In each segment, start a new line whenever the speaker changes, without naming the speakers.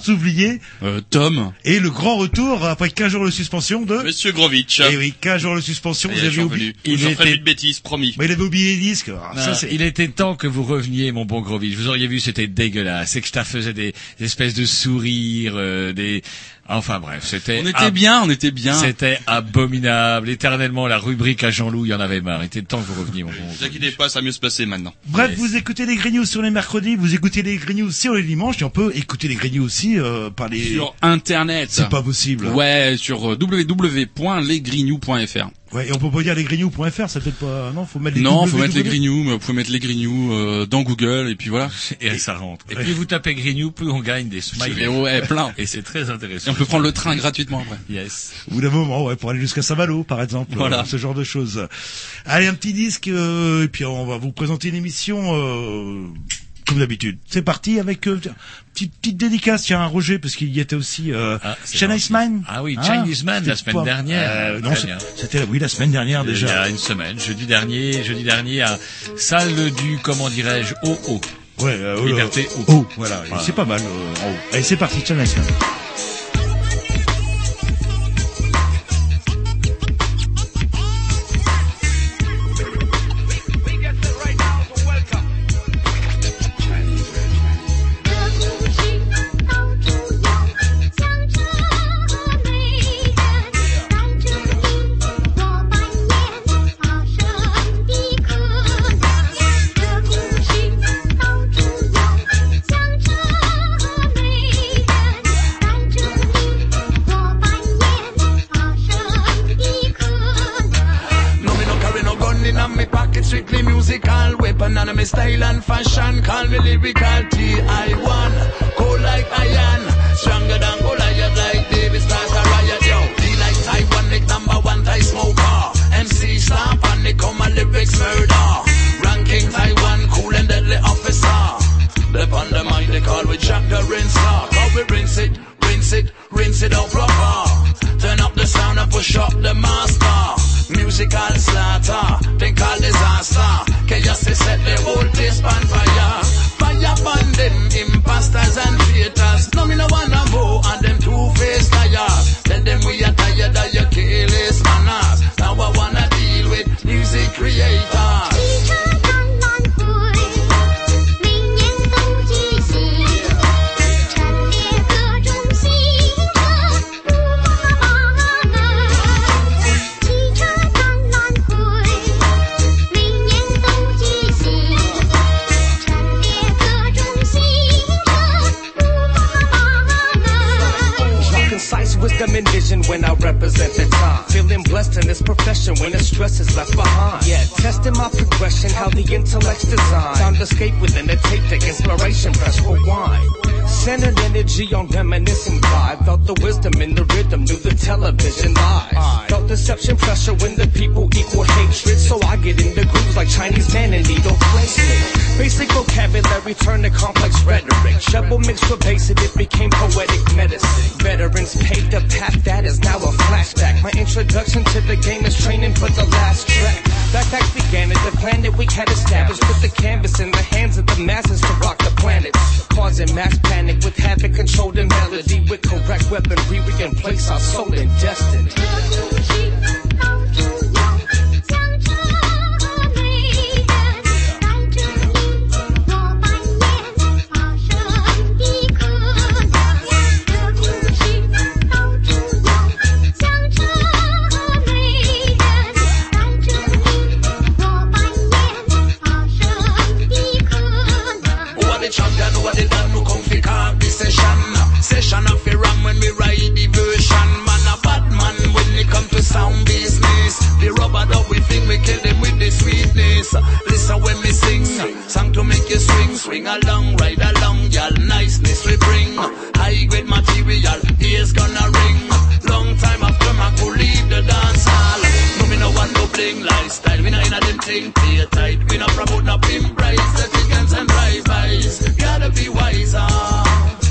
Sans oublier
euh, Tom,
et le grand retour après 15 jours de suspension de.
Monsieur Grovitch.
Eh oui, 15 jours de suspension,
Et
vous avez oublié.
il était-
plus de bêtises, promis.
Mais il avait oublié les disques. Ça, c'est-
il était temps que vous reveniez, mon bon Grovitch. Vous auriez vu, c'était dégueulasse. C'est que je faisais des, des espèces de sourires, euh, des, enfin bref, c'était.
On était
ab-
bien, on était bien.
C'était abominable. Éternellement, la rubrique à Jean-Loup, il y en avait marre. Il était temps que vous reveniez, mon bon.
Ne vous inquiétez pas, ça va mieux se passer maintenant.
Bref,
Yes.
vous écoutez les Grignoux sur les mercredis, vous écoutez les Grignoux sur les dimanches, et on peut écouter les Grignoux aussi euh, par les.
Sur Internet.
C'est pas possible.
Ouais, sur euh, www.lesgrignoux.fr.
Ouais, et on peut pas dire lesgrignoux.fr, ça peut-être pas. Non, faut mettre les
Non, faut mettre les. Grignoux, mais vous pouvez mettre les Grignoux euh, dans Google et puis voilà.
Et ça rentre. Et plus vous tapez Grignou, plus on gagne des
Et
smileys.
ouais, plein.
Et c'est très
Et
intéressant.
on peut prendre le train gratuitement après.
Yes.
Au bout d'un moment, ouais, pour aller jusqu'à Saint-Malo, par exemple,
Voilà.
euh, ce genre de choses. Allez, un petit disque, euh, et puis on va vous présenter une émission euh, comme d'habitude. C'est parti avec euh, petite petite dédicace, tiens, à Roger, parce qu'il y était aussi euh,
Ah, c'est
Chinese
gentil.
Man.
Ah oui, Chinese Man, la semaine
pas-
dernière.
Euh, non, c'était oui la semaine dernière
Il y
déjà.
a une semaine, jeudi dernier, jeudi dernier à salle du, comment dirais-je, OO.
Ouais, euh,
Liberté
euh,
haut.
haut, voilà,
Voilà.
c'est pas mal. euh, en haut. Allez, c'est parti, Chinese Man.
And me style and fashion. Call me lyrical T.I.1. Cold like iron, stronger than Goliath like David starts a riot, yo. D like Taiwan, like number one Thai smoker. MC stamp and they come and lyrics murder. Ranking Taiwan, cool and deadly officer. They on the mind they call we Jack the Rinser. How we rinse it, rinse it, rinse it out proper. Turn up the sound and push up the master. Musical slaughter, they call disaster. Chaos is set the whole place on fire. Fire burn them imposters and traitors. No me no wanna go and them two-faced liars. Tell them we are tired of your when I
represent the top. Feeling
blessed in this profession when the stress is left behind. Yeah, testing my progression, how the intellect's designed. Time to escape within the tape, take inspiration, press rewind. Centered energy on reminiscing vibe. Felt the wisdom in the rhythm, knew the television lies. Felt deception pressure when the people equal hatred. So I get into grooves like Chinese man and needle placement. Basic vocabulary turned to complex rhetoric. Shovel mixed with basic, it became poetic medicine. Veterans paved a path that is now a flashback. My introduction to the game is training for the last track. Backpacks began as a plan that we had established. Put the canvas in the hands of the masses to rock the planet. Causing mass panic with havoc, controlled and melody. With correct weaponry, we can place our soul in destiny.
Sound business. The rubber dub we think we kill them with the sweetness. Listen when me sing, song to make you swing Swing along, ride along, y'all. Niceness we bring. High grade material, ears gonna ring. Long time after I could leave the dance hall. No me no want no bling lifestyle, we not in a them thing play tight. We not promote no pimp price, the chickens and drive-bys Gotta be wiser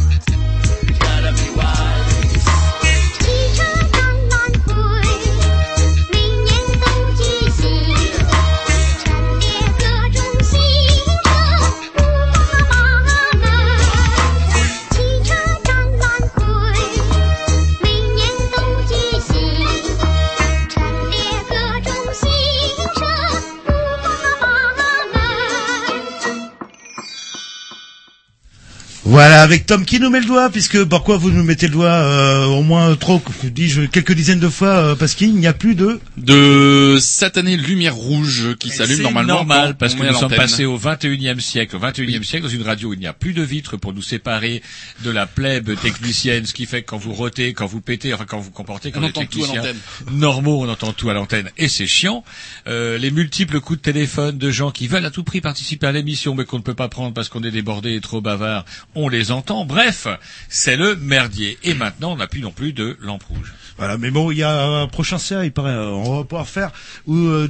Voilà, avec Tom qui nous met le doigt, puisque pourquoi vous nous mettez le doigt euh, au moins trop, dis-je, quelques dizaines de fois, euh, parce qu'il n'y a plus de...
De satanée lumière rouge qui s'allume normalement.
normal
quand
parce que nous sommes passés au 21e siècle. Au 21e siècle, dans une radio où il n'y a plus de vitres pour nous séparer de la plèbe technicienne, ce qui fait que quand vous rotez, quand vous pétez, enfin quand vous comportez comme
On entend tout à l'antenne.
normaux, on entend tout à l'antenne et c'est chiant. Euh, les multiples coups de téléphone de gens qui veulent à tout prix participer à l'émission mais qu'on ne peut pas prendre parce qu'on est débordé et trop bavard, on les entend. Bref, c'est le merdier. Et maintenant, on n'a plus non plus de lampe rouge.
Voilà, mais bon, il y a un prochain CA, il paraît, euh, on va pouvoir faire, ou euh.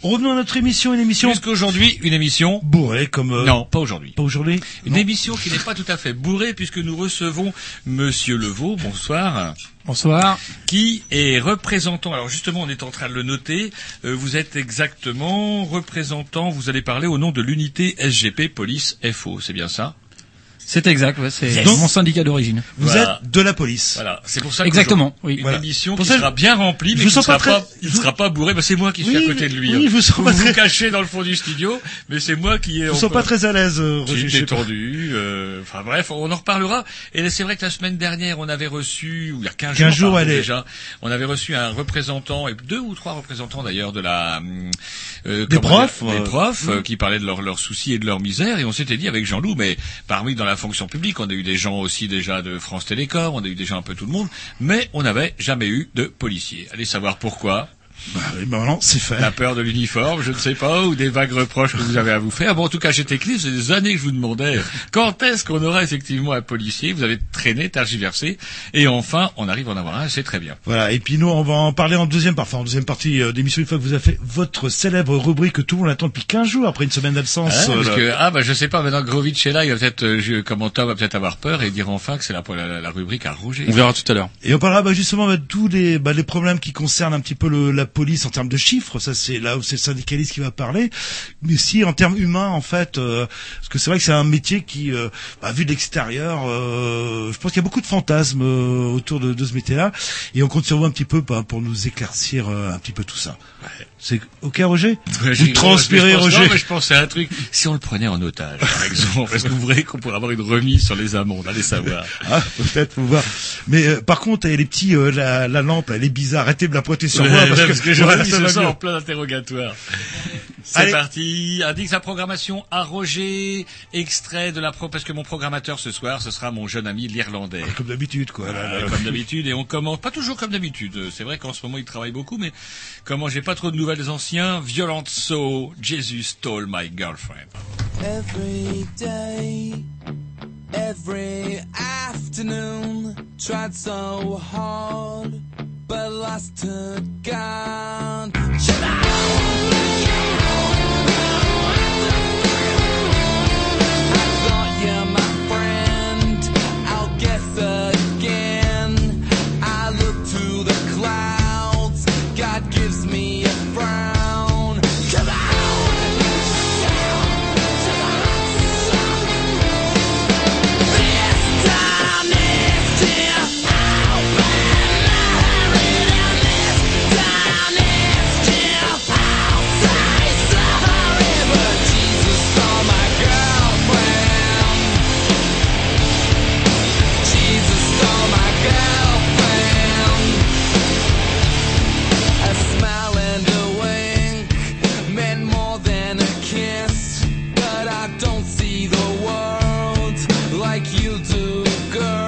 Revenons à notre émission, une émission
Puisqu'aujourd'hui, une émission...
bourrée comme... euh,
Non, pas aujourd'hui.
Pas aujourd'hui
Une
Non.
émission qui n'est pas tout à fait bourrée puisque nous recevons Monsieur Levaux, bonsoir,
Bonsoir.
qui est représentant. Alors justement, on est en train de le noter. euh, vous êtes exactement représentant. Vous allez parler au nom de l'unité SGP Police FO. C'est bien ça?
C'est exact, ouais, c'est
Yes.
mon syndicat d'origine.
Vous
Voilà.
êtes de la police.
Voilà. C'est pour ça.
Exactement,
qu'aujourd'hui,
oui.
Une
Voilà.
émission
Pour
qui
ça,
sera bien remplie, mais
vous
qui sera
pas très-
pas, il
je-
sera pas bourré. Bah, c'est moi qui suis
Oui,
à côté de lui.
oui,
hein.
vous pas
vous
très-
vous cachez dans le fond du studio, mais c'est moi qui.
Je ne sens pas très à l'aise, euh, Roger.
détendu. euh, Enfin bref, on en reparlera. Et c'est vrai que la semaine dernière, on avait reçu, ou il y a 15 jours,
15 jours,
pardon,
allez.
déjà, on avait reçu un représentant, et deux ou trois représentants d'ailleurs de la... euh,
Des profs,
Des
euh,
profs euh, qui parlaient de leurs soucis et de leurs misères. Et on s'était dit avec Jean-Loup, mais parmi dans la fonction publique, on a eu des gens aussi déjà de France Télécom, on a eu déjà un peu tout le monde, mais on n'avait jamais eu de policiers. Allez savoir pourquoi.
Bah, oui, bah, non, c'est fait.
La peur de l'uniforme, je ne sais pas, ou des vagues reproches que vous avez à vous faire. Bon, en tout cas, j'étais clip, c'est des années que je vous demandais quand est-ce qu'on aura effectivement un policier? Vous avez traîné, tergiversé, et enfin, on arrive à en avoir un, c'est très bien.
Voilà, et puis nous, on va en parler en deuxième partie, en deuxième partie euh, d'émission, une fois que vous avez fait votre célèbre rubrique que tout le monde attend depuis 15 jours, après une semaine d'absence.
Ah,
euh,
parce
là.
que, ah, bah, je sais pas, maintenant que Grovitch est là, il va peut-être, euh, comment Tom va peut-être avoir peur et dire enfin que c'est la, la, la rubrique à Roger.
On verra tout à l'heure.
Et on parlera bah, justement bah, de tous les, bah, les problèmes qui concernent un petit peu le, la police en termes de chiffres. Ça, c'est là où c'est le syndicaliste qui va parler. Mais si en termes humains, en fait, euh, parce que c'est vrai que c'est un métier qui, euh, bah, vu de l'extérieur, euh, je pense qu'il y a beaucoup de fantasmes euh, autour de, de ce métier-là. Et on compte sur vous un petit peu bah, pour nous éclaircir euh, un petit peu tout ça. C'est ok, Roger
Ouais,
Vous
j'ai-
transpirez,
je pense-
Roger.
Non, mais je pensais à un truc. Si on le prenait en otage, par exemple, est-ce que vous voyez qu'on pourrait avoir une remise sur les amendes? Allez savoir.
Ah, peut-être, faut voir. Mais euh, par contre, eh, les petits, euh, la, la lampe, elle est bizarre. Arrêtez de la pointer sur
Ouais,
moi
ouais,
parce,
parce que je
voilà,
mis
ça
en plein interrogatoire. C'est parti. Indique sa programmation à Roger. Extrait de la pro, parce que mon programmateur ce soir, ce sera mon jeune ami l'Irlandais.
Comme d'habitude, quoi. là, là.
comme d'habitude et on commence pas toujours comme d'habitude c'est vrai qu'en ce moment il travaille beaucoup mais comment j'ai pas trop de nouvelles des anciens Violent So Jesus Stole My Girlfriend
Every day, every afternoon, tried so hard, but lost to God. Girl.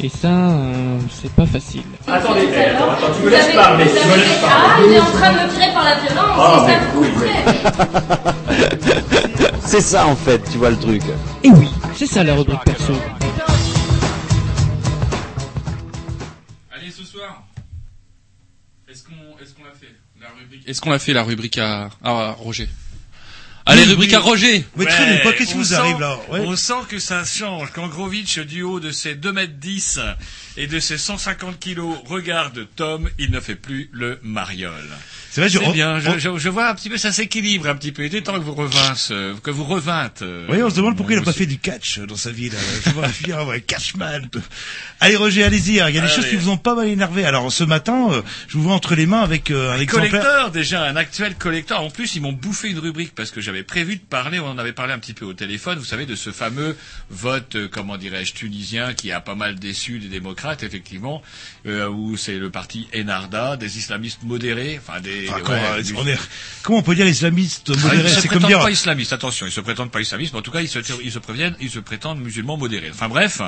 Et ça, euh, c'est pas facile.
Attendez, attends, attends, tu me laisses parler, tu me laisses
Ah, il est en train de me tirer par la violence,
Ah,
c'est ça vous faites.
C'est ça en fait, tu vois le truc.
Et oui, c'est ça la rubrique perso.
Allez, ce soir, est-ce qu'on est-ce qu'on l'a fait la rubrique? Est-ce qu'on l'a fait la rubrique à, à Roger? Allez,
Oui,
rubrique
oui.
à Roger
Mais très bien, quoi, qu'est-ce qui
on
vous
sent-
arrive là Ouais.
On sent que ça change. Quand Grovitch, du haut de ses 2 mètres 10 et de ses 150 kilos, regarde Tom, il ne fait plus le mariole.
C'est vrai, je-
bien. Je,
on-
je- je vois un petit peu, ça s'équilibre un petit peu. Il était temps que vous revinsse, euh, que vous revîntes. euh,
Oui, on se demande pourquoi il a pas fait du catch dans sa vie là. Je vois un ouais, catchman. Allez Roger, allez-y. hein. Il y a des
Allez.
choses qui vous ont pas mal énervé. Alors ce matin, euh, je vous vois entre les mains avec euh, un exemplaire.
Collecteur déjà, un actuel collecteur. En plus, ils m'ont bouffé une rubrique parce que j'avais avait prévu de parler, on en avait parlé un petit peu au téléphone, vous savez, de ce fameux vote, euh, comment dirais-je, tunisien qui a pas mal déçu des démocrates, effectivement, euh, où c'est le parti Enarda, des islamistes modérés, enfin des...
Enfin, comment, on est- comment on peut dire islamistes
ah,
modérés?
ils se
comme
prétendent
dire.
pas islamistes, attention, ils se prétendent pas islamistes, mais en tout cas, ils se, ils se préviennent, ils se prétendent musulmans modérés. Enfin bref,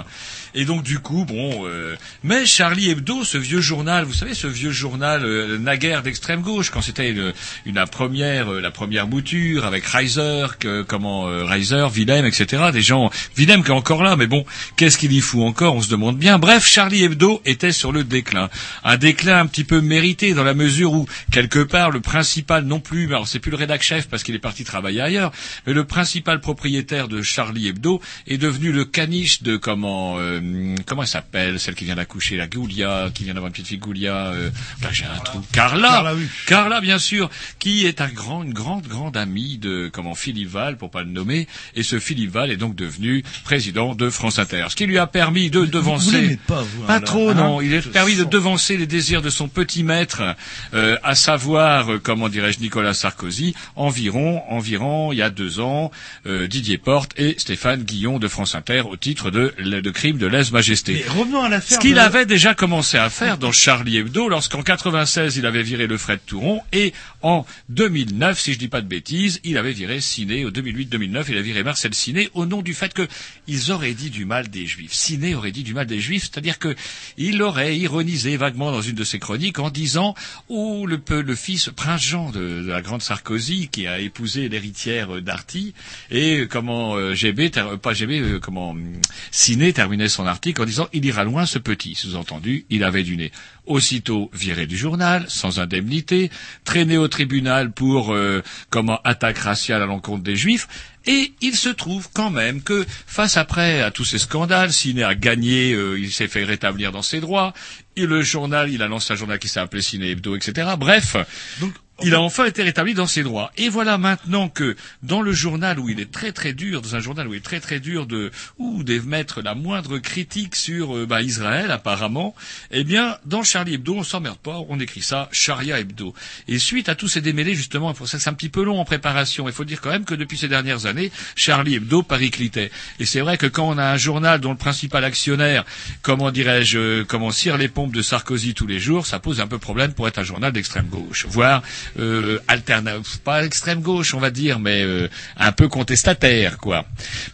et donc du coup, bon, euh, mais Charlie Hebdo, ce vieux journal, vous savez, ce vieux journal naguère d'extrême gauche, quand c'était une, une- la première, la première mouture avec Reiser, que, comment euh, Reiser, Willem, etc. Des gens, Willem qui est encore là, mais bon, qu'est-ce qu'il y fout encore On se demande bien. Bref, Charlie Hebdo était sur le déclin, un déclin un petit peu mérité dans la mesure où quelque part le principal non plus, alors c'est plus le rédac chef parce qu'il est parti travailler ailleurs, mais le principal propriétaire de Charlie Hebdo est devenu le caniche de comment euh, comment elle s'appelle celle qui vient d'accoucher la Goulia qui vient d'avoir une petite fille Goulia euh, j'ai un trou Carla
Carla, oui.
Carla bien sûr qui est un grand une grande grande amie de comment Philippe Val pour pas le nommer et ce Philippe Val est donc devenu président de France Inter ce qui lui a permis de devancer
pas, vous,
pas
hein,
trop
là,
non
hein
il a permis de devancer les désirs de son petit maître, euh, à savoir, euh, comment dirais-je, Nicolas Sarkozy, environ, environ, il y a deux ans, euh, Didier Porte et Stéphane Guillon de France Inter au titre de, de crime de lèse-majesté.
Revenons à
Ce
l'affaire.
qu'il
de-
avait déjà commencé à faire dans Charlie Hebdo lorsqu'en 96 il avait viré le Fred Touron et en 2009, si je dis pas de bêtises, il avait viré Ciné, au 2008-2009, il a viré Marcel Ciné au nom du fait que ils auraient dit du mal des Juifs. Ciné aurait dit du mal des Juifs, c'est-à-dire que il aurait ironisé vaguement dans une de ses chroniques en disant oh le, fils prince Jean de, la grande Sarkozy qui a épousé l'héritière euh, d'Arty et euh, comment euh, GB, ter- pas GB, euh, comment Ciné terminait son article en disant il ira loin ce petit, sous-entendu il avait du nez. Aussitôt viré du journal, sans indemnité, traîné au tribunal pour euh, comment attaque raciale à l'encontre des juifs, et il se trouve quand même que face après à tous ces scandales, Ciné a gagné, euh, il s'est fait rétablir dans ses droits, et le journal, il a lancé un journal qui appelé Ciné Hebdo, etc. Bref, il a enfin été rétabli dans ses droits. Et voilà maintenant que dans le journal où il est très très dur, dans un journal où il est très très dur de ou d'émettre la moindre critique sur euh, bah, Israël apparemment, eh bien dans Charlie Hebdo on s'emmerde pas, on écrit ça Sharia Hebdo. Et suite à tous ces démêlés justement, c'est un petit peu long en préparation. Il faut dire quand même que depuis ces dernières années, Charlie Hebdo périclitait. Et c'est vrai que quand on a un journal dont le principal actionnaire, comment dirais-je, euh, comment cire les pompes de Sarkozy tous les jours, ça pose un peu problème pour être un journal d'extrême gauche, voire euh, alternative, pas extrême gauche, on va dire, mais euh, un peu contestataire, quoi.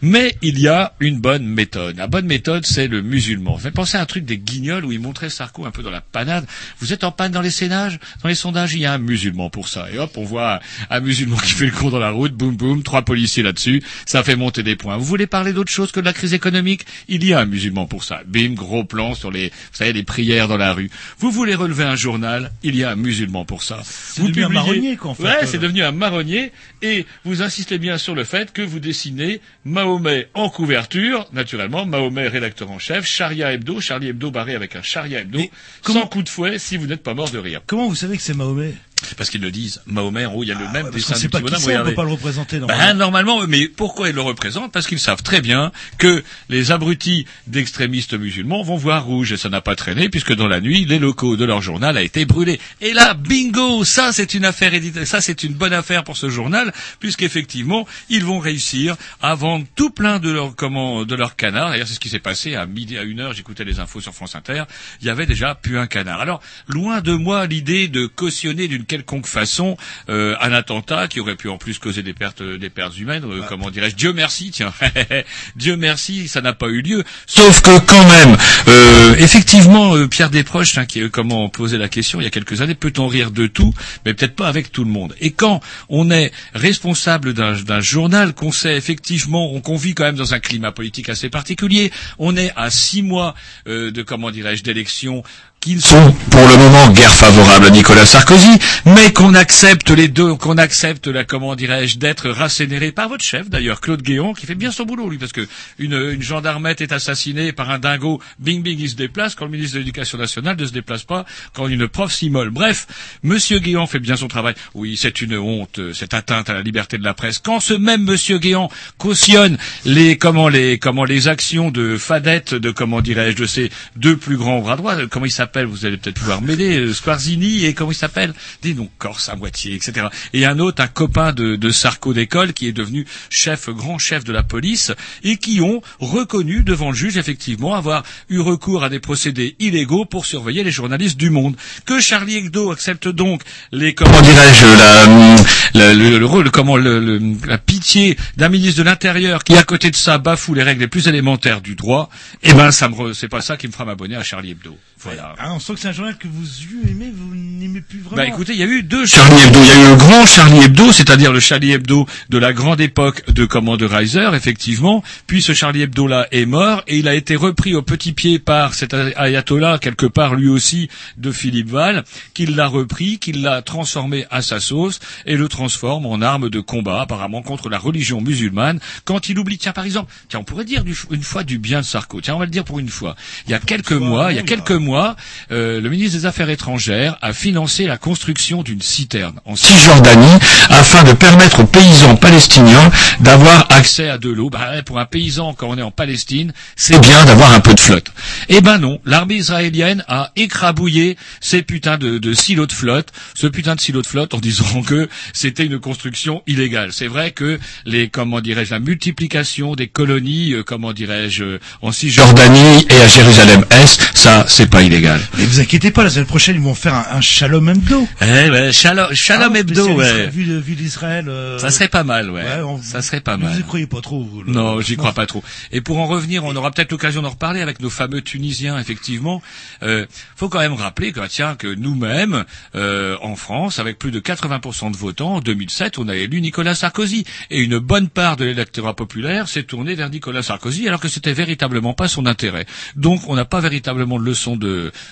Mais il y a une bonne méthode. La bonne méthode, c'est le musulman. Fait penser à un truc des guignols où il montrait Sarko un peu dans la panade. Vous êtes en panne dans les sondages, dans les sondages, il y a un musulman pour ça. Et hop, on voit un musulman qui fait le con dans la route, boum boum, trois policiers là-dessus, ça fait monter des points. Vous voulez parler d'autre chose que de la crise économique? Il y a un musulman pour ça. Bim, gros plan sur les, vous savez, les prières dans la rue. Vous voulez relever un journal? Il y a un musulman pour ça. Vous
un marronnier, quoi, en fait.
Ouais,
Euh,
c'est devenu un marronnier. Et vous insistez bien sur le fait que vous dessinez Mahomet en couverture, naturellement, Mahomet rédacteur en chef, Sharia Hebdo, Charlie Hebdo barré avec un Sharia Hebdo,
Mais comment-
sans coup de fouet si vous n'êtes pas mort de rire.
Comment vous savez que c'est Mahomet?
Parce qu'ils le disent, Mahomet en haut, il y a le
Ah,
même
ouais,
dessin du
pas
bonhomme,
on peut pas le représenter
Ben,
normalement.
normalement, mais pourquoi ils le représentent? Parce qu'ils savent très bien que les abrutis d'extrémistes musulmans vont voir rouge et ça n'a pas traîné puisque dans la nuit, les locaux de leur journal a été brûlés. Et là, bingo, ça c'est une affaire éditée, ça c'est une bonne affaire pour ce journal puisqu'effectivement, ils vont réussir à vendre tout plein de leur comment de leurs canards. D'ailleurs, c'est ce qui s'est passé à midi à une heure. J'écoutais les infos sur France Inter. Il y avait déjà plus un canard. Alors, loin de moi l'idée de cautionner d'une quelconque façon euh, un attentat qui aurait pu en plus causer des pertes des pertes humaines. euh, Comment dirais-je Dieu merci, tiens. Dieu merci, ça n'a pas eu lieu. Sauf que quand même, euh, effectivement, euh, Pierre Desproges, hein, qui euh, comment posait la question il y a quelques années, peut-on rire de tout, mais peut-être pas avec tout le monde. Et quand on est responsable d'un d'un journal, qu'on sait effectivement, on qu'on vit quand même dans un climat politique assez particulier, on est à six mois euh, de comment dirais-je d'élections qui ne sont pour le moment guère favorables à Nicolas Sarkozy, mais qu'on accepte les deux, qu'on accepte la comment dirais-je d'être rassénéré par votre chef d'ailleurs Claude Guéant qui fait bien son boulot lui parce que une, une gendarmette est assassinée par un dingo, bing bing il se déplace quand le ministre de l'Éducation nationale ne se déplace pas quand une prof s'immole. Bref, Monsieur Guéant fait bien son travail. Oui, c'est une honte, cette atteinte à la liberté de la presse. Quand ce même Monsieur Guéant cautionne les comment les comment les actions de Fadette de comment dirais-je de ses deux plus grands bras droits, comment il s'appelle Vous allez peut-être pouvoir m'aider. euh, Squarzini et comment il s'appelle? Des noms corse à moitié, etc. Et un autre, un copain de, de Sarko d'école qui est devenu chef, grand chef de la police et qui ont reconnu devant le juge effectivement avoir eu recours à des procédés illégaux pour surveiller les journalistes du monde. Que Charlie Hebdo accepte donc les comment dirais-je la, la- le, le comment le- la pitié d'un ministre de l'Intérieur qui à côté de ça bafoue les règles les plus élémentaires du droit. Eh ben ça me c'est pas ça qui me fera m'abonner à Charlie Hebdo. Voilà.
Ah, on sent que c'est un journal que vous aimez, vous n'aimez plus vraiment.
Bah écoutez, il y a eu deux Charlie Hebdo. Il y a eu le grand Charlie Hebdo, c'est-à-dire le Charlie Hebdo de la grande époque de comment de Reiser, effectivement. Puis ce Charlie Hebdo là est mort et il a été repris au petit pied par cet ayatollah quelque part lui aussi de Philippe Val, qui l'a repris, qui l'a transformé à sa sauce et le transforme en arme de combat apparemment contre la religion musulmane. Quand il oublie, tiens par exemple, tiens on pourrait dire du- une fois du bien de Sarko. Tiens on va le dire pour une fois. Il y a quelques mois, il y a quelques mois, euh, le ministre des Affaires étrangères a financé la construction d'une citerne en Cisjordanie afin de permettre aux paysans palestiniens d'avoir accès à de l'eau. Bah, pour un paysan, quand on est en Palestine, c'est bien d'avoir un peu de flotte. Eh ben non, l'armée israélienne a écrabouillé ces putains de, de silos de flotte, ce putain de silo de flotte en disant que c'était une construction illégale. C'est vrai que les, comment dirais-je, la multiplication des colonies, euh, comment dirais-je, euh, en Cisjordanie et à Jérusalem-Est, ça, c'est pas illégal.
Mais vous inquiétez pas, la semaine prochaine, ils vont faire un, un Shalom Hebdo.
Eh ben, Shalom, Shalom
Ah,
Hebdo, ouais.
Vu, d'Israël. euh,
Ça serait pas mal, ouais.
ouais, on-
ça serait pas
Vous
mal.
y croyez pas trop, vous.
Non, j'y crois pas trop. Et pour en revenir, on aura peut-être l'occasion d'en reparler avec nos fameux Tunisiens, effectivement. Euh, faut quand même rappeler que, tiens, que nous-mêmes, euh, en France, avec plus de 80% de votants, en 2007, on a élu Nicolas Sarkozy. Et une bonne part de l'électorat populaire s'est tournée vers Nicolas Sarkozy, alors que c'était véritablement pas son intérêt. Donc, on n'a pas véritablement de leçon de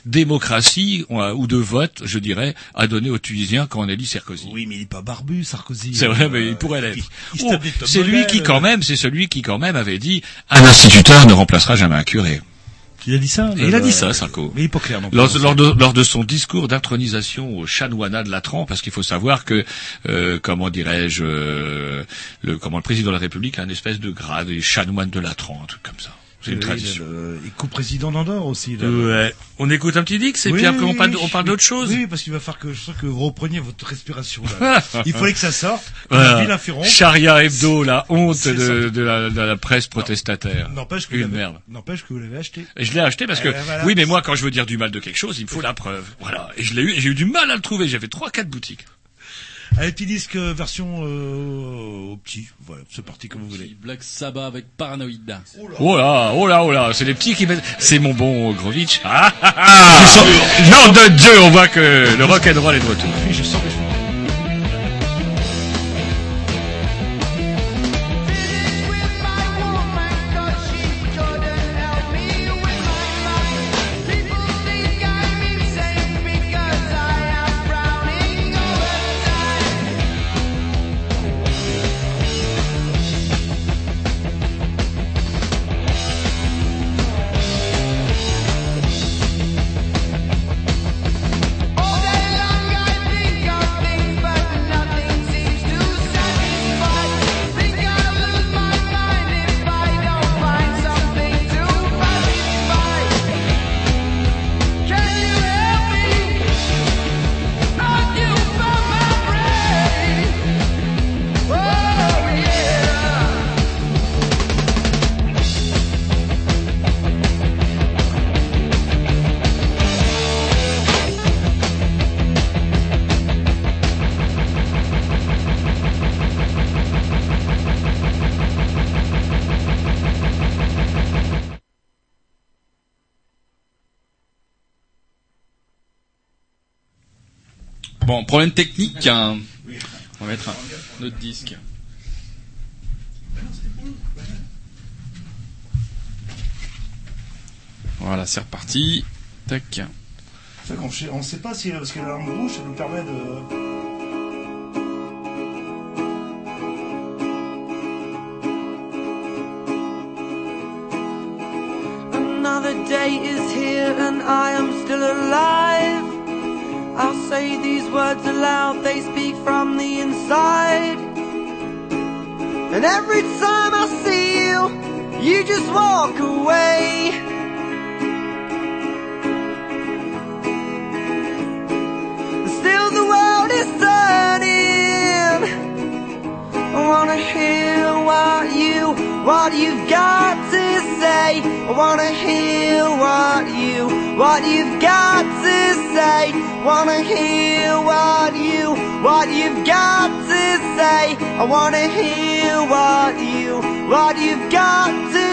démocratie on a- ou de vote, je dirais, à donner aux Tunisiens quand on élit Sarkozy.
Oui, mais il est pas barbu, Sarkozy.
C'est vrai,
Euh,
mais il pourrait l'être.
il se
Oh, c'est lui qui,
euh.
quand même, c'est celui qui, quand même, avait dit un instituteur ne remplacera jamais un curé.
Il a dit ça
il a dit ça, Sarko.
Mais il est pas clair non plus.
Lors, lors de, lors de son discours d'intronisation au chanoinat de Latran, parce qu'il faut savoir que, euh, comment dirais-je, euh, le, comment le président de la République a une espèce de grade, les chanoines de Latran, un truc comme ça. C'est une tradition.
Le- il co-président d'Andorre aussi. là.
Ouais. On écoute un petit Dix et
Oui,
puis après on parle,
oui.
on parle d'autre chose.
Oui, parce qu'il va falloir que je sens que vous repreniez votre respiration. Là. il fallait que ça sorte.
Voilà.
La.
Charia Hebdo, la honte de, la, de la presse protestataire.
N'empêche que, que vous l'avez acheté.
Et je l'ai acheté parce que
Eh voilà.
oui, mais moi quand je veux dire du mal de quelque chose, il me faut la preuve. Voilà. Et je l'ai eu et j'ai eu du mal à le trouver. J'ai fait trois quatre boutiques.
Allez, petit disque euh, version euh, au petit. Voilà, c'est parti comme vous voulez.
Black Sabbath avec Paranoid.
Oh là, oh là, oh là, c'est les petits qui mettent. C'est mon bon Grovitch. Ah, ah, ah. Nom de Dieu, on voit que le rock and roll est de retour.
Je sens que
problème technique. hein. On va mettre un autre disque. Voilà, c'est reparti. Tac.
On sait pas si parce que la langue rouge ça nous permet de.
Another day is here and I am still alive. say these words aloud, they speak from the inside. And every time I see you, you just walk away.
Still the world is turning. I wanna hear what you, what you've got to say. I wanna hear what you, what you've got to say. Wanna hear what you, what you've got to say. I wanna hear what you, what you've got to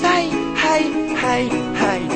say. Hey, hey, hey.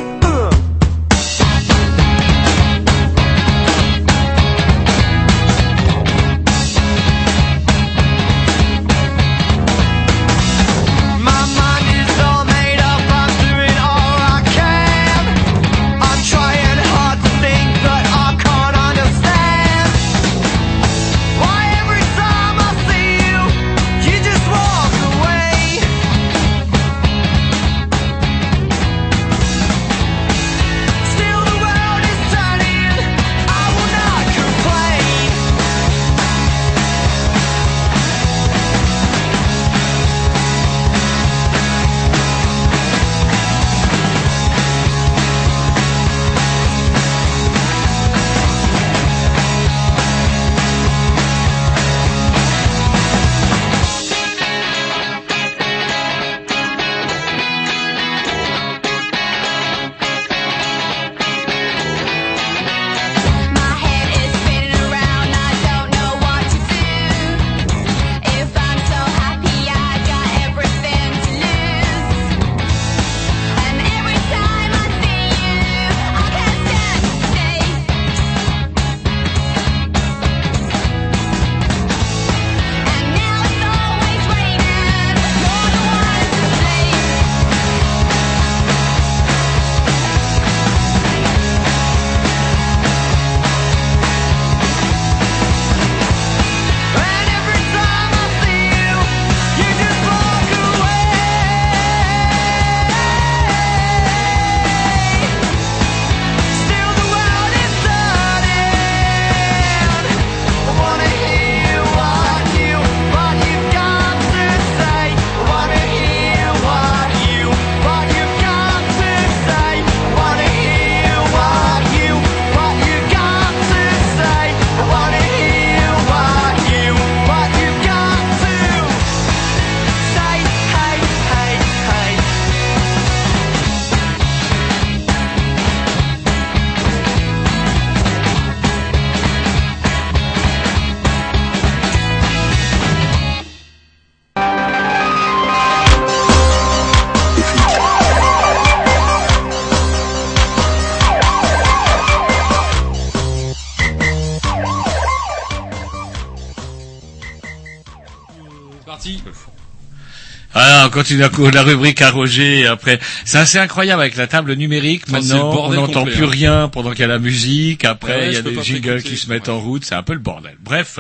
Continue la, rubrique à Roger. Après, c'est assez incroyable avec la table numérique.
Le
Maintenant, on n'entend plus
hein.
rien pendant qu'il y a la musique. Après, il y a des jingles qui se mettent en route. C'est un peu le bordel. Bref.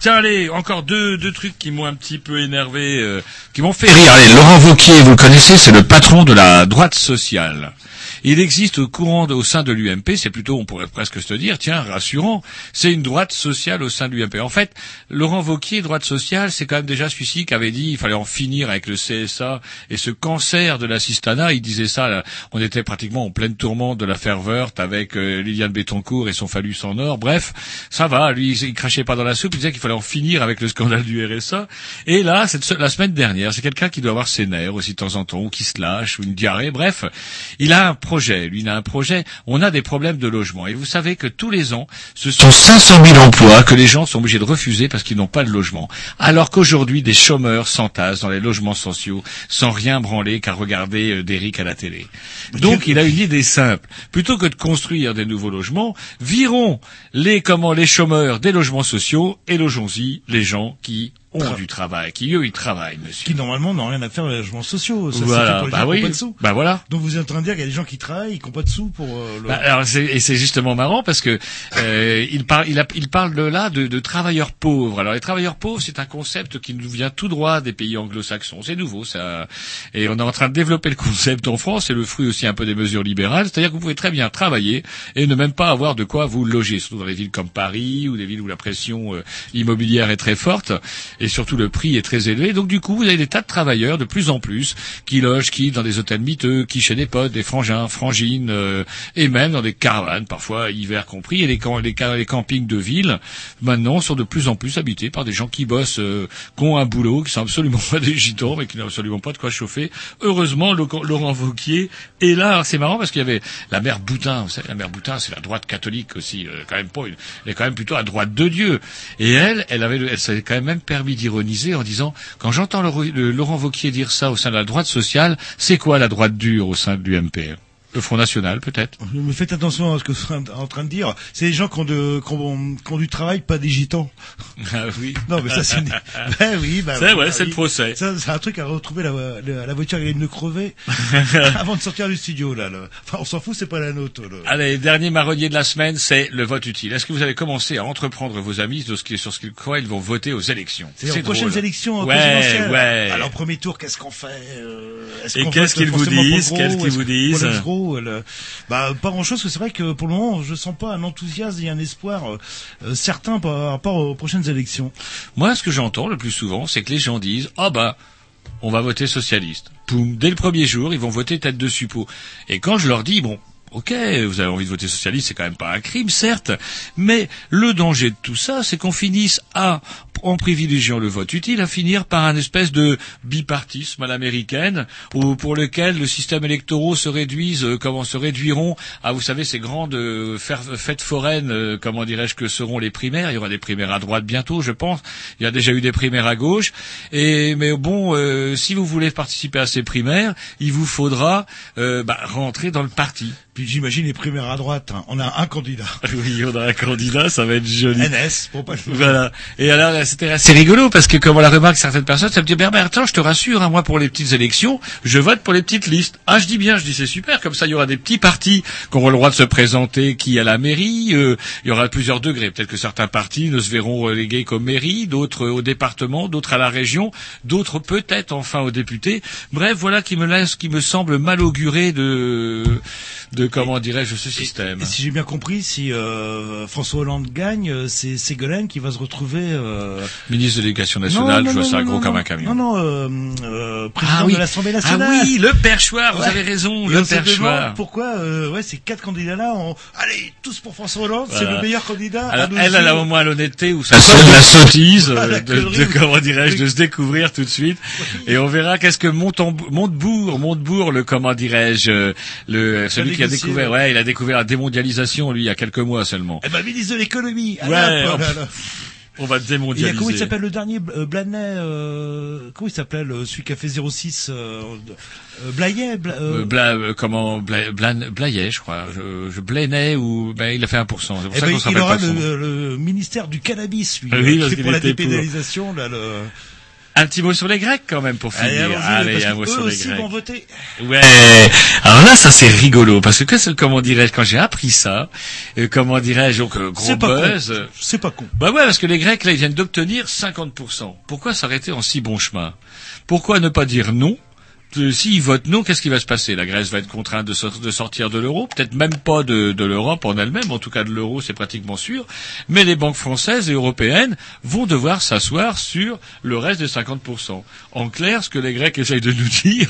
Tiens, allez, encore deux, deux trucs qui m'ont un petit peu énervé, euh, qui m'ont fait rire. Allez, Laurent Vauquier, vous le connaissez, c'est le patron de la droite sociale. Il existe au courant au sein de l'UMP, c'est plutôt, on pourrait presque se dire, tiens, rassurant, c'est une droite sociale au sein de l'UMP. En fait, Laurent Vauquier, droite sociale, c'est quand même déjà celui-ci qui avait dit il fallait en finir avec le CSA et ce cancer de l'assistanat. Il disait ça, là, on était pratiquement en pleine tourmente de l'affaire Wörth avec euh, Liliane Bettencourt et son phallus en or. Bref, ça va, lui, il crachait pas dans la soupe, il disait qu'il fallait en finir avec le scandale du RSA. Et là, cette, la semaine dernière, c'est quelqu'un qui doit avoir ses nerfs aussi de temps en temps, ou qui se lâche, ou une diarrhée, bref. Il a un projet, lui, il a un projet. On a des problèmes de logement. Et vous savez que tous les ans, ce sont 500 000 emplois que les gens sont obligés de refuser parce qu'ils n'ont pas de logement. Alors qu'aujourd'hui, des chômeurs s'entassent dans les logements sociaux sans rien branler qu'à regarder euh, Derrick à la télé. Donc, il a une idée simple. Plutôt que de construire des nouveaux logements, virons les, comment, les chômeurs des logements sociaux et logeons-y les gens qui ont du travail, qui eux, ils travaillent, monsieur.
Qui normalement n'ont rien à faire dans les logements sociaux. Ça,
Voilà,
pour les
bah
gens
oui,
pas de sous.
bah voilà.
Donc vous êtes en train de dire qu'il y a des gens qui travaillent, qui n'ont pas de sous pour euh, le...
Bah, alors c'est- et c'est justement marrant parce que euh, il parle, il, a- il parle de là de, de travailleurs pauvres. Alors les travailleurs pauvres, c'est un concept qui nous vient tout droit des pays anglo-saxons. C'est nouveau ça, et on est en train de développer le concept en France. C'est le fruit aussi un peu des mesures libérales, c'est-à-dire que vous pouvez très bien travailler et ne même pas avoir de quoi vous loger, surtout dans les villes comme Paris ou des villes où la pression euh, immobilière est très forte. et surtout le prix est très élevé. Donc du coup, vous avez des tas de travailleurs de plus en plus qui logent, qui dans des hôtels miteux, qui chez des potes, des frangins, frangines, euh, et même dans des caravanes, parfois hiver compris, et les, camp- les, ca- les campings de ville maintenant sont de plus en plus habités par des gens qui bossent, euh, qui ont un boulot, qui sont absolument pas des gitans, mais qui n'ont absolument pas de quoi chauffer. Heureusement, Laurent Vauquier est là. C'est marrant parce qu'il y avait la mère Boutin, vous savez, la mère Boutin, c'est la droite catholique aussi, euh, quand même pas, une- elle est quand même plutôt à droite de Dieu. Et elle, elle avait, le- elle s'est quand même même d'ironiser en disant, quand j'entends Laurent Vauquier dire ça au sein de la droite sociale, c'est quoi la droite dure au sein de l'UMP Le Front National, peut-être
Mais faites attention à ce que vous êtes en train de dire. C'est des gens qui ont, de, qui ont, qui ont du travail, pas des gitans.
Ah oui.
Non, mais ça, c'est... une- Ben oui, ben
C'est vrai,
ben
c'est le procès.
Ça, c'est un truc à retrouver la, la, la voiture, elle est de crever avant de sortir du studio, là. là. Enfin, on s'en fout, c'est pas la nôtre. là.
Allez, dernier marronnier de la semaine, c'est le vote utile. Est-ce que vous avez commencé à entreprendre vos amis sur ce qui- sur ce qu'ils croient ils vont voter aux élections?
C'est aux prochaines élections
Ouais,
présidentielles.
ouais.
Alors, premier tour, qu'est-ce qu'on fait euh, est-ce
Et
qu'on
qu'est-ce qu'ils vous disent? Qu'est-ce qu'ils vous disent?
Le- Bah, pas grand-chose, parce que c'est vrai que pour le moment, je sens pas un enthousiasme et un espoir euh, euh, certain par rapport aux prochaines élections.
Moi, ce que j'entends le plus souvent, c'est que les gens disent ah bah on va voter socialiste. Dès le premier jour, ils vont voter tête de suppôt. Et quand je leur dis bon. Ok, vous avez envie de voter socialiste, c'est quand même pas un crime, certes, mais le danger de tout ça, c'est qu'on finisse à, en privilégiant le vote utile, à finir par un espèce de bipartisme à l'américaine, où, pour lequel le système électoral se réduise, euh, comment se réduiront à, vous savez, ces grandes euh, fêtes foraines, euh, comment dirais-je, que seront les primaires. Il y aura des primaires à droite bientôt, je pense. Il y a déjà eu des primaires à gauche. Et mais bon, euh, si vous voulez participer à ces primaires, il vous faudra euh, bah, rentrer dans le parti.
Puis j'imagine les primaires à droite, hein. on a un candidat.
Oui, on a un candidat, ça va être joli.
NS, pour pas le
Voilà. Et alors, c'était assez rigolo parce que, comme on la remarque certaines personnes, ça me dit, ben, attends, je te rassure, hein, moi, pour les petites élections, je vote pour les petites listes. Ah, je dis bien, je dis, c'est super. Comme ça, il y aura des petits partis qui auront le droit de se présenter, qui à la mairie, euh, il y aura plusieurs degrés. Peut-être que certains partis ne se verront relégués qu'aux mairies, d'autres au département, d'autres à la région, d'autres peut-être enfin aux députés. Bref, voilà qui me laisse, qui me semble mal auguré de, de comment dirais-je, ce système.
Et si j'ai bien compris, si euh, François Hollande gagne, euh, c'est Ségolène qui va se retrouver... Euh...
Ministre de l'Éducation nationale, je vois ça gros comme un camion.
Non, non, euh, euh, président
Ah oui.
de l'Assemblée nationale.
Ah oui, le perchoir, vous avez raison,
Et
le
on
perchoir.
pourquoi euh, ouais, ces quatre candidats-là ont... Allez, tous pour François Hollande, c'est le meilleur candidat. à
elle, elle a au moins l'honnêteté ou ça sonne la sottise de, de- comment dirais-je de se découvrir tout de suite et on verra qu'est-ce que Montemb- Montebourg Montebourg le comment dirais-je le celui qui a découvert
ouais.
il a découvert la démondialisation lui il y a quelques mois seulement
Eh ben, ministre de l'économie.
Ouais,
oh là là.
on va
Il y a
démondialiser
comment il s'appelle le dernier euh, Blanet euh, Comment il s'appelle celui qui a fait 06 euh, euh, Blayet Bla- euh,
Bla- comment Bla, Blayet je crois je, je ou ben il a fait 1% c'est pour
eh
ça
ben,
qu'on
il aura
pas nom.
le, le ministère du cannabis, lui,
oui,
qui
parce
pour la
pour.
dépénalisation. Là, le...
un petit mot sur les Grecs quand même pour
Allez,
finir allez
parce
un
que
mot
eux
sur les
aussi
Grecs
vont voter.
Ouais. Alors là, ça c'est rigolo parce que qu'est-ce- comment dirais-je quand j'ai appris ça, euh, comment dirais-je donc euh, gros
C'est pas
buzz.
con.
euh,
C'est pas con.
Bah ouais, parce que les Grecs là, ils viennent d'obtenir 50%. Pourquoi s'arrêter en si bon chemin? Pourquoi ne pas dire non Euh, S'ils votent non, qu'est-ce qui va se passer? La Grèce va être contrainte de, sor- de sortir de l'euro, peut-être même pas de, de l'Europe en elle-même, en tout cas de l'euro, c'est pratiquement sûr. Mais les banques françaises et européennes vont devoir s'asseoir sur le reste des 50%. En clair, ce que les Grecs essayent de nous dire,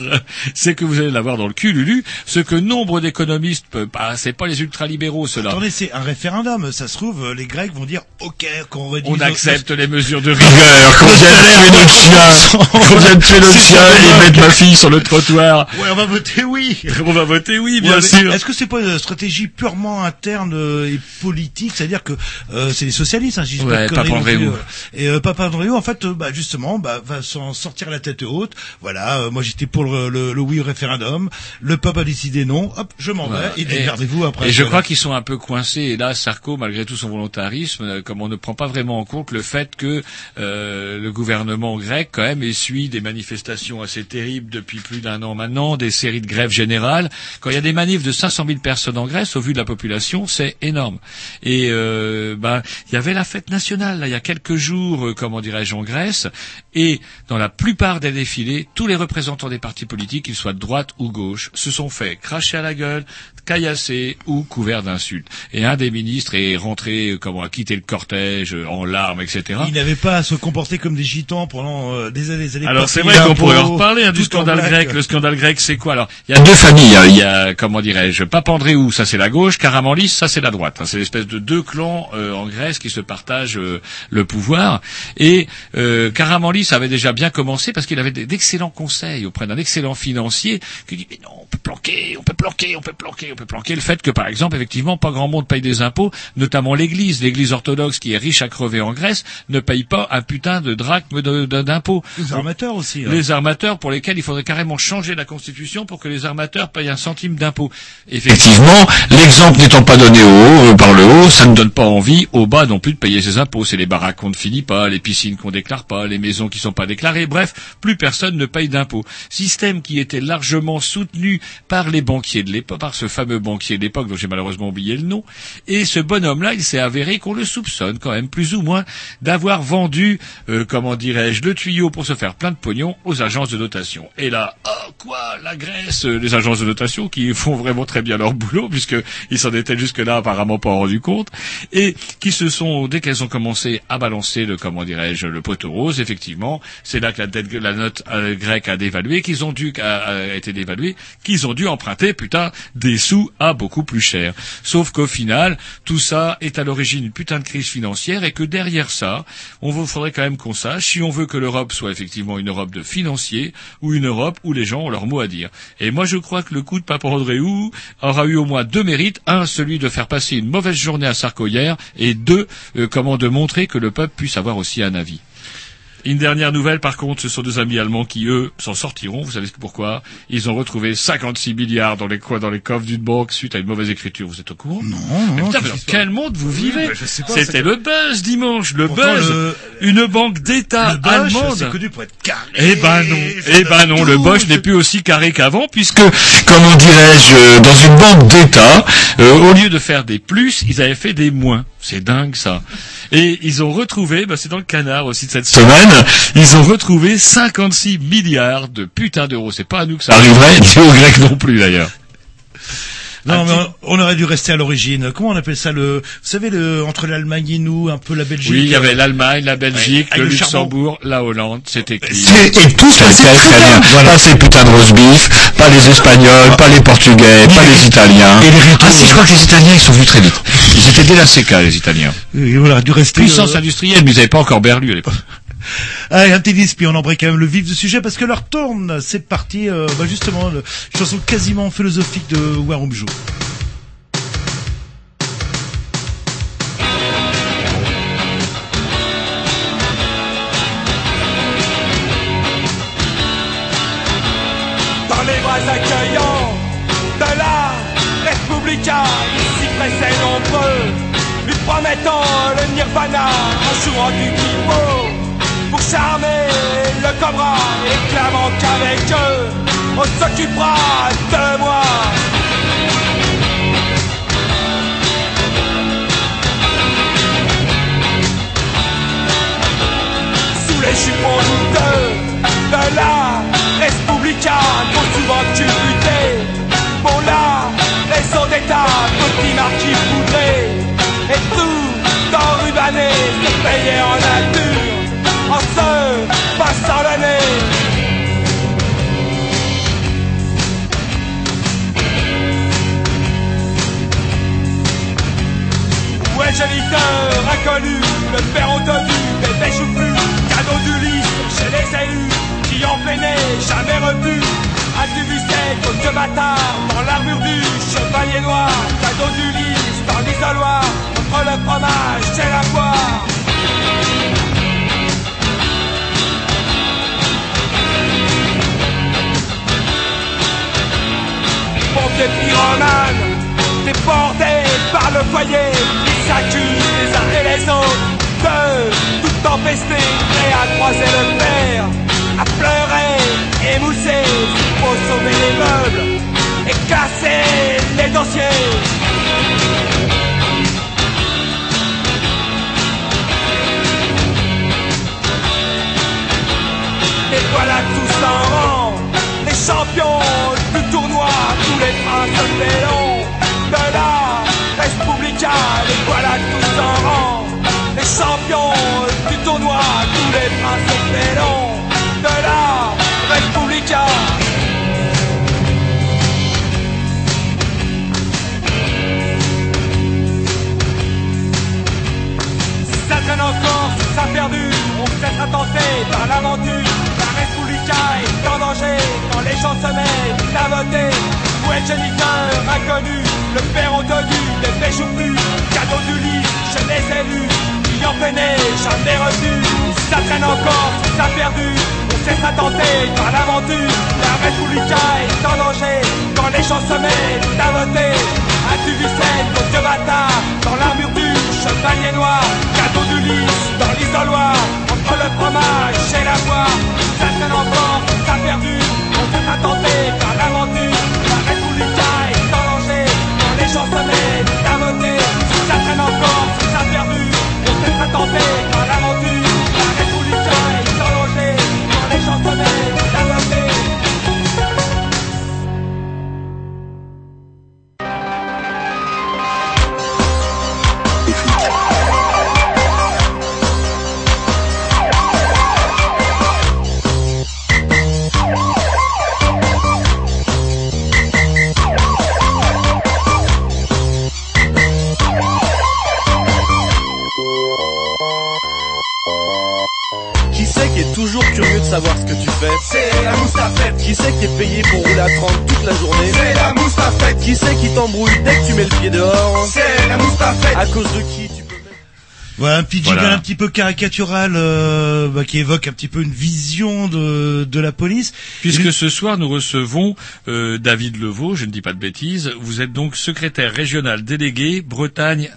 c'est que vous allez l'avoir dans le cul, Lulu, ce que nombre d'économistes, peuvent- bah, c'est pas les ultralibéraux, ceux-là.
Attendez, c'est un référendum. Ça se trouve, les Grecs vont dire OK, qu'on réduise.
On accepte les mesures de rigueur, qu'on vienne tuer notre chien, qu'on vienne tuer notre chien et mettre ma fille sur le trottoir.
Ouais, on va voter oui.
On va voter oui, bien
Ouais,
sûr.
Est-ce que c'est pas une stratégie purement interne euh, et politique, c'est-à-dire que euh, c'est les socialistes, hein, je dis
Ouais, Papandréou.
plus, euh, Et euh, Papandréou, en fait, euh, bah, justement, bah, va s'en sortir la tête haute. Voilà, euh, moi j'étais pour le, le, le oui au référendum. Le peuple a décidé non. Hop, je m'en vais. Et démerdez-vous après.
Et je crois qu'ils sont un peu coincés. Et là, Sarko, malgré tout son volontarisme, comme on ne prend pas vraiment en compte le fait que euh, le gouvernement grec, quand même, essuie des manifestations assez terribles depuis plus d'un an maintenant, des séries de grèves générale. Quand il y a des manifs de 500 000 personnes en Grèce, au vu de la population, c'est énorme. Et euh, ben, il y avait la fête nationale il y a quelques jours, euh, comment dirais-je, en Grèce, et dans la plupart des défilés, tous les représentants des partis politiques, qu'ils soient de droite ou gauche, se sont fait cracher à la gueule, caillasser ou couverts d'insultes. Et un des ministres est rentré, euh, comment, a quitté le cortège euh, en larmes, etc.
Ils n'avaient pas à se comporter comme des gitans pendant euh, des années. des années
Alors c'est vrai qu'on pourrait en reparler hein, du scandale grec. Le scandale grec, c'est quoi? Alors Il y a deux familles. hein. Il y a comment dirais-je Papandréou, ça c'est la gauche. Karamanlis, ça c'est la droite. hein. C'est l'espèce de deux clans euh, en Grèce qui se partagent euh, le pouvoir. Et euh, Karamanlis avait déjà bien commencé parce qu'il avait d'excellents conseils auprès d'un excellent financier qui dit mais non, on peut planquer, on peut planquer, on peut planquer, on peut planquer le fait que par exemple effectivement pas grand monde paye des impôts, notamment l'Église, l'Église orthodoxe qui est riche à crever en Grèce ne paye pas un putain de drachme d'impôts.
Les armateurs aussi. hein.
Les armateurs pour lesquels il faudrait carrément changer la constitution pour que les armateurs payent un centime d'impôt. Effectivement, l'exemple n'étant pas donné au haut, euh, par le haut, ça ne donne pas envie au bas non plus de payer ses impôts. C'est les baraques qu'on ne finit pas, les piscines qu'on déclare pas, les maisons qui sont pas déclarées. Bref, plus personne ne paye d'impôts. Système qui était largement soutenu par les banquiers de l'époque, par ce fameux banquier de l'époque dont j'ai malheureusement oublié le nom. Et ce bonhomme-là, il s'est avéré qu'on le soupçonne quand même plus ou moins d'avoir vendu, euh, comment dirais-je, le tuyau pour se faire plein de pognon aux agences de notation. Et là, oh quoi, la Grèce, euh, les agences de notation qui font vraiment très bien leur boulot puisque ils s'en étaient jusque-là apparemment pas rendu compte et qui se sont dès qu'elles ont commencé à balancer le comment dirais-je le poteau rose, effectivement, c'est là que la, dette, la note euh, grecque a dévalué, qu'ils ont dû a, a été dévaluée, qu'ils ont dû emprunter putain des sous à beaucoup plus cher. Sauf qu'au final, tout ça est à l'origine d'une putain de crise financière et que derrière ça, on faudrait quand même qu'on sache si on veut que l'Europe soit effectivement une Europe de financiers ou une Europe où les gens ont leur mot à dire. Et moi, je crois que le coup de Papandréou aura eu au moins deux mérites. Un, celui de faire passer une mauvaise journée à Sarkoyer et deux, euh, comment de montrer que le peuple puisse avoir aussi un avis. Une dernière nouvelle, par contre, ce sont deux amis allemands qui, eux, s'en sortiront. Vous savez pourquoi? Ils ont retrouvé 56 milliards dans les coins, dans les coffres d'une banque suite à une mauvaise écriture. Vous êtes au courant?
Non,
Mais
non.
putain, mais dans quel monde vous vivez? C'était le buzz dimanche, le
Pourtant,
buzz.
le-
Une banque d'État allemande.
c'est connu pour être carré.
Eh ben non, eh ben non, le Bosch n'est plus aussi carré qu'avant, puisque, comment dirais-je, euh, dans une banque d'État, euh, au lieu de faire des plus, ils avaient fait des moins. C'est dingue ça. Et ils ont retrouvé, bah, c'est dans le canard aussi de cette semaine, ils ont retrouvé 56 milliards de putain d'euros. C'est pas à nous que ça arriverait, ni aux Grecs non plus d'ailleurs.
Non, mais on, aurait dû rester à l'origine. Comment on appelle ça le, vous savez, le, entre l'Allemagne et nous, un peu la Belgique?
Oui, il y avait l'Allemagne, la Belgique,
Ouais,
le Luxembourg, la Hollande, c'était écrit.
Et, et tout se passait très bien. Pas ces putains de roast beef, pas les Espagnols, pas les Portugais, pas les Italiens. ah si, je crois que les Italiens, ils sont venus très vite.
Ils étaient dès la CK, les Italiens.
Et voilà, dû rester.
Puissance
euh,
industrielle, mais ils n'avaient pas encore berlu à l'époque.
Allez, un petit disque, puis on embraye quand même le vif du sujet parce que leur tourne. C'est parti, euh, bah justement, le, chanson quasiment philosophique de Warumjo.
dans les bras accueillants de la Républica, pressés nombreux, lui promettant le nirvana en jouant du keyboard pour charmer le cobra et clamant qu'avec eux on s'occupera de moi. sous les jupons douteux de la Respublica, trop souvent culbutés pour la raison d'État, petit marquis poudré, et tout enrubané, se payer en nature, en se passant l'année. Ouais, géniteur inconnu, le père entendu, bébé joufflu, cadeau du lys chez les élus, qui en peinait, jamais revu. Individuel comme ce bâtard, dans l'armure du chevalier noir, cadeau du lys, dans l'isoloir, entre le fromage et la poire. Pompiers pyromanes, déportés par le foyer, ils s'accusent les uns et les autres de tout empester, prêts à croiser le fer, à pleurer, émousser, sauver les meubles, casser les dossiers. Et voilà tous en rang, les champions du tournoi, tous les princes félons de la Respublica. Et voilà tous en rang, les champions du tournoi, tous les princes félons de la Respublica. Ça on se laissera tenter par l'aventure. La Respublica est en danger quand les gens se mettent à voter. Où est géniteur inconnu, le père entendu, les péchés plus, cadeau du lit, je les ai vus, ayant peiné, jamais reçu. Ça traîne encore, ça perdu, on se laissera tenter par l'aventure. La Respublica est en danger quand les gens se mettent à voter. As-tu vu cette de bâtard dans l'armure du chevalier noir Cadeau du lys dans l'isoloir. Entre le fromage et la voix Ça traîne encore, ça perdu. On s'est attenté par l'aventure La Républica est en danger Quand les se mettent à voter Si ça perdu. On s'est attenté par l'aventure
C'est
la moustafette
Qui c'est qui est payé pour rouler à 30 toute la journée
C'est la moustafette
Qui c'est qui t'embrouille dès que tu mets le pied dehors
C'est la moustafette
À cause de qui tu peux
Voilà, un petit jingle
Voilà.
un petit peu caricatural euh, bah, qui évoque un petit peu une vision de, de la police.
Puisque ce soir nous recevons euh, David Levaux, je ne dis pas de bêtises. Vous êtes donc secrétaire régional délégué Bretagne,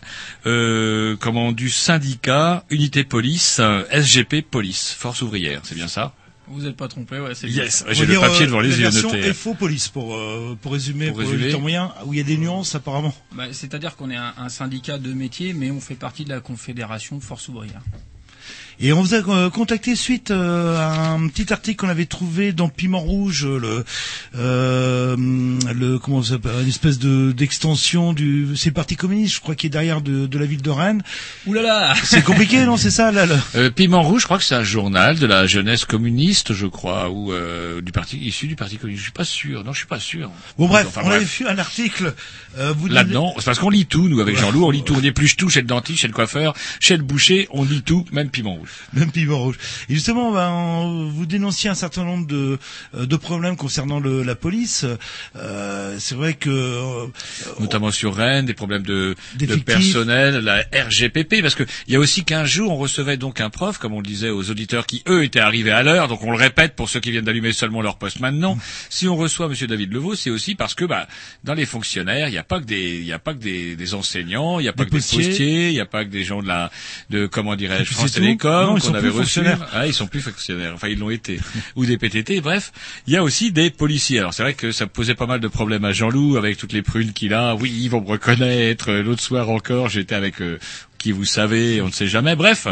euh, comment du syndicat Unité Police euh, SGP Police Force ouvrière, c'est bien ça?
Vous n'êtes pas trompé, ouais, c'est
Yes, j'ai le
dire,
papier
euh,
devant les
la
yeux
version
noté.
FO police pour euh, pour résumer
Pour
pour,
résumer.
le temps moyen où il y a des nuances apparemment.
Bah, C'est-à-dire qu'on est un, un syndicat de métier, mais on fait partie de la Confédération Force ouvrière.
Et on vous a euh, contacté suite euh, à un petit article qu'on avait trouvé dans Piment Rouge, le, euh, le comment ça s'appelle, une espèce de d'extension du, c'est le Parti communiste, je crois, qui est derrière de, de la ville de Rennes.
Ouh là là
C'est compliqué, non C'est ça, là. le-
Euh, Piment Rouge, je crois que c'est un journal de la jeunesse communiste, je crois, ou euh, du parti issu du parti communiste. Je suis pas sûr. Non, je suis pas sûr.
Bon bref,
Enfin,
on avait vu un article. Euh, vous
Là-dedans, c'est parce qu'on lit tout, nous, avec Jean-Loup, on lit tout, on épluche tout chez le dentiste, chez le coiffeur, chez le boucher, on lit tout, même Piment Rouge.
Même piment rouge. Et justement, ben, on- vous dénonciez un certain nombre de, euh, de problèmes concernant le, la police. Euh, c'est vrai que euh,
Notamment sur Rennes, des problèmes de, de personnel, la RGPP, parce que il y a aussi qu'un jour, on recevait donc un prof, comme on le disait aux auditeurs qui, eux, étaient arrivés à l'heure, donc on le répète pour ceux qui viennent d'allumer seulement leur poste maintenant. Si on reçoit Monsieur David Levaux, c'est aussi parce que, bah, dans les fonctionnaires, il n'y a pas que des, il y a pas que des, des enseignants, il n'y a pas
Des
que
postiers.
des postiers, il n'y a pas que des gens de la, de, comment dirais-je, France. Télécom,
Non, ils
qu'on
sont
avait
plus
reçu. Ah, ils sont plus fonctionnaires. Enfin, ils l'ont été. Ou des PTT. Bref, il y a aussi des policiers. Alors, c'est vrai que ça posait pas mal de problèmes à Jean-Loup avec toutes les prunes qu'il a. Oui, ils vont me reconnaître. L'autre soir encore, j'étais avec euh, qui vous savez, on ne sait jamais. Bref,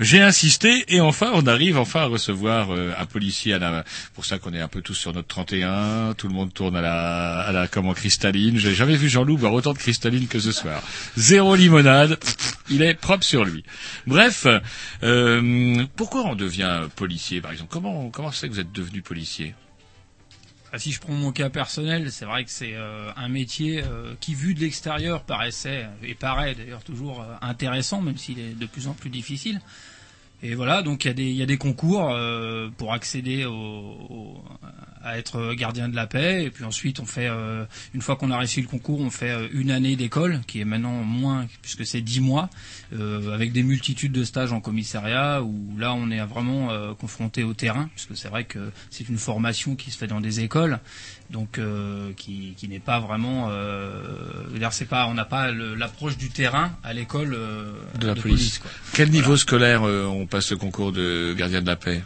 j'ai insisté et enfin, on arrive enfin à recevoir euh, un policier à la. Pour ça qu'on est un peu tous sur notre 31. Tout le monde tourne à la, à la comment cristalline. J'ai jamais vu Jean-Loup boire autant de cristalline que ce soir. Zéro limonade. Il est propre sur lui. Bref, euh, pourquoi on devient policier, par exemple? Comment comment c'est que vous êtes devenu policier?
Si je prends mon cas personnel, c'est vrai que c'est euh, un métier euh, qui, vu de l'extérieur, paraissait, et paraît d'ailleurs toujours euh, intéressant, même s'il est de plus en plus difficile. Et voilà, donc il y a des, concours euh, pour accéder à être gardien de la paix. Et puis ensuite, on fait, euh, une fois qu'on a réussi le concours, on fait euh, une année d'école, qui est maintenant moins, puisque c'est dix mois, avec des multitudes de stages en commissariat, où là, on est vraiment confronté au terrain, puisque c'est vrai que c'est une formation qui se fait dans des écoles, donc euh, qui, qui n'est pas vraiment, euh, c'est pas, on n'a pas l'approche du terrain à l'école euh,
de la police,
quoi.
Quel niveau scolaire euh, on passe le concours de gardien de la paix?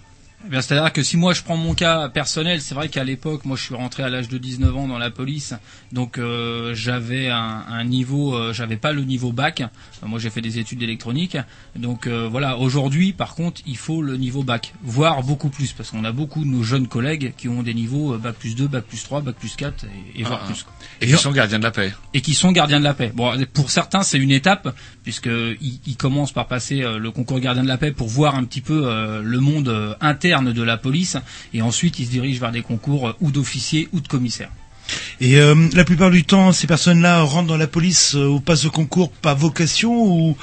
Eh c'est-à-dire que si moi je prends mon cas personnel, c'est vrai qu'à l'époque, moi je suis rentré à l'âge de 19 ans dans la police, donc euh, j'avais un, un niveau, euh, j'avais pas le niveau bac. Moi j'ai fait des études d'électronique, donc euh, voilà. Aujourd'hui, par contre, il faut le niveau bac, voire beaucoup plus, parce qu'on a beaucoup de nos jeunes collègues qui ont des niveaux euh, bac plus 2, bac plus 3, bac plus 4 et, et voire
Ah,
plus.
Et qui sont gardiens de la paix.
Et qui sont gardiens de la paix. Bon, pour certains, c'est une étape, puisque ils, ils commencent par passer euh, le concours gardien de la paix pour voir un petit peu euh, le monde euh, interne de la police, et ensuite ils se dirigent vers des concours euh, ou d'officiers ou de commissaires.
Et euh, la plupart du temps, ces personnes-là rentrent dans la police euh, ou passent au concours pas vocation ou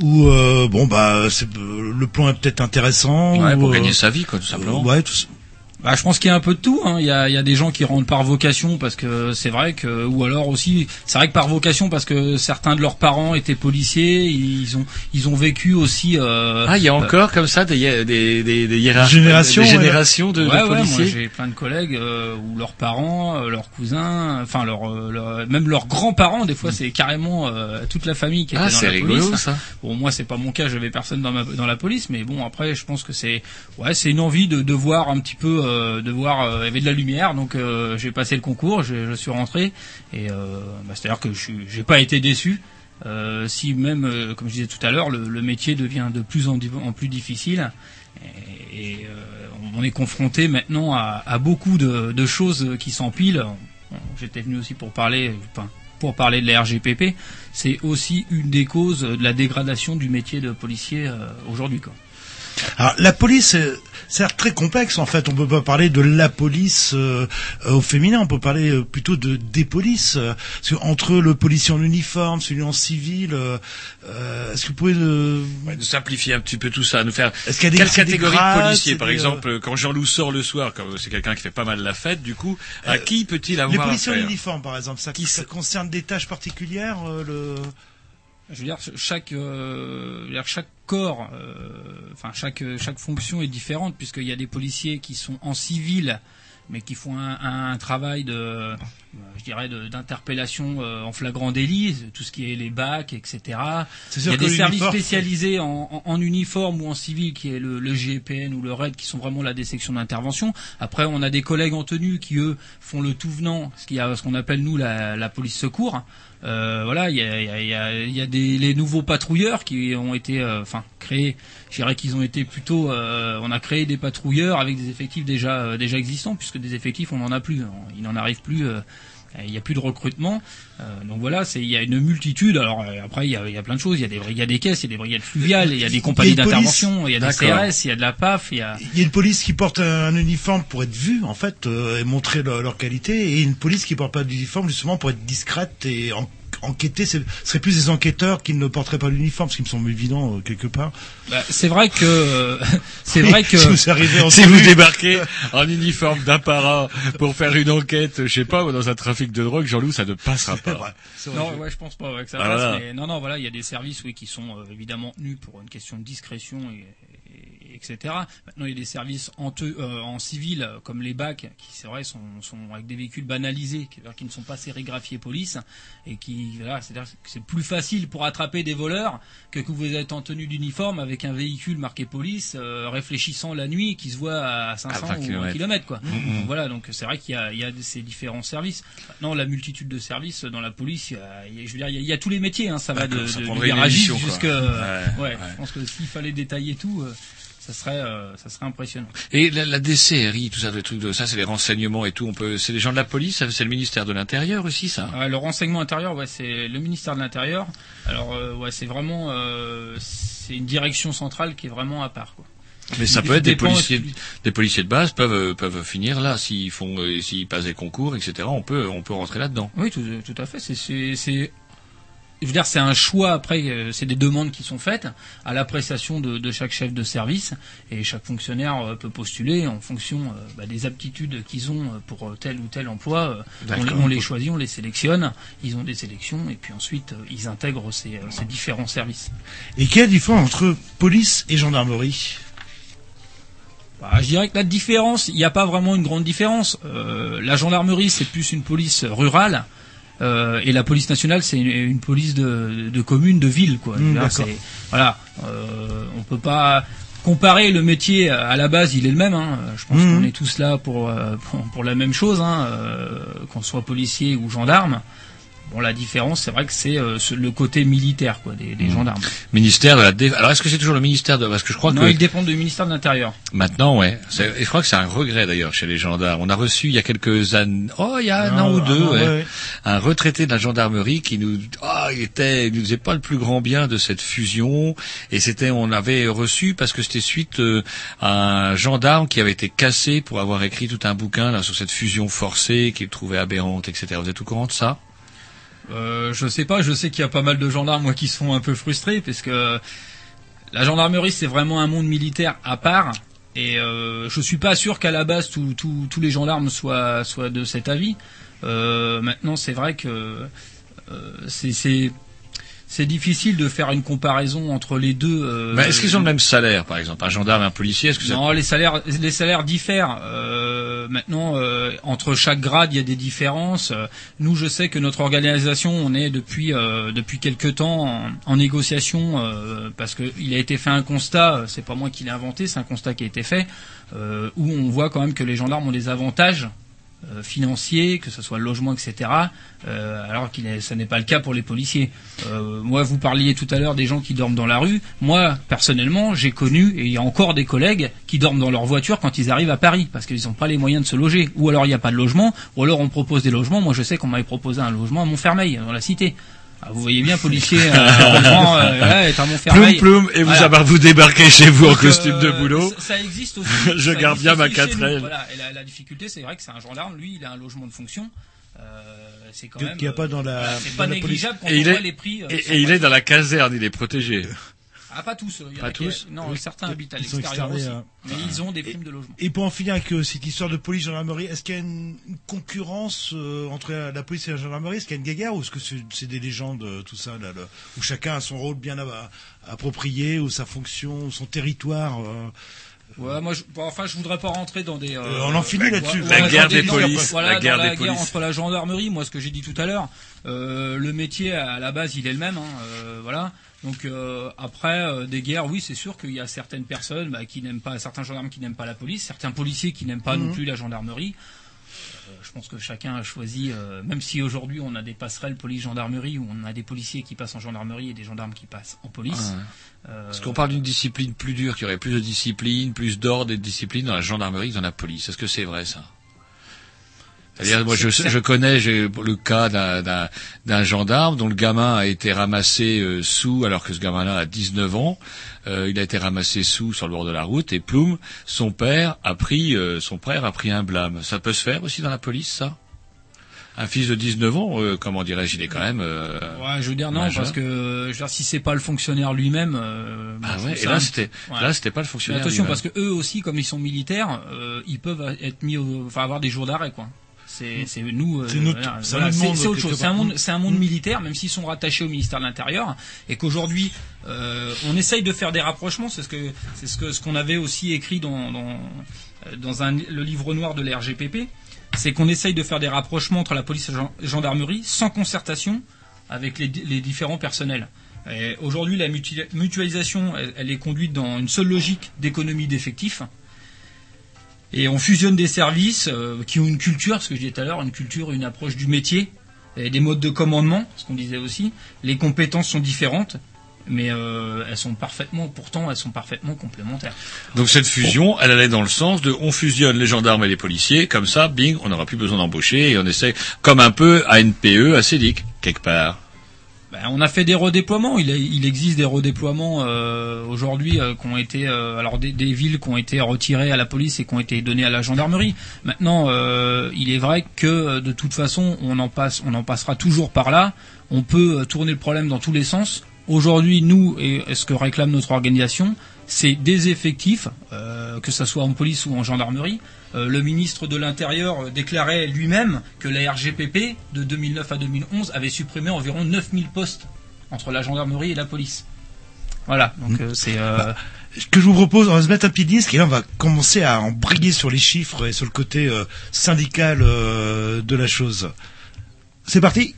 ou euh, bon bah c'est le plan est peut-être intéressant.
Ouais,
ou,
pour
euh,
gagner sa vie, quoi, tout simplement.
Ouais, tout ça.
Bah, je pense qu'il y a un peu de tout. hein. Il, y a, il y a des gens qui rentrent par vocation parce que c'est vrai que, ou alors aussi, c'est vrai que par vocation parce que certains de leurs parents étaient policiers, ils ont, ils ont vécu aussi. euh,
Ah, il y a
euh,
encore comme ça des, des, des, des hiérarchies,
Générations,
des
ouais.
générations de, de
ouais, ouais, moi, j'ai plein de collègues euh, où leurs parents, euh, leurs cousins, enfin leurs, euh, leurs- même leurs grands-parents, des fois c'est carrément euh, toute la famille qui
Ah,
était dans
c'est
la
rigolo,
police.
ça.
Bon, moi c'est pas mon cas, j'avais personne dans, ma, dans la police, mais bon après je pense que c'est, ouais, c'est une envie de, de voir un petit peu, euh, de voir, euh, il y avait de la lumière, donc euh, j'ai passé le concours, je, suis rentré et euh, bah, c'est-à-dire que je j'ai pas été déçu. Euh, si même, euh, comme je disais tout à l'heure, le, métier devient de plus en, plus difficile et, euh, on est confronté maintenant à, beaucoup de, choses qui s'empilent. J'étais venu aussi pour parler, pour parler de la RGPP. C'est aussi une des causes de la dégradation du métier de policier euh, aujourd'hui.
Alors la police, euh, c'est très complexe en fait. On peut pas parler de la police euh, au féminin, on peut parler euh, plutôt de des polices. euh, parce que entre le policier en uniforme, celui en civil, euh, euh, est-ce que vous pouvez euh,
Ouais, simplifier un petit peu tout ça, nous faire
Est-ce qu'il y a des-
quelle catégorie de policiers, par
des,
exemple, quand Jean-Loup sort le soir, comme c'est quelqu'un qui fait pas mal la fête, du coup, à qui peut-il avoir
les policiers en uniforme par exemple, ça, ça concerne des tâches particulières euh, le
Je veux dire, chaque, euh, je veux dire, chaque corps, euh, enfin chaque chaque fonction est différente puisqu'il y a des policiers qui sont en civil mais qui font un, un travail de, je dirais, d'interpellation euh, en flagrant délit, tout ce qui est les bacs, etc. Il y a des services spécialisés en, en- en uniforme ou en civil, qui est le, le GPN ou le RAID, qui sont vraiment là des sections d'intervention. Après, on a des collègues en tenue qui eux font le tout venant, ce qui a ce qu'on appelle nous la, la police secours. Euh, voilà, il y a, y a- des les nouveaux patrouilleurs qui ont été, euh, enfin créés. Je dirais qu'ils ont été plutôt. euh, on a créé des patrouilleurs avec des effectifs déjà déjà existants, puisque des effectifs on n'en a plus. Il n'en arrive plus. Euh, il n'y a plus de recrutement. Euh, donc voilà, c'est il y a une multitude. Alors euh, après il y a, il y a plein de choses. Il y a des brigades des caisses, il y a des brigades fluviales, il y a des compagnies d'intervention, il y a des. CRS, il y a de la PAF, il y a
Il y a une police qui porte un uniforme pour être vue, en fait, euh, et montrer leur, leur qualité, et une police qui porte pas d'uniforme justement pour être discrète et en- enquêter. Ce serait plus des enquêteurs qui ne porteraient pas l'uniforme, ce qui me semble évident euh, quelque part.
Bah, c'est vrai que euh, c'est
Oui,
vrai que
si vous arrivez en
si
tenue.
vous débarquez en uniforme d'un para pour faire une enquête, je sais pas, dans un trafic de drogue, Jean-Loup, ça ne passera pas.
Non, ouais, je pense pas ouais, que ça
Ah,
passe,
voilà.
mais non, non, voilà, il y a des services, oui, qui sont euh, évidemment tenus pour une question de discrétion et- etc. Maintenant, il y a des services en, te- euh, en civil, euh, comme les BAC, qui, c'est vrai, sont, sont avec des véhicules banalisés, qui, qui ne sont pas sérigraphiés police, et qui, voilà, c'est-à-dire que c'est plus facile pour attraper des voleurs que que vous êtes en tenue d'uniforme avec un véhicule marqué police, euh, réfléchissant la nuit, qui se voit à 500
À 20
ou 1
kilomètres.
km, quoi.
Mhm.
Donc voilà, donc c'est vrai qu'il y a, il y a ces différents services. Maintenant, la multitude de services dans la police, il y a- il y a- je veux dire, il y a, il y a tous les métiers, hein, ça va de,
ça
de-
une
garagiste jusque,
Ouais,
ouais,
ouais.
je pense que s'il fallait détailler tout, euh, ça serait, euh, ça serait impressionnant.
Et la, la DCRI, tout ça, des trucs de ça, c'est les renseignements et tout. On peut, c'est les gens de la police, c'est le ministère de l'Intérieur aussi, ça.
Ouais, le renseignement intérieur, ouais, c'est le ministère de l'Intérieur. Alors, euh, ouais, c'est vraiment, euh, c'est une direction centrale qui est vraiment à part, quoi.
Mais ça peut être des policiers, des policiers de base peuvent peuvent finir là s'ils font, s'ils passent des concours, etc. On peut on peut rentrer là-dedans.
Oui, tout, tout à fait. C'est- je veux dire, c'est un choix. Après, euh, c'est des demandes qui sont faites à l'appréciation de, de chaque chef de service et chaque fonctionnaire euh, peut postuler en fonction euh, bah, des aptitudes qu'ils ont pour tel ou tel emploi. On, les- on les choisit, on les sélectionne. Ils ont des sélections et puis ensuite ils intègrent ces, ces différents services.
Et quelle différence entre police et gendarmerie?
Bah, je dirais que la différence, il n'y a pas vraiment une grande différence. Euh, la gendarmerie, c'est plus une police rurale. Euh, et la police nationale, c'est une, une police de, de commune, de ville, quoi.
Mm,
dire, c'est- voilà, euh, on peut pas comparer le métier à la base, il est le même. Hein. Je pense
Mhm.
qu'on est tous là pour, euh, pour pour la même chose, hein, euh, qu'on soit policier ou gendarme. Bon, la différence, c'est vrai que c'est euh, le côté militaire, quoi, des, des
Mhm.
gendarmes.
Ministère de la Défense. Alors est-ce que c'est toujours le ministère de parce que je crois
Non,
que
ils dépendent du ministère de l'Intérieur.
maintenant ouais, et je crois que c'est un regret d'ailleurs chez les gendarmes. On a reçu il y a quelques années, oh il y a un an ou deux,
ah,
ouais,
ouais, ouais.
un retraité de la gendarmerie qui nous, ah il était, il nous faisait pas le plus grand bien de cette fusion et c'était, on avait reçu parce que c'était suite euh, à un gendarme qui avait été cassé pour avoir écrit tout un bouquin là sur cette fusion forcée qu'il trouvait aberrante, etc. Vous êtes au courant de ça?
Euh, je sais pas, je sais qu'il y a pas mal de gendarmes moi qui sont un peu frustrés parce que la gendarmerie c'est vraiment un monde militaire à part et euh, je suis pas sûr qu'à la base tous les gendarmes soient soient de cet avis. Euh, maintenant c'est vrai que euh, c'est c'est difficile de faire une comparaison entre les deux. euh,
Mais Est-ce qu'ils ont le même salaire par exemple, un gendarme et un policier Est-ce que ça...
non, les salaires, les salaires diffèrent. Euh, maintenant, euh, entre chaque grade, il y a des différences. Euh, Nous, je sais que notre organisation, on est depuis euh, depuis quelque temps en, en négociation euh, parce que il a été fait un constat. C'est pas moi qui l'ai inventé, c'est un constat qui a été fait euh, où on voit quand même que les gendarmes ont des avantages euh, financiers, que ce soit logement, etc. euh, alors est, ça n'est pas le cas pour les policiers. Euh, moi, vous parliez tout à l'heure des gens qui dorment dans la rue. Moi, personnellement, j'ai connu et il y a encore des collègues qui dorment dans leur voiture quand ils arrivent à Paris parce qu'ils n'ont pas les moyens de se loger. Ou alors il n'y a pas de logement, ou alors on propose des logements. Moi, je sais qu'on m'avait proposé un logement à Montfermeil, dans la cité. Ah, vous voyez bien, policier, euh, logement, euh, là, est à
Ploum
Montfermeil.
ploum et vous,
Voilà.
vous débarquez chez vous en
Donc,
costume de
euh,
boulot.
Ça, ça existe aussi.
Je
Ça
garde bien ma
aussi chez nous.
quatrelle.
Voilà. Et la, la difficulté, c'est vrai que c'est un gendarme. Lui, il a un logement de fonction. Euh, c'est quand même.
qu'il y a pas dans la-
voilà, c'est
dans
pas
police.
négligeable quand
Et
on
il
voit
est,
les prix. euh,
et, et il est dans la caserne, il est protégé.
Ah, pas tous. Il y en
Pas
a qui-
tous
Non, certains habitent à l'extérieur aussi. Mais ils ont des primes de logement.
Et pour en finir avec euh, cette histoire de police gendarmerie, est-ce qu'il y a une, concurrence euh, entre la, la police et la gendarmerie? Est-ce qu'il y a une guéguerre ou est-ce que c'est des légendes euh, tout ça là, où chacun a son rôle bien à- approprié ou sa fonction, ou son territoire euh,
Ouais, moi, je, bon, enfin, je voudrais pas rentrer dans des.
Euh, on en finit là-dessus.
La guerre
dans
des polices,
Voilà,
la guerre
dans la
des
guerre
polices.
entre la gendarmerie, moi, ce que j'ai dit tout à l'heure, euh, le métier à la base, il est le même, hein, euh, voilà. Donc euh, après euh, des guerres, oui, c'est sûr qu'il y a certaines personnes bah, qui n'aiment pas, certains gendarmes qui n'aiment pas la police, certains policiers qui n'aiment pas non
Mhm.
plus la gendarmerie. Euh, je pense que chacun a choisi, même si aujourd'hui on a des passerelles police-gendarmerie où on a des policiers qui passent en gendarmerie et des gendarmes qui passent en police.
Ouais.
euh,
Parce qu'on parle d'une discipline plus dure, qu'il y aurait plus de discipline, plus d'ordre et de discipline dans la gendarmerie que dans la police. Est-ce que c'est vrai ça? C'est-à-dire, moi, je, je connais le cas d'un- d'un d'un gendarme dont le gamin a été ramassé euh, sous, alors que ce gamin-là a 19 ans. Euh, il a été ramassé sous sur le bord de la route et ploum, son père a pris, euh, son père a pris un blâme. Ça peut se faire aussi dans la police, ça? Un fils de 19 ans, euh, comment dirais-je, il est quand même. euh,
Ouais, je veux dire non,
majeur.
parce que je veux dire, si c'est pas le fonctionnaire lui-même. Euh,
Ah
je
ouais, et
ça
là c'était,
Ouais.
là c'était pas le
Mais
fonctionnaire.
attention,
lui-même.
parce que eux aussi, comme ils sont militaires, euh, ils peuvent être mis, au, enfin avoir des jours d'arrêt, quoi. C'est, nous. euh,
C'est
voilà, voilà,
autre
chose. C'est un monde, c'est un monde militaire, même s'ils sont rattachés au ministère de l'Intérieur, et qu'aujourd'hui, euh, on essaye de faire des rapprochements. C'est ce que, c'est ce que, ce qu'on avait aussi écrit dans, dans, euh, dans un, le livre noir de la RGPP, c'est qu'on essaye de faire des rapprochements entre la police et la gen- gendarmerie sans concertation avec les, les différents personnels. Aujourd'hui, la mutua- mutualisation, elle, elle est conduite dans une seule logique d'économie d'effectifs. Et on fusionne des services euh, qui ont une culture, ce que je disais tout à l'heure, une culture, une approche du métier, et des modes de commandement, ce qu'on disait aussi. Les compétences sont différentes, mais euh, elles sont parfaitement, pourtant, elles sont parfaitement complémentaires.
Donc cette fusion, elle allait dans le sens de on fusionne les gendarmes et les policiers, comme ça, bing, on n'aura plus besoin d'embaucher et on essaie, comme un peu à NPE, à CEDIC, quelque part.
Ben, on a fait des redéploiements. Il, existe des redéploiements euh, aujourd'hui euh, qui ont été, euh, alors des, villes qui ont été retirées à la police et qui ont été données à la gendarmerie. Maintenant, euh, il est vrai que euh, de toute façon, on en passe, on en passera toujours par là. On peut euh, tourner le problème dans tous les sens. Aujourd'hui, nous, et ce que réclame notre organisation, c'est des effectifs, euh, que ce soit en police ou en gendarmerie. Euh, le ministre de l'Intérieur euh, déclarait lui-même que la RGPP, de 2009 à 2011, avait supprimé environ 9000 postes entre la gendarmerie et la police. Voilà, donc euh, c'est... euh,
Ce que je vous propose, on va se mettre un petit disque et là on va commencer à en briller sur les chiffres et sur le côté syndical de la chose. C'est parti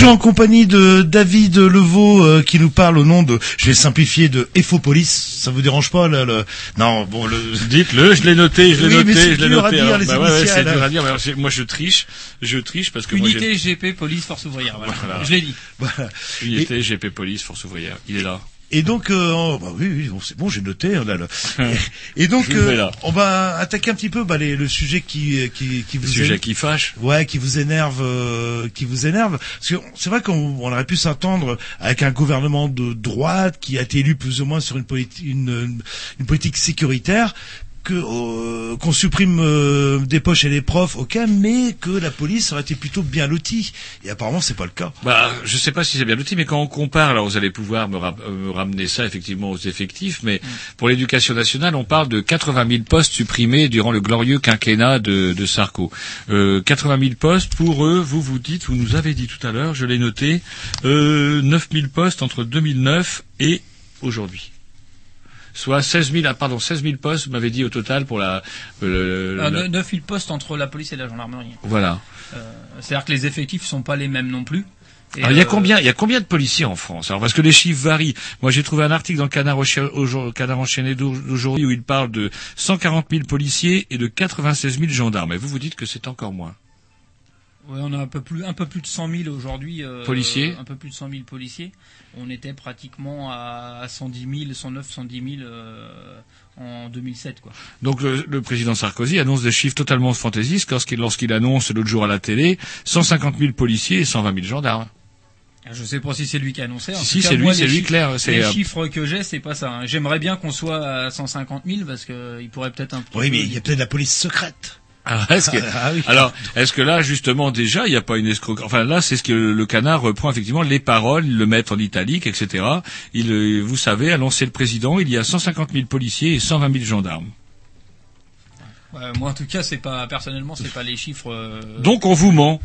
toujours en compagnie de David Levaux euh, qui nous parle au nom de, je vais simplifier, de Efopolis. Ça vous dérange pas là, le... Non, bon, le...
Dites-le, je l'ai noté, je l'ai
Oui,
noté, je l'ai noté. alors. Bah ouais, ouais, c'est dur à dire. mais alors, moi, je triche, je triche parce que moi,
Unité GP Police Force ouvrière. Voilà.
Voilà.
Je l'ai dit.
Voilà.
Unité GP Police Force ouvrière. Il est là.
Et donc, euh, oh, bah oui, oui, bon, c'est bon, j'ai noté. Là, là. Et donc, euh, on va attaquer un petit peu bah, les- le sujet qui, qui, qui vous
Le sujet qui fâche.
Ouais, qui vous énerve, euh, qui vous énerve. Parce que c'est vrai qu'on on aurait pu s'attendre avec un gouvernement de droite qui a été élu plus ou moins sur une, politi- une, une politique sécuritaire que euh, qu'on supprime euh, des poches et des profs, ok, mais que la police aurait été plutôt bien lotie. Et apparemment, c'est pas le cas.
Bah, je sais pas si c'est bien l'outil, mais quand on compare, alors vous allez pouvoir me, ra- euh, me ramener ça effectivement aux effectifs, mais pour l'éducation nationale, on parle de 80 000 postes supprimés durant le glorieux quinquennat de, de Sarko. Euh, 80 000 postes, pour eux, vous vous dites, vous nous avez dit tout à l'heure, je l'ai noté, euh, 9 000 postes entre 2009 et aujourd'hui. Soit 16 000, ah, pardon, 16 000 postes, vous m'avez dit au total pour la... euh, le-
Euh,
la-
9 000 postes entre la police et la gendarmerie.
Voilà.
Euh, C'est-à-dire que les effectifs sont pas les mêmes non plus. Et,
Alors, il y a
euh,
combien, il y a combien de policiers en France? Alors parce que les chiffres varient. Moi, j'ai trouvé un article dans le Canard, Canard enchaîné d'au- d'aujourd'hui où il parle de 140 000 policiers et de 96 000 gendarmes. Et vous vous dites que c'est encore moins.
Ouais, on a un peu plus, un peu plus de 100 000 aujourd'hui. euh,
Policiers
Un peu plus de 100 000 policiers. On était pratiquement à 110 000, 109, 110 000 euh, en 2007, quoi.
Donc le, le président Sarkozy annonce des chiffres totalement fantaisistes lorsqu'il annonce l'autre jour à la télé 150 000 policiers et 120 000 gendarmes.
Je sais pas si c'est lui qui a annoncé. En
Si, c'est lui, c'est lui, clair,
Les
euh,
chiffres que j'ai, c'est pas ça. hein. J'aimerais bien qu'on soit à 150 000 parce que il pourrait peut-être un petit
Oui,
peu-
mais il y a peut-être la police secrète.
Alors, est-ce que,
Ah oui.
alors, est-ce que là, justement, déjà, il n'y a pas une escroquerie? Enfin, là, c'est ce que le canard reprend effectivement les paroles, le met en italique, etc. Il, euh, vous savez, a lancé le président, il y a 150 000 policiers et 120 000 gendarmes.
Moi, en tout cas, c'est pas personnellement, c'est pas les chiffres. euh,
Donc, on vous ment.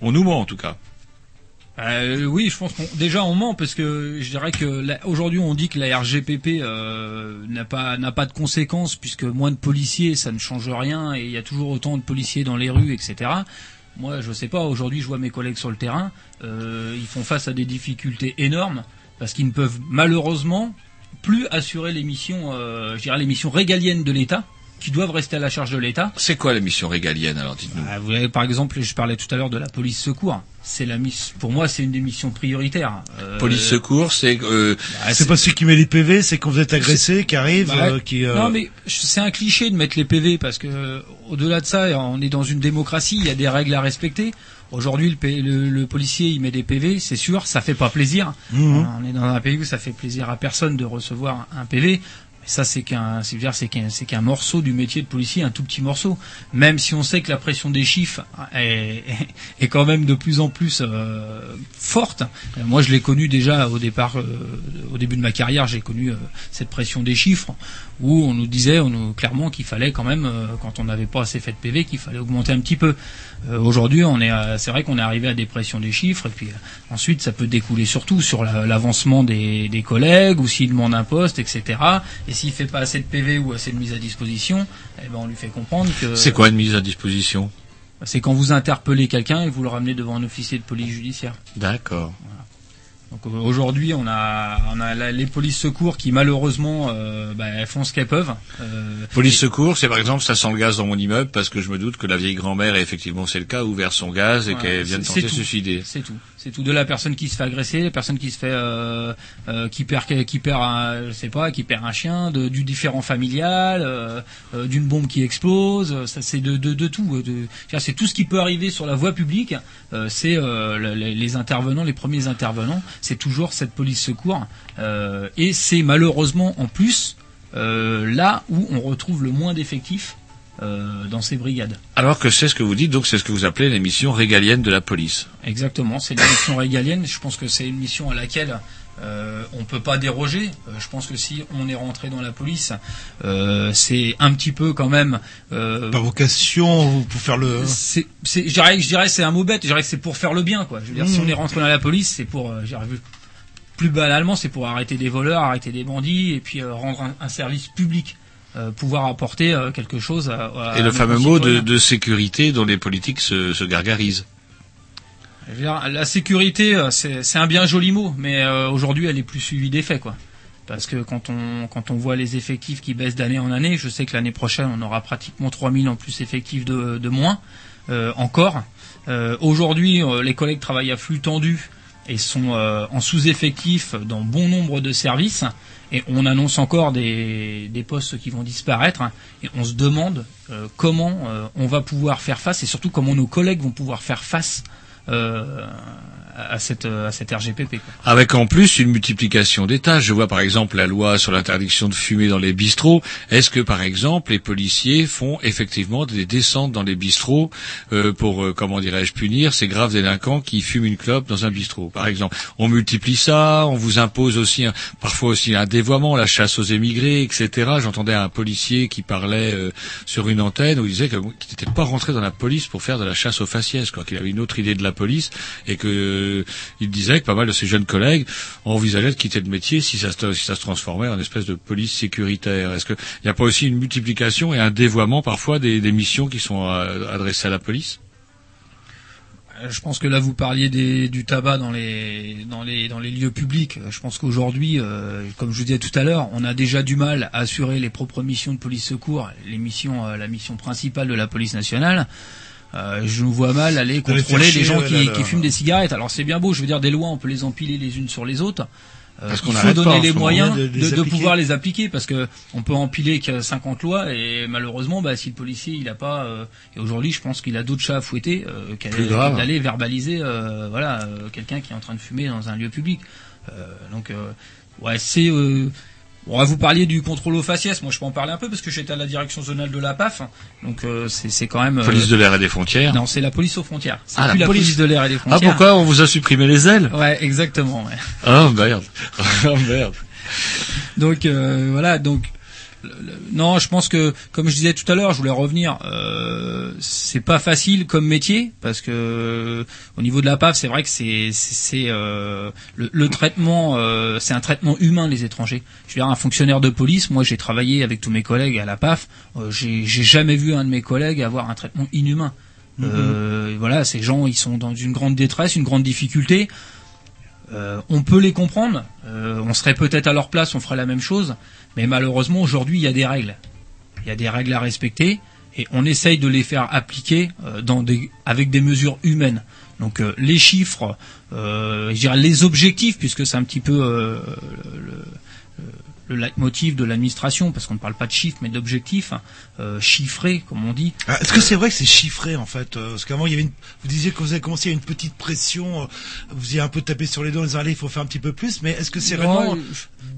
On nous ment, en tout cas.
Euh, oui, je pense qu'on déjà on ment parce que je dirais que aujourd'hui on dit que la RGPP euh, n'a pas n'a pas de conséquences puisque moins de policiers ça ne change rien et il y a toujours autant de policiers dans les rues etc. Moi je sais pas aujourd'hui je vois mes collègues sur le terrain euh, ils font face à des difficultés énormes parce qu'ils ne peuvent malheureusement plus assurer les missions je dirais les missions régaliennes de l'État qui doivent rester à la charge de l'État.
C'est quoi la mission régalienne, alors, dites-nous?
Ah, vous par exemple, je parlais tout à l'heure de la police secours. C'est la miss... Pour moi, c'est une des missions prioritaires. Euh,
Police secours, c'est... Euh,
bah,
c'est pas celui qui met les PV, c'est quand vous êtes agressé, qui arrive,
Bah,
euh, qui. euh,
Non, mais c'est un cliché de mettre les PV parce que euh, au-delà de ça, on est dans une démocratie, il y a des règles à respecter. Aujourd'hui, le, P- le- le policier, il met des PV, c'est sûr, ça fait pas plaisir.
Mhm.
On est dans un pays où ça fait plaisir à personne de recevoir un PV. Ça, c'est qu'un, c'est qu'un, c'est qu'un morceau du métier de policier, un tout petit morceau. Même si on sait que la pression des chiffres est, est quand même de plus en plus euh, forte. Euh, Moi, je l'ai connu déjà au départ, euh, au début de ma carrière, j'ai connu euh, cette pression des chiffres où on nous disait on nous, clairement qu'il fallait quand même, euh, quand on n'avait pas assez fait de PV, qu'il fallait augmenter un petit peu. Euh, Aujourd'hui, on est, c'est vrai qu'on est arrivé à des pressions des chiffres, et puis ensuite, ça peut découler surtout sur la- l'avancement des, des collègues, ou s'il demande un poste, etc. Et s'il fait pas assez de PV ou assez de mise à disposition, eh ben, on lui fait comprendre que
c'est quoi une mise à disposition?
C'est quand vous interpellez quelqu'un et vous le ramenez devant un officier de police judiciaire.
D'accord.
Donc euh, aujourd'hui, on a, on a la- les polices secours qui malheureusement euh, bah, elles font ce qu'elles peuvent. Euh,
Police secours, c'est par exemple, ça sent le gaz dans mon immeuble parce que je me doute que la vieille grand-mère, et effectivement c'est le cas, a ouvert son gaz et
Ouais,
qu'elle vient de tenter de se suicider.
C'est tout. C'est tout de la personne qui se fait agresser, la personne qui se fait, euh, euh, qui perd, qui perd, un, je sais pas, qui perd un chien, du différent familial, euh, d'une bombe qui explose. Ça, c'est de, tout. c'est tout ce qui peut arriver sur la voie publique. c'est le- les, intervenants, les premiers intervenants. C'est toujours cette police secours. et c'est malheureusement en plus là où on retrouve le moins d'effectifs dans ces brigades.
Alors que c'est ce que vous dites, donc c'est ce que vous appelez les missions régaliennes de la police.
Exactement, c'est une mission régalienne. Je pense que c'est une mission à laquelle euh, on peut pas déroger. Euh, je pense que si on est rentré dans la police, euh, c'est un petit peu quand même. Euh,
Par vocation, pour faire le.
c'est, c'est- je dirais, je dirais, c'est un mot bête. Je dirais que c'est pour faire le bien, quoi. Je veux dire, si on est rentré dans la police, c'est pour, euh, j'ai revu plus banalement, c'est pour arrêter des voleurs, arrêter des bandits, et puis euh, rendre un, un service public, euh, pouvoir apporter euh, quelque chose à. à
et le fameux mot de, sécurité dont les politiques se, se gargarisent.
Dire, la sécurité, euh, c'est un bien joli mot, mais aujourd'hui, elle est plus suivie des faits, quoi. Parce que quand on quand on voit les effectifs qui baissent d'année en année, je sais que l'année prochaine, on aura pratiquement 3000 en plus effectifs de, de moins encore. Aujourd'hui, les collègues travaillent à flux tendu et sont en sous-effectif dans bon nombre de services. Et on annonce encore des, des postes qui vont disparaître. hein. et on se demande euh, comment euh, on va pouvoir faire face et surtout comment nos collègues vont pouvoir faire face euh, à cette à cette RGPP. Quoi.
Avec en plus une multiplication des tâches. Je vois par exemple la loi sur l'interdiction de fumer dans les bistrots. Est-ce que par exemple les policiers font effectivement des descentes dans les bistrots euh, pour euh, comment dirais-je punir ces graves délinquants qui fument une clope dans un bistrot Par exemple, on multiplie ça, on vous impose aussi un- parfois aussi un dévoiement, la chasse aux émigrés, etc. J'entendais un policier qui parlait euh, sur une antenne où il disait qu'il n'était pas rentré dans la police pour faire de la chasse aux faciès, qu'il avait une autre idée de la police et que euh, il disait que pas mal de ses jeunes collègues envisageaient de quitter le métier si ça se, transformait en espèce de police sécuritaire. Est-ce qu'il n'y a pas aussi une multiplication et un dévoiement parfois des, missions qui sont euh, adressées à la police?
Euh, Je pense que là vous parliez du tabac dans les lieux publics. Je pense qu'aujourd'hui, comme je vous disais tout à l'heure, on a déjà du mal à assurer les propres missions de police secours, les missions, la mission principale de la police nationale. Euh, je nous vois mal aller contrôler les gens qui, qui fument des cigarettes. Alors c'est bien beau, je veux dire des lois, on peut les empiler les unes sur les autres. Euh,
Parce qu'on
il faut
pas
donner
en
les moyens
de-
de,
de
pouvoir les appliquer parce que on peut empiler que 50 lois et malheureusement bah, si le policier il a pas euh, et aujourd'hui je pense qu'il a d'autres chats à fouetter euh, d'aller verbaliser euh, voilà euh, quelqu'un qui est en train de fumer dans un lieu public Euh, donc euh, ouais c'est euh, Bon, vous parliez du contrôle aux faciès. Moi, je peux en parler un peu parce que j'étais à la direction zonale de la PAF. Donc, euh, c'est c'est quand même. euh,
Police de l'air et des frontières.
Non, c'est la police aux frontières. C'est
Ah,
plus
la police.
police. de l'air et des
Ah
frontières.
pourquoi on vous a supprimé les ailes?
Ouais, exactement. Ouais.
Oh merde. Oh merde.
Donc euh, voilà, donc le- le- non, je pense que comme je disais tout à l'heure, je voulais revenir. Euh, c'est pas facile comme métier parce que euh, au niveau de la PAF, c'est vrai que c'est euh, le, le traitement, euh, c'est un traitement humain les étrangers. Je veux dire, un fonctionnaire de police, moi j'ai travaillé avec tous mes collègues à la PAF, euh, j'ai jamais vu un de mes collègues avoir un traitement inhumain. Euh, voilà, ces gens, ils sont dans une grande détresse, une grande difficulté. Euh, on peut les comprendre. Euh, on serait peut-être à leur place, on ferait la même chose. Mais malheureusement, aujourd'hui, il y a des règles. Il y a des règles à respecter et on essaye de les faire appliquer euh, avec des mesures humaines. Donc euh, les chiffres, euh, je dirais les objectifs, puisque c'est un petit peu le- le leitmotiv de l'administration, parce qu'on ne parle pas de chiffres, mais d'objectifs hein, euh, chiffrés, comme on dit.
Ah, Est-ce que c'est vrai que c'est chiffré en fait euh, Parce qu'avant il y avait une... vous disiez que vous avez commencé à une petite pression, euh, vous y avez un peu tapé sur les doigts en disant allez il faut faire un petit peu plus, mais est-ce que c'est vraiment
euh,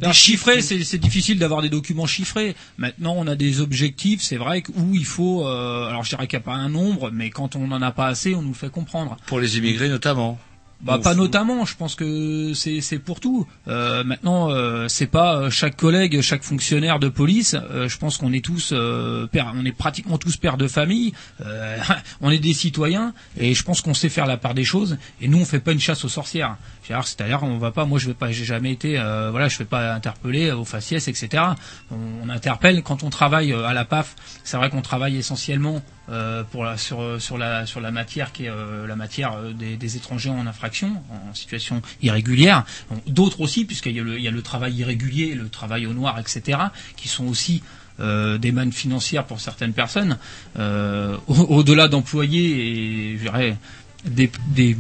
alors, chiffré, c'est c'est difficile d'avoir des documents chiffrés. Maintenant, on a des objectifs, c'est vrai que- où il faut. euh, alors, je dirais qu'il n'y a pas un nombre, mais quand on n'en a pas assez, on nous le fait comprendre.
Pour les immigrés notamment.
Bah pas notamment, je pense que c'est c'est pour tout. Euh, maintenant, euh, c'est pas euh, chaque collègue, chaque fonctionnaire de police. euh, je pense qu'on est tous euh, pères, on est pratiquement tous pères de famille. euh, on est des citoyens et je pense qu'on sait faire la part des choses. Et nous, on fait pas une chasse aux sorcières. C'est-à-dire, on va pas. Moi, je vais pas. J'ai jamais été. euh, voilà, je vais pas interpeller aux faciès, etc. On, on interpelle quand on travaille à la PAF. C'est vrai qu'on travaille essentiellement euh, pour la, sur, la, matière qui est euh, la matière euh, des, étrangers en infraction, en situation irrégulière. D'autres aussi, puisqu'il y, a le- y a le travail irrégulier, le travail au noir, etc., qui sont aussi des mannes financières pour certaines personnes. Au- Au-delà d'employés et je dirais, des, des,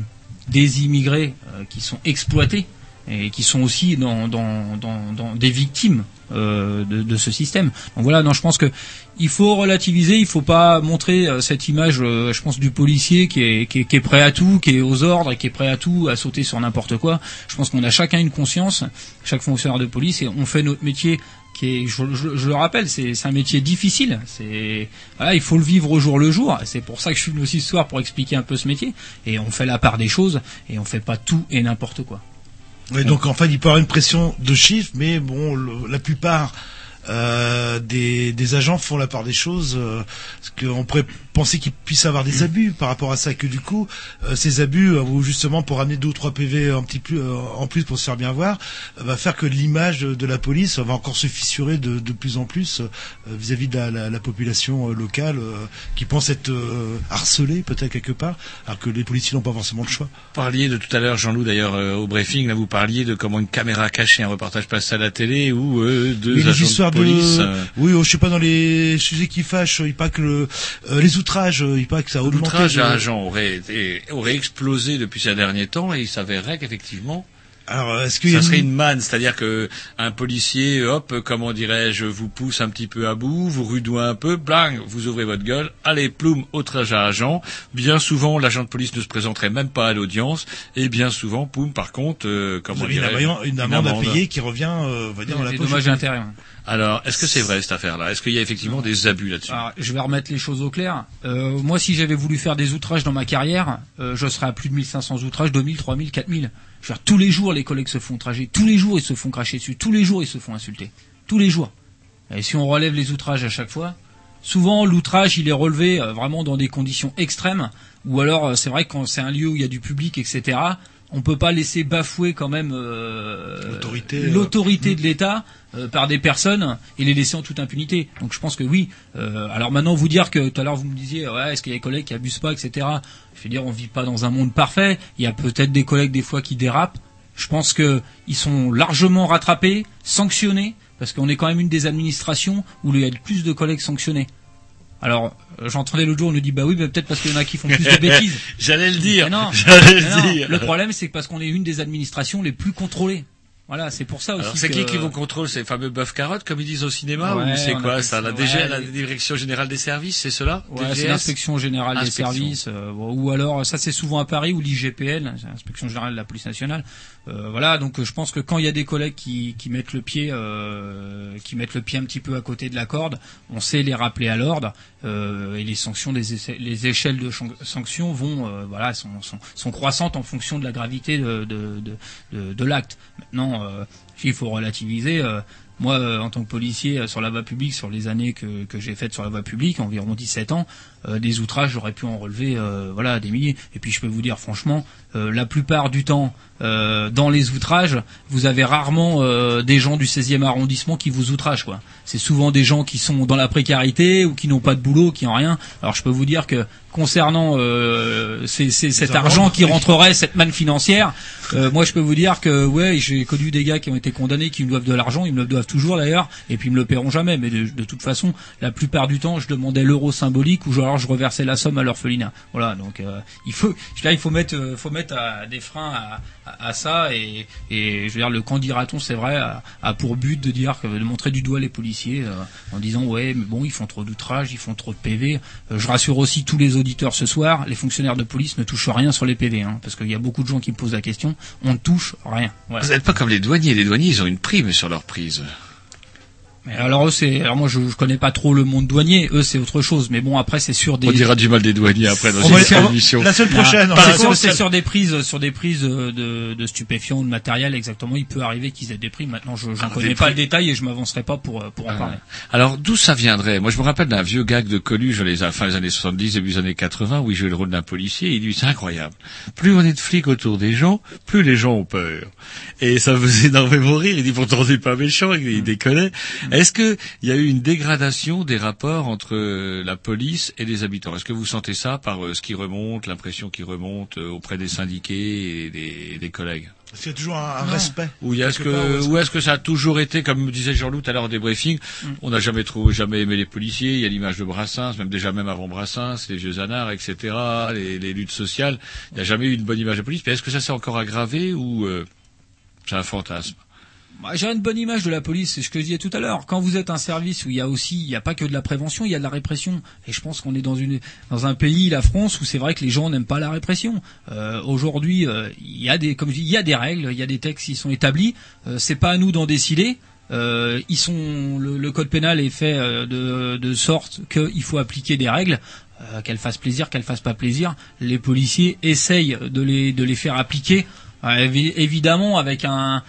des immigrés qui sont exploités et qui sont aussi dans, des victimes de, de ce système. Donc voilà, non, je pense que il faut relativiser, il faut pas montrer euh, cette image, euh, je pense, du policier qui est, qui, est, qui est prêt à tout, qui est aux ordres et qui est prêt à tout, à sauter sur n'importe quoi. Je pense qu'on a chacun une conscience, chaque fonctionnaire de police, et on fait notre métier qui est, je, je- je le rappelle, c'est c'est un métier difficile. C'est voilà, il faut le vivre au jour le jour. C'est pour ça que je suis venu aussi ce soir pour expliquer un peu ce métier. Et on fait la part des choses et on fait pas tout et n'importe quoi.
Oui, donc en fait, il peut y avoir une pression de chiffres, mais bon, la plupart euh, des, des agents font la part des choses, euh, parce qu'on pourrait penser qu'il puisse avoir des abus par rapport à ça, que du coup, euh, ces abus, euh, ou justement pour amener deux ou trois PV un petit plus, euh, en plus pour se faire bien voir, euh, va faire que l'image de, de la police va encore se fissurer de, de plus en plus euh, vis-à-vis de la, la- la population euh, locale euh, qui pense être euh, harcelée peut-être quelque part, alors que les policiers n'ont pas forcément le choix.
Vous parliez de tout à l'heure, Jean-Loup, d'ailleurs, euh, au briefing, là, vous parliez de comment une caméra cachée, un reportage passe à la télé ou euh, deux agents police.
de,
euh,
oui, oh, je sais pas dans les sujets qui fâchent, il pas que le, euh, les outrages, il pas que ça a augmenté.
L'outrage à agent aurait, été, aurait explosé depuis ces derniers temps et il s'avérerait qu'effectivement,
Alors, est-ce qu'il y a
ça serait
une-
une manne, c'est-à-dire que un policier, hop, comment dirais-je, vous pousse un petit peu à bout, vous rudoie un peu, blang, vous ouvrez votre gueule, allez, ploum, outrage à agent. Bien souvent, l'agent de police ne se présenterait même pas à l'audience, et bien souvent, poum, par contre, euh,
Vous
comment
une,
dirais-je,
amende, une amende à payer qui revient, euh, on va dire, dans la
Des
poche.
dommages et intérêts. ouais.
Alors, est-ce que c'est vrai cette affaire-là? Est-ce qu'il y a effectivement des abus là-dessus?
Alors, je vais remettre les choses au clair. Euh, moi, si j'avais voulu faire des outrages dans ma carrière, euh, je serais à plus de 1500 outrages, 2000, 3000, 4000. Tous les jours, les collègues se font outrager. Tous les jours, ils se font cracher dessus. Tous les jours, ils se font insulter. Tous les jours. Et si on relève les outrages à chaque fois, souvent, l'outrage, il est relevé euh, vraiment dans des conditions extrêmes. Ou alors, euh, c'est vrai que quand c'est un lieu où il y a du public, etc., on peut pas laisser bafouer quand même euh,
L'autorité, euh,
l'autorité de l'État euh, par des personnes et les laisser en toute impunité. Donc je pense que oui. Euh, alors maintenant vous dire que tout à l'heure vous me disiez ouais est-ce qu'il y a des collègues qui abusent pas etc. Je veux dire on vit pas dans un monde parfait. Il y a peut-être des collègues des fois qui dérapent. Je pense que ils sont largement rattrapés, sanctionnés parce qu'on est quand même une des administrations où il y a le plus de collègues sanctionnés. Alors, euh, j'entendais l'autre jour, on nous dit bah oui, mais peut-être parce qu'il y en a qui font plus de bêtises.
J'allais le dire.
Non,
J'allais le
non.
dire.
Le problème, c'est que parce qu'on est une des administrations les plus contrôlées. Voilà, c'est pour ça aussi.
Alors, c'est
que-
qui qui vous contrôle? Ces fameux bœufs carottes, comme ils disent au cinéma,
Ouais,
ou c'est quoi ça La
ouais,
DG, la Direction Générale des Services, c'est cela?
Ouais, c'est l'inspection générale des services, euh, ou alors ça c'est souvent à Paris ou l'IGPN, c'est l'inspection générale de la police nationale. Euh, voilà, donc euh, je pense que quand il y a des collègues qui, qui mettent le pied, euh, qui mettent le pied un petit peu à côté de la corde, on sait les rappeler à l'ordre et les sanctions, les échelles de sanctions vont, voilà, sont, croissantes en fonction de la gravité de, l'acte. Maintenant, il faut relativiser. moi, en tant que policier sur la voie publique, sur les années que, que j'ai faites sur la voie publique, environ 17 ans, euh, des outrages, j'aurais pu en relever euh, voilà, des milliers. Et puis je peux vous dire franchement, euh, la plupart du temps, dans les outrages, vous avez rarement des gens du 16e arrondissement qui vous outragent. quoi. C'est souvent des gens qui sont dans la précarité ou qui n'ont pas de boulot, qui n'ont rien. Alors je peux vous dire que concernant ces- ces- cet argent qui rentrerait, cette manne financière, moi je peux vous dire que ouais, j'ai connu des gars qui ont été condamnés, qui me doivent de l'argent, ils me le doivent toujours d'ailleurs, et puis ils me le paieront jamais. Mais de, de toute façon, la plupart du temps, je demandais l'euro symbolique ou alors je reversais la somme à l'orphelinat. Voilà, donc euh, il faut, dire, il faut mettre, euh, faut mettre à- des freins à, ça et, je veux dire, le candidaton, c'est vrai, a, pour but de dire de montrer du doigt les policiers euh, en disant ouais, mais bon, ils font trop d'outrages, ils font trop de PV. Euh, je rassure aussi tous les auditeurs ce soir, les fonctionnaires de police ne touchent rien sur les PV, hein, parce qu'il y a beaucoup de gens qui me posent la question. On ne touche rien.
Vous n'êtes pas comme les douaniers. Les douaniers, ils ont une prime sur leur prise.
Mais alors eux, c'est, alors moi je, je connais pas trop le monde douanier. Eux, c'est autre chose. Mais bon, après c'est sur des.
On dira du mal des douaniers après dans une émission.
la semaine
Ah,
prochaine, va-
c'est sur des prises, sur des prises euh, de, de stupéfiants ou de matériel exactement. Il peut arriver qu'ils aient des primes. Maintenant, je j'en
Ah,
connais
des
pas le détail et je m'avancerai pas pour euh, pour en
Ah.
parler.
Alors d'où ça viendrait? Moi je me rappelle d'un vieux gag de Coluche, les fin des années 70, début des années 80, où il jouait le rôle d'un policier. Et il dit c'est incroyable. Plus on est de flics autour des gens, plus les gens ont peur. Et ça me faisait énormément rire. Il dit pourtant on n'est pas méchant, il, il déconnait. Est-ce que il y a eu une dégradation des rapports entre euh, la police et les habitants? Est-ce que vous sentez ça par euh, ce qui remonte, l'impression qui remonte euh, auprès des syndiqués et des, des collègues?
Parce qu'il y a toujours un, respect.
ou est-ce que,
où est-ce
ou est-ce que ça a toujours été, comme me disait Jean-Loup tout à l'heure des briefings, on n'a jamais trop, jamais aimé les policiers, il y a l'image de Brassens, même déjà même avant Brassens, les vieux anards, etc., les, les luttes sociales, il n'y a jamais eu une bonne image de police, mais est-ce que ça s'est encore aggravé ou euh, c'est un fantasme?
J'ai une bonne image de la police, c'est ce que je disais tout à l'heure. Quand vous êtes un service où il y a aussi, il n'y a pas que de la prévention, il y a de la répression. Et je pense qu'on est dans une dans un pays, la France, où c'est vrai que les gens n'aiment pas la répression. Euh, Aujourd'hui, euh, il y a des, comme je dis, il y a des règles, il y a des textes qui sont établis. Euh, c'est pas à nous d'en décider. Euh, ils sont, le, code pénal est fait de, de sorte qu'il faut appliquer des règles. Qu'elles fassent plaisir, qu'elles fassent pas plaisir, les policiers essayent de les de les faire appliquer évidemment avec un,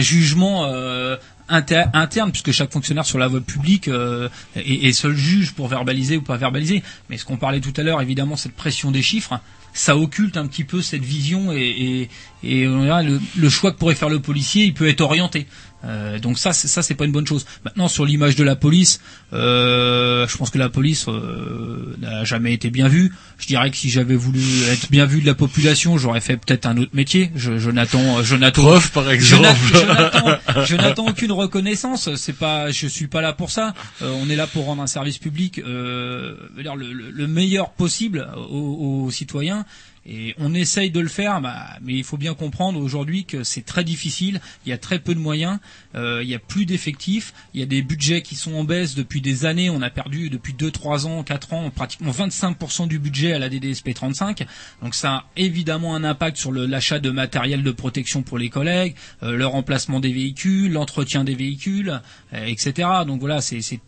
jugement euh, inter- interne, puisque chaque fonctionnaire sur la voie publique euh, est, seul juge pour verbaliser ou pas verbaliser. Mais ce qu'on parlait tout à l'heure, évidemment, cette pression des chiffres, ça occulte un petit peu cette vision et, et, on le, le choix que pourrait faire le policier, il peut être orienté. Euh, donc ça, c'est- ça c'est pas une bonne chose. Maintenant sur l'image de la police, euh, je pense que la police euh, n'a jamais été bien vue. Je dirais que si j'avais voulu être bien vu de la population, j'aurais fait peut-être un autre métier. Je, je n'attends, je n'attends,
Prof, par exemple.
je n'attends- aucune reconnaissance. C'est pas, je suis pas là pour ça. Euh, on est là pour rendre un service public, euh, le, le- le meilleur possible aux, aux citoyens. Et on essaye de le faire, bah, mais il faut bien comprendre aujourd'hui que c'est très difficile. Il y a très peu de moyens, euh, il y a plus d'effectifs, il y a des budgets qui sont en baisse depuis des années. On a perdu depuis 2, 3 ans, 4 ans, pratiquement 25% du budget à la DDSP 35. Donc ça a évidemment un impact sur l'achat de matériel de protection pour les collègues, euh, le remplacement des véhicules, l'entretien des véhicules, euh, etc. Donc voilà, c'est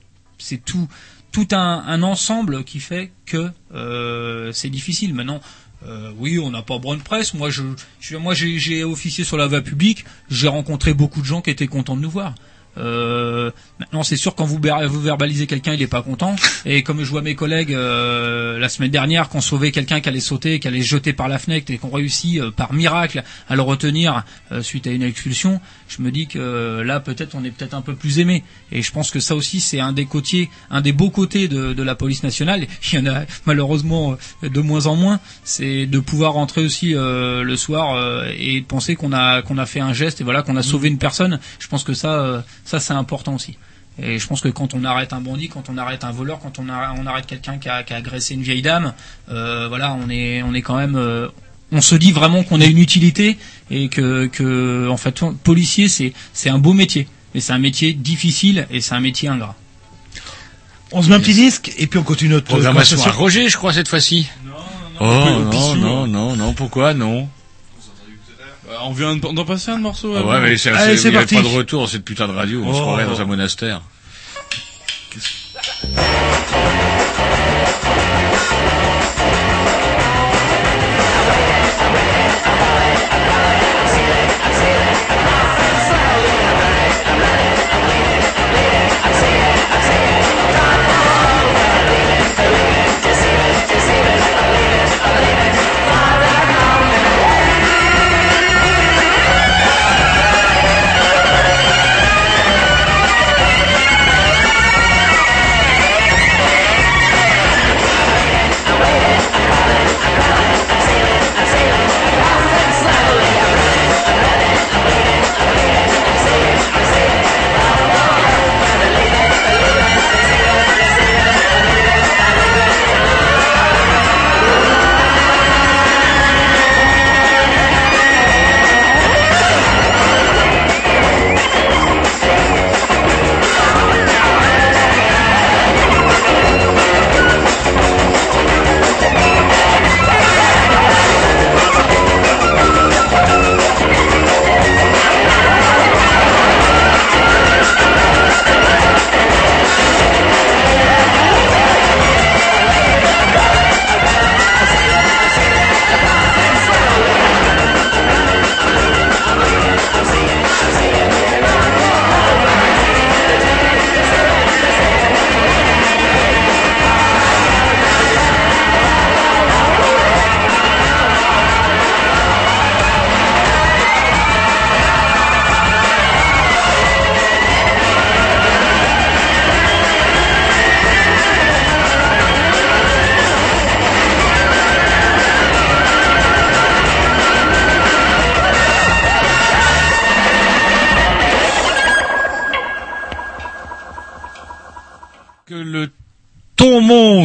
tout tout un, un ensemble qui fait que euh, c'est difficile. Maintenant, euh, oui, on n'a pas bonne presse. Moi, je, moi, j'ai officié sur la voie publique. J'ai rencontré beaucoup de gens qui étaient contents de nous voir. Euh, maintenant, c'est sûr quand vous, verbalisez quelqu'un, il n'est pas content. Et comme je vois mes collègues euh, la semaine dernière, qu'on sauvait quelqu'un qui allait sauter, qui allait jeter par la fenêtre, et qu'on réussit par miracle à le retenir suite à une expulsion, je me dis que là, peut-être, on est peut-être un peu plus aimé. Et je pense que ça aussi, c'est un des côtés, un des beaux côtés de, de la police nationale. Il y en a malheureusement euh, de moins en moins. C'est de pouvoir rentrer aussi euh, le soir euh, et de penser qu'on a qu'on a fait un geste et voilà qu'on a sauvé une personne. Je pense que ça, euh, ça c'est important aussi. Et je pense que quand on arrête un bandit, quand on arrête un voleur, quand on arrête, on arrête quelqu'un qui a, qui a agressé une vieille dame, euh, voilà, on est, on est quand même, euh, on se dit vraiment qu'on a une utilité et que, que en fait, policier c'est, c'est un beau métier, mais c'est un métier difficile et c'est un métier ingrat.
On se met un petit disque et puis on continue notre
Programmation à. Roger, je crois, cette fois-ci. Oh, non, non, non, non, pourquoi non
Bah, on vient d'en passer un morceau.
Ah
avant.
Ouais, mais c'est,
Allez,
c'est- pas de retour dans cette putain de radio, on se
Oh.
croirait dans un monastère. Que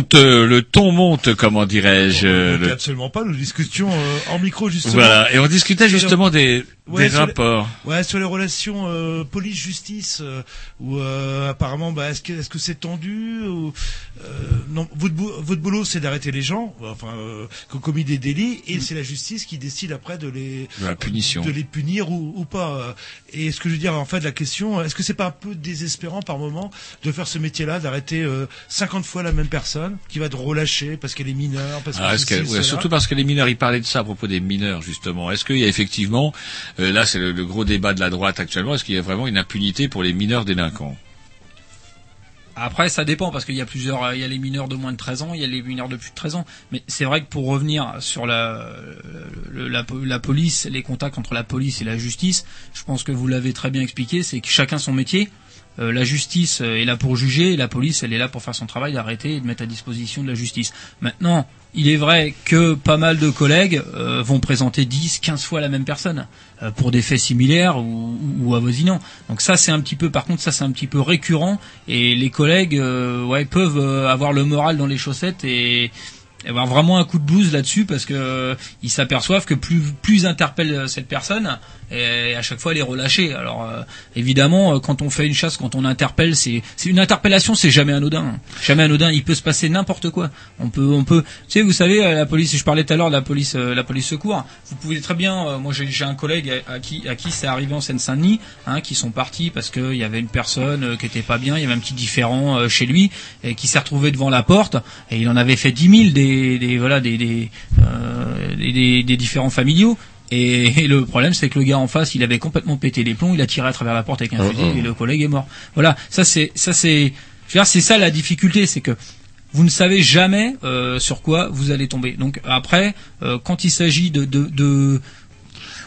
monte, le ton monte, comment dirais-je. euh, le-
absolument pas, nous discutions euh, en micro justement.
Voilà, et on discutait justement des,
Ouais,
des
les-
rapports.
Ouais, sur les relations euh, police-justice, euh, où euh, apparemment, bah, est-ce que est-ce que c'est tendu ou, euh, Non, votre, bou- votre boulot, c'est d'arrêter les gens, enfin, euh, qui ont commis des délits, et c'est la justice qui décide après de les
De la punition.
de les punir ou, ou pas. euh. Et ce que je veux dire, en fait, la question, est-ce que c'est pas un peu désespérant par moment de faire ce métier-là, d'arrêter euh, 50 fois la même personne qui va te relâcher parce qu'elle est mineure, parce que
Ah, que- ouais,
cela.
surtout parce que les mineurs, ils parlaient de ça à propos des mineurs justement. Est-ce qu'il y a effectivement, euh, là c'est le, le gros débat de la droite actuellement, est-ce qu'il y a vraiment une impunité pour les mineurs délinquants?
Après, ça dépend parce qu'il y a plusieurs, euh, il y a les mineurs de moins de 13 ans, il y a les mineurs de plus de 13 ans. Mais c'est vrai que pour revenir sur la, po- la police, les contacts entre la police et la justice, je pense que vous l'avez très bien expliqué, c'est que chacun son métier. Euh, la justice euh, est là pour juger et la police, elle est là pour faire son travail, d'arrêter et de mettre à disposition de la justice. Maintenant, il est vrai que pas mal de collègues euh, vont présenter 10, 15 fois la même personne euh, pour des faits similaires ou, ou avoisinants. Donc ça, c'est un petit peu, par contre, ça c'est un petit peu récurrent et les collègues, euh, ouais, peuvent euh, avoir le moral dans les chaussettes et avoir vraiment un coup de blues là-dessus parce que ils s'aperçoivent que plus plus interpellent cette personne et à chaque fois elle est relâchée. Alors euh, évidemment euh, quand on fait une chasse, quand on interpelle, c'est une interpellation, c'est jamais anodin. Jamais anodin, il peut se passer n'importe quoi. On peut on peut tu sais vous savez euh, la police, je parlais tout à l'heure de la police euh, la police secours. Vous pouvez très bien euh, moi j'ai un collègue à, qui à qui c'est arrivé en Seine-Saint-Denis hein, qui sont partis parce qu'il y avait une personne qui était pas bien, il y avait un petit différent chez lui et qui s'est retrouvé devant la porte et il en avait fait 10 000 des, des voilà des des, euh, des- des différents familiaux et, et le problème c'est que le gars en face il avait complètement pété les plombs il a tiré à travers la porte avec un fusil et le collègue est mort. Voilà ça c'est ça c'est je veux dire c'est ça la difficulté c'est que vous ne savez jamais euh, sur quoi vous allez tomber. Donc après euh, quand il s'agit de de, de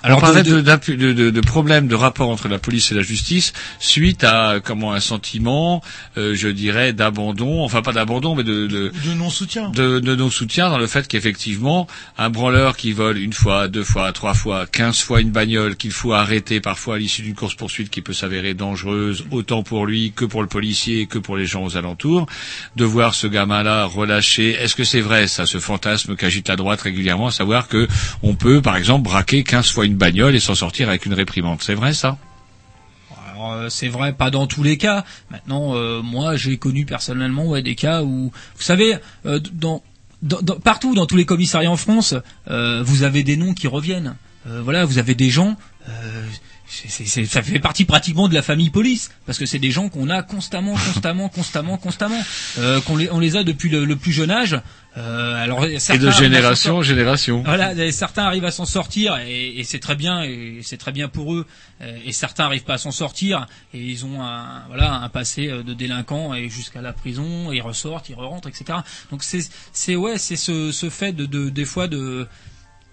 Alors, on parlait
de-
de, de, de, problèmes de rapport entre la police et la justice suite à comment un sentiment, euh, je dirais, d'abandon, enfin pas d'abandon, mais de, de,
de non-soutien.
de, soutiens dans le fait qu'effectivement, un branleur qui vole une fois, deux fois, trois fois, quinze fois une bagnole qu'il faut arrêter parfois à l'issue d'une course-poursuite qui peut s'avérer dangereuse, autant pour lui que pour le policier, que pour les gens aux alentours, de voir ce gamin-là relâché. Est-ce que c'est vrai, ça, ce fantasme qu'agite la droite régulièrement, à savoir que on peut, par exemple, braquer quinze fois une bagnole et s'en sortir avec une réprimande C'est vrai, ça?
Euh, c'est vrai, pas dans tous les cas. Maintenant, euh, moi, j'ai connu personnellement des cas où, vous savez, euh, dans, partout dans tous les commissariats en France, vous avez des noms qui reviennent. Voilà, vous avez des gens. Euh, c'est- c'est- c'est- ça fait partie pratiquement de la famille police parce que c'est des gens qu'on a constamment, constamment, constamment, constamment, euh, qu'on les, on les a depuis le, le plus jeune âge. Euh, alors
Et de génération en génération.
voilà, certains arrivent à s'en sortir et, et c'est très bien et c'est très bien pour eux. Euh, Et certains arrivent pas à s'en sortir et ils ont un voilà un passé euh, de délinquant et jusqu'à la prison, et ils ressortent, ils rentrent, etc. Donc c'est c'est ouais c'est ce, ce fait de, de des fois de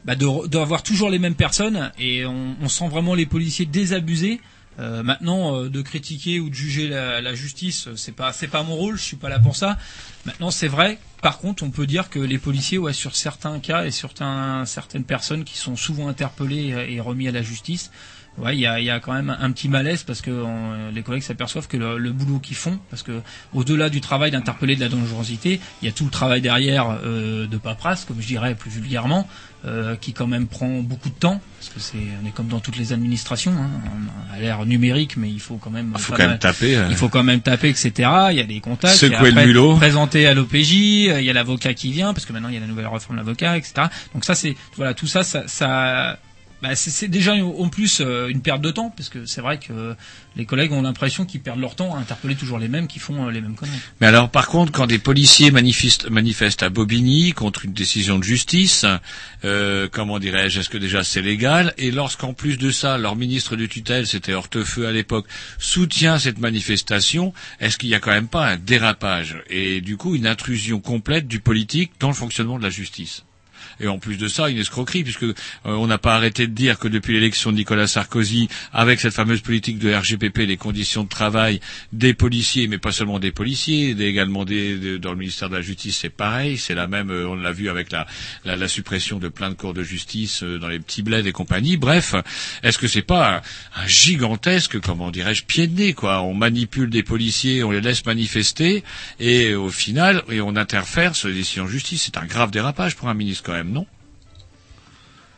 bah d'avoir toujours les mêmes personnes et on, on sent vraiment les policiers désabusés. Euh, maintenant, euh, de critiquer ou de juger la, la justice, euh, c'est pas c'est pas mon rôle. Je suis pas là pour ça. Maintenant, c'est vrai. Par contre, on peut dire que les policiers, ouais, sur certains cas et sur certains, certaines personnes qui sont souvent interpellées euh, et remis à la justice, ouais, il y a, y a quand même un petit malaise parce que on- les collègues s'aperçoivent que le, le boulot qu'ils font, parce que au-delà du travail d'interpeller de la dangerosité, il y a tout le travail derrière euh, de paperasse, comme je dirais plus vulgairement, euh, qui quand même prend beaucoup de temps, parce que c'est on est comme dans toutes les administrations, hein, a l'air numérique, mais il faut quand même,
faut
pas
quand même taper, euh.
il faut quand même taper, etc. Il y a des contacts,
Secouer
il
le mulot.
présenter à l'OPJ, euh, il y a l'avocat qui vient, parce que maintenant il y a la nouvelle réforme de l'avocat, etc. Donc ça c'est voilà tout ça, ça, ça bah, c'est déjà en plus euh, une perte de temps, parce que c'est vrai que les collègues ont l'impression qu'ils perdent leur temps à interpeller toujours les mêmes qui font euh, les mêmes conneries.
Mais alors, par contre, quand des policiers manifestent, manifestent à Bobigny contre une décision de justice, euh, comment dirais-je, est-ce que déjà c'est légal? Et lorsqu'en plus de ça, leur ministre de tutelle, c'était Hortefeux à l'époque, soutient cette manifestation, est-ce qu'il n'y a quand même pas un dérapage et du coup une intrusion complète du politique dans le fonctionnement de la justice? Et en plus de ça, une escroquerie, puisque euh, on n'a pas arrêté de dire que depuis l'élection de Nicolas Sarkozy, avec cette fameuse politique de RGPP, les conditions de travail des policiers, mais pas seulement des policiers, également des, de- dans le ministère de la Justice, c'est pareil, c'est la même, euh, on l'a vu avec la, la, la suppression de plein de cours de justice euh, dans les petits bleds et compagnie. Bref, est-ce que c'est pas un, un gigantesque, comment dirais-je, pied de nez, quoi? On manipule des policiers, on les laisse manifester, et au final, et on interfère sur les décisions de justice. C'est un grave dérapage pour un ministre quand même, non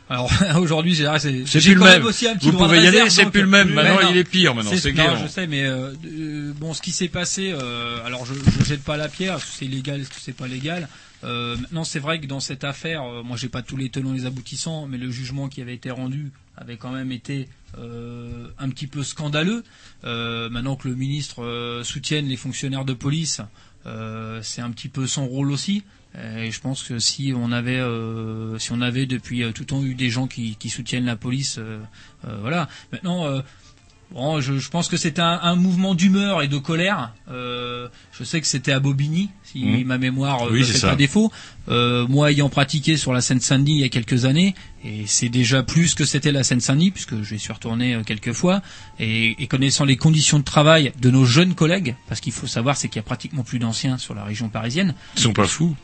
Alors aujourd'hui, j'ai c'est
C'est
j'ai
plus le
même aussi un petit
Vous pouvez y aller, c'est plus le même. Maintenant, il est pire, maintenant, c'est Guéant.
je sais, mais euh, euh, bon, ce qui s'est passé, euh, alors je, je jette pas la pierre, est-ce que c'est légal, est-ce que c'est pas légal Maintenant, c'est vrai que dans cette affaire, moi, j'ai pas tous les tenants et les aboutissants, mais le jugement qui avait été rendu avait quand même été euh, un petit peu scandaleux. Euh, maintenant que le ministre euh, soutienne les fonctionnaires de police, c'est un petit peu son rôle aussi. Et je pense que si on avait, euh, si on avait depuis euh, tout le temps eu des gens qui, qui soutiennent la police, euh, euh, voilà. Maintenant, euh, bon, je, je pense que c'était un, un mouvement d'humeur et de colère. Euh, je sais que c'était à Bobigny, si
Mhm.
ma mémoire euh,
Oui,
ne
c'est
fait
ça.
pas défaut. Euh, moi, ayant pratiqué sur la Seine-Saint-Denis il y a quelques années, et c'est déjà plus que c'était la Seine-Saint-Denis, puisque je suis retourné euh, quelques fois, et, et connaissant les conditions de travail de nos jeunes collègues, parce qu'il faut savoir, c'est qu'il y a pratiquement plus d'anciens sur la région parisienne.
Ils sont pas fous.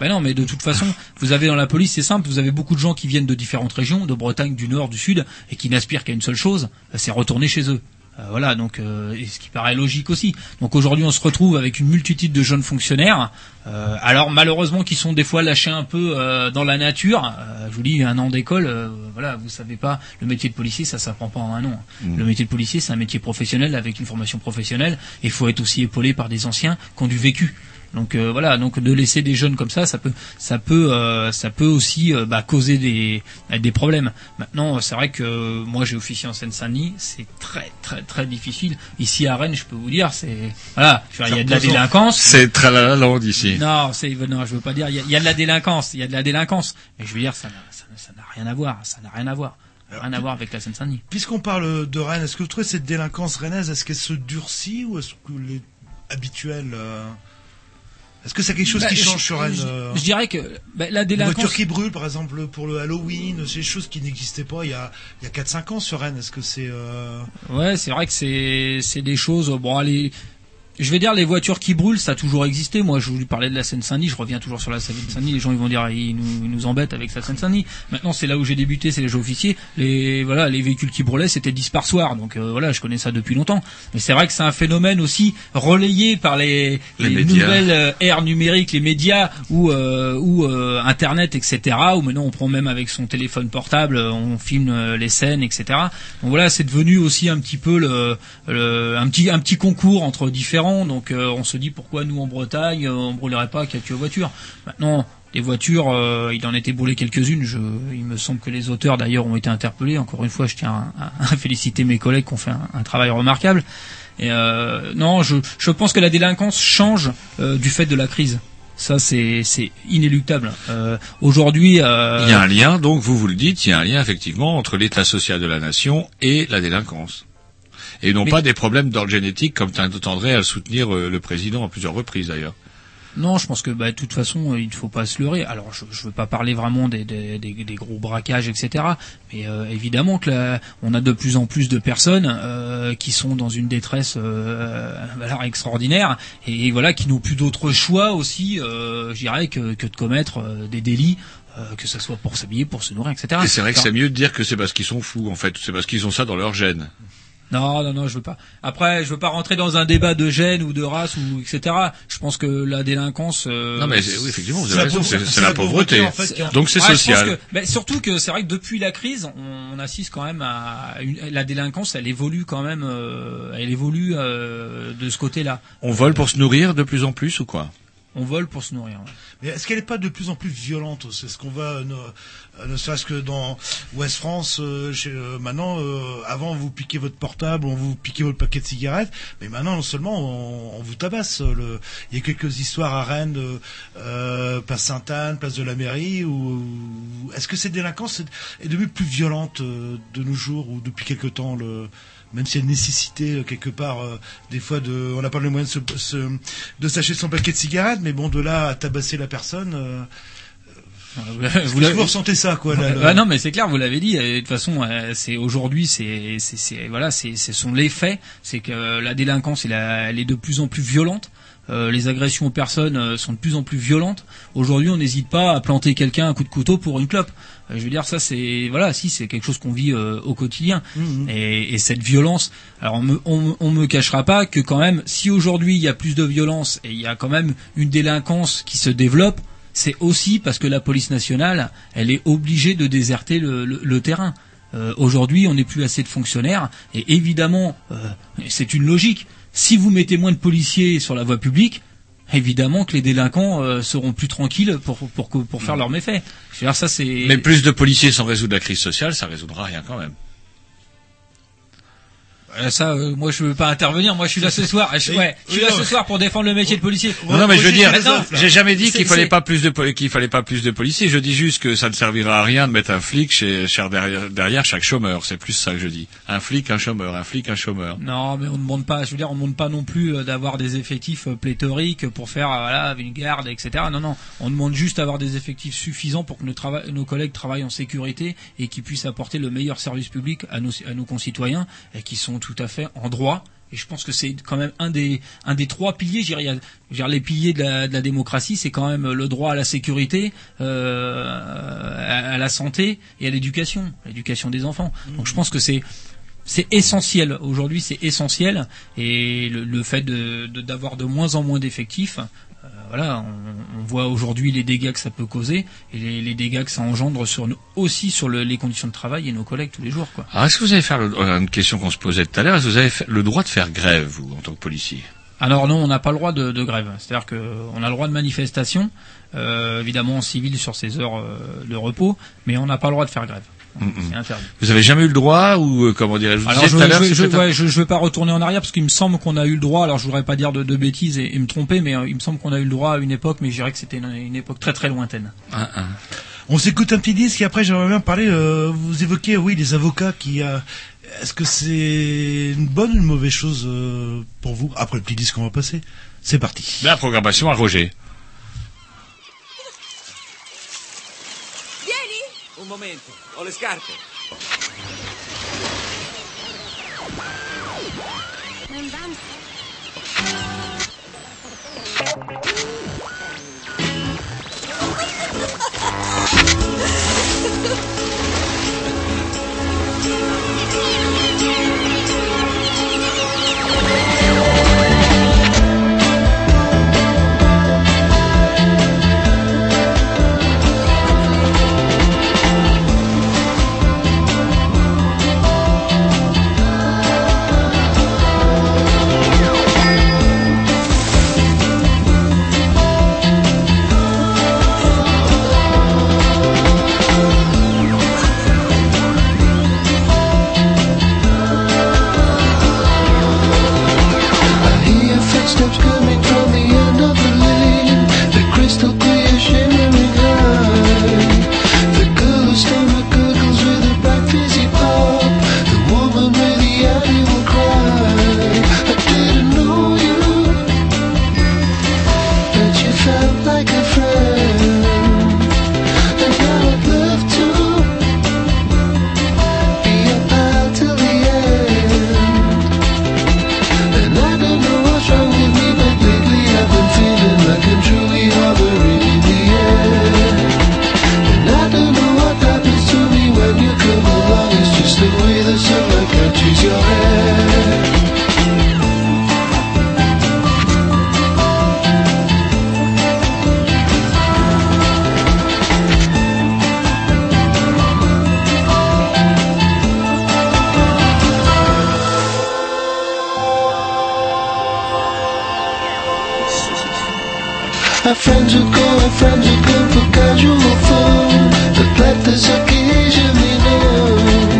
Ben non, mais de toute façon, vous avez dans la police, c'est simple, vous avez beaucoup de gens qui viennent de différentes régions, de Bretagne, du Nord, du Sud, et qui n'aspirent qu'à une seule chose, c'est retourner chez eux. Euh, voilà, donc euh, et ce qui paraît logique aussi. Donc aujourd'hui, on se retrouve avec une multitude de jeunes fonctionnaires, euh, alors malheureusement qui sont des fois lâchés un peu euh, dans la nature. Euh, je vous dis, un an d'école, euh, voilà, vous savez pas, le métier de policier, ça s'apprend pas en un an.
Mm.
Le métier de policier, c'est un métier professionnel avec une formation professionnelle, et il faut être aussi épaulé par des anciens qui ont du vécu. Donc euh, voilà, donc de laisser des jeunes comme ça, ça peut, ça peut, euh, ça peut aussi euh, bah, causer des, des problèmes. Maintenant, c'est vrai que euh, moi j'ai officié en Seine-Saint-Denis, c'est très très très difficile. Ici à Rennes, je peux vous dire, c'est voilà, il y a de la délinquance.
C'est tralalalande ici.
Non, c'est non, je veux pas dire. Il y, a- il y a de la délinquance, il y a de la délinquance. Mais je veux dire, ça n'a ça n'a- ça n'a rien à voir, ça n'a rien à voir, rien à voir avec la Seine-Saint-Denis.
Puisqu'on parle de Rennes, est-ce que vous trouvez cette délinquance rennaise, est-ce qu'elle se durcit ou est-ce qu'elle est habituelle euh, Est-ce que c'est quelque chose
Bah,
qui
je-
change sur Rennes
je-
euh,
je dirais que, bah, la
voitures qui brûlent, par exemple, pour le Halloween, c'est des choses qui n'existaient pas il y a, il y a 4-5 ans sur Rennes. Est-ce que c'est... euh,
Ouais, c'est vrai que c'est c'est des choses. Bon, allez, je vais dire les voitures qui brûlent, ça a toujours existé. Moi, je vous parlais de la Seine-Saint-Denis, je reviens toujours sur la Seine-Saint-Denis. Les gens ils vont dire ils nous, ils nous embêtent avec la Seine-Saint-Denis. Maintenant, c'est là où j'ai débuté, c'est les jeux officiers. Les voilà, les véhicules qui brûlaient, c'était 10 par soir. Donc euh, voilà, je connais ça depuis longtemps. Mais c'est vrai que c'est un phénomène aussi relayé par les,
Les
nouvelles euh, ères numériques, les médias ou euh, ou euh, Internet, etc. Où maintenant on prend même avec son téléphone portable, euh, on filme les scènes, etc. Donc voilà, c'est devenu aussi un petit peu le, le- un petit un petit concours entre différents. Donc euh, on se dit pourquoi nous en Bretagne euh, on brûlerait pas quelques voitures? Maintenant. Les voitures, euh, il en était brûlé quelques-unes. Il me semble que les auteurs d'ailleurs ont été interpellés. Encore une fois, je tiens à, féliciter mes collègues qui ont fait un, travail remarquable. Non, je, pense que la délinquance change du fait de la crise. Ça, c'est inéluctable. Aujourd'hui,
Il y a un lien, donc vous vous le dites, il y a un lien effectivement entre l'état social de la nation et la délinquance. Et non
Mais-
pas des problèmes d'ordre génétique comme tendrait à le soutenir euh, le président à plusieurs reprises d'ailleurs.
Non, je pense que bah, de toute façon, euh, il ne faut pas se leurrer. Alors, je ne veux pas parler vraiment des, des, des, des gros braquages, etc. Mais euh, évidemment que là, on a de plus en plus de personnes euh, qui sont dans une détresse euh, alors extraordinaire et voilà qui n'ont plus d'autre choix aussi, euh, je dirais, que, que de commettre euh, des délits. euh, que ce soit pour s'habiller, pour se nourrir, etc.
Et c'est vrai que c'est mieux de dire que c'est parce qu'ils sont fous en fait, c'est parce qu'ils ont ça dans leur gène.
Non, non, non, je veux pas. Après, je veux pas rentrer dans un débat de gène ou de race ou etc. Je pense que la délinquance. euh,
Non mais oui, effectivement, vous
c'est
avez
la
raison,
pauvreté-
c'est la pauvreté.
en fait,
Donc c'est
Ouais, pense
social.
que- ben, surtout que c'est vrai que depuis la crise, on, on assiste quand même à une, la délinquance. Elle évolue quand même. euh, elle évolue euh, de ce côté-là.
On vole pour se nourrir de plus en plus ou quoi?
On vole pour se nourrir.
Mais est-ce qu'elle n'est pas de plus en plus violente C'est ce qu'on va, euh, ne, euh, ne serait-ce que dans Ouest France, euh, chez- euh, maintenant, euh, avant vous piquez votre portable, on vous piquez votre paquet de cigarettes, mais maintenant non seulement on, vous tabasse. euh, il y a quelques histoires à Rennes, place Sainte-Anne, place de la mairie, où, où- est-ce que cette délinquance est, est devenue plus violente de nos jours ou depuis quelque temps le même s'il y a une nécessité euh, quelque part euh, des fois de on n'a pas le moyen de se, se- de s'acheter son paquet de cigarettes mais bon de là à tabasser la personne euh, que
l'avez-
vous ressentez ça quoi là, le-
Bah non, mais c'est clair, vous l'avez dit. euh, De toute façon, euh, c'est aujourd'hui, c'est, c'est, c'est- voilà, c'est, ce sont les faits. C'est que la délinquance, elle, elle est de plus en plus violente. Euh, les agressions aux personnes euh, sont de plus en plus violentes. Aujourd'hui, on n'hésite pas à planter quelqu'un un coup de couteau pour une clope. Je veux dire, ça, c'est voilà, si c'est quelque chose qu'on vit euh, au quotidien. Et, et cette violence, alors on me, on, on me cachera pas que quand même, si aujourd'hui il y a plus de violence et il y a quand même une délinquance qui se développe, c'est aussi parce que la police nationale, elle est obligée de déserter le, le- le terrain. Euh, Aujourd'hui, on n'est plus assez de fonctionnaires, et évidemment, euh, c'est une logique. Si vous mettez moins de policiers sur la voie publique, évidemment que les délinquants euh, seront plus tranquilles pour pour pour, pour faire leurs méfaits. Je veux dire, ça c'est.
Mais plus de policiers sans résoudre la crise sociale, ça résoudra rien quand même.
Euh, Ça, euh, moi, je veux pas intervenir. Moi, je suis là ce soir. Je,
Oui,
ouais, je suis là ce soir pour défendre le métier de policier.
Non, non, mais je veux dire, j'ai jamais dit qu'il fallait pas plus de qu'il fallait pas plus de policiers. Je dis juste que ça ne servira à rien de mettre un flic chez, chez- derrière, derrière chaque chômeur. C'est plus ça que je dis. Un flic, un chômeur, un flic, un chômeur.
Non, mais on ne demande pas. Je veux dire, on ne demande pas non plus euh, d'avoir des effectifs euh, pléthoriques pour faire voilà une garde, etc. Non, non. On demande juste d'avoir des effectifs suffisants pour que nos, nos collègues travaillent en sécurité et qu'ils puissent apporter le meilleur service public à nos, à nos concitoyens et qui sont tout à fait en droit. Et je pense que c'est quand même un des trois piliers. Les piliers de la, de démocratie, c'est quand même le droit à la sécurité, euh, à, la santé et à l'éducation, l'éducation des enfants. Donc je pense que c'est essentiel aujourd'hui, c'est essentiel et le, fait de de- d'avoir de, moins en moins d'effectifs, voilà, on, on voit aujourd'hui les dégâts que ça peut causer et les, les dégâts que ça engendre sur nous, aussi sur le- les conditions de travail et nos collègues tous les jours, quoi.
Alors, est-ce que vous allez faire le- euh, une question qu'on se posait tout à l'heure Est-ce que vous avez le droit de faire grève, vous, en tant que policier?
Alors non, on n'a pas le droit de, de grève. C'est-à-dire que on a le droit de manifestation, euh, évidemment en civil sur ses heures euh, de repos, mais on n'a pas le droit de faire grève.
Vous avez jamais eu le droit ou euh, comment dirais-je vous
Alors je, je, je,
c'est peut-être un-
ouais, je, je vais pas retourner en arrière parce qu'il me semble qu'on a eu le droit. Alors je voudrais pas dire de, de bêtises et, et me tromper, mais euh, il me semble qu'on a eu le droit à une époque, mais je dirais que c'était une, une époque très très lointaine.
On s'écoute un petit disque et après j'aimerais bien parler. euh, vous évoquez oui les avocats qui. euh, Est-ce que c'est une bonne ou une mauvaise chose euh, pour vous? Après le petit disque qu'on va passer, c'est parti.
La programmation à Roger.
Vieni! Un momento, ho le
friends who go, our friends who come for casual fun But let this occasionally known The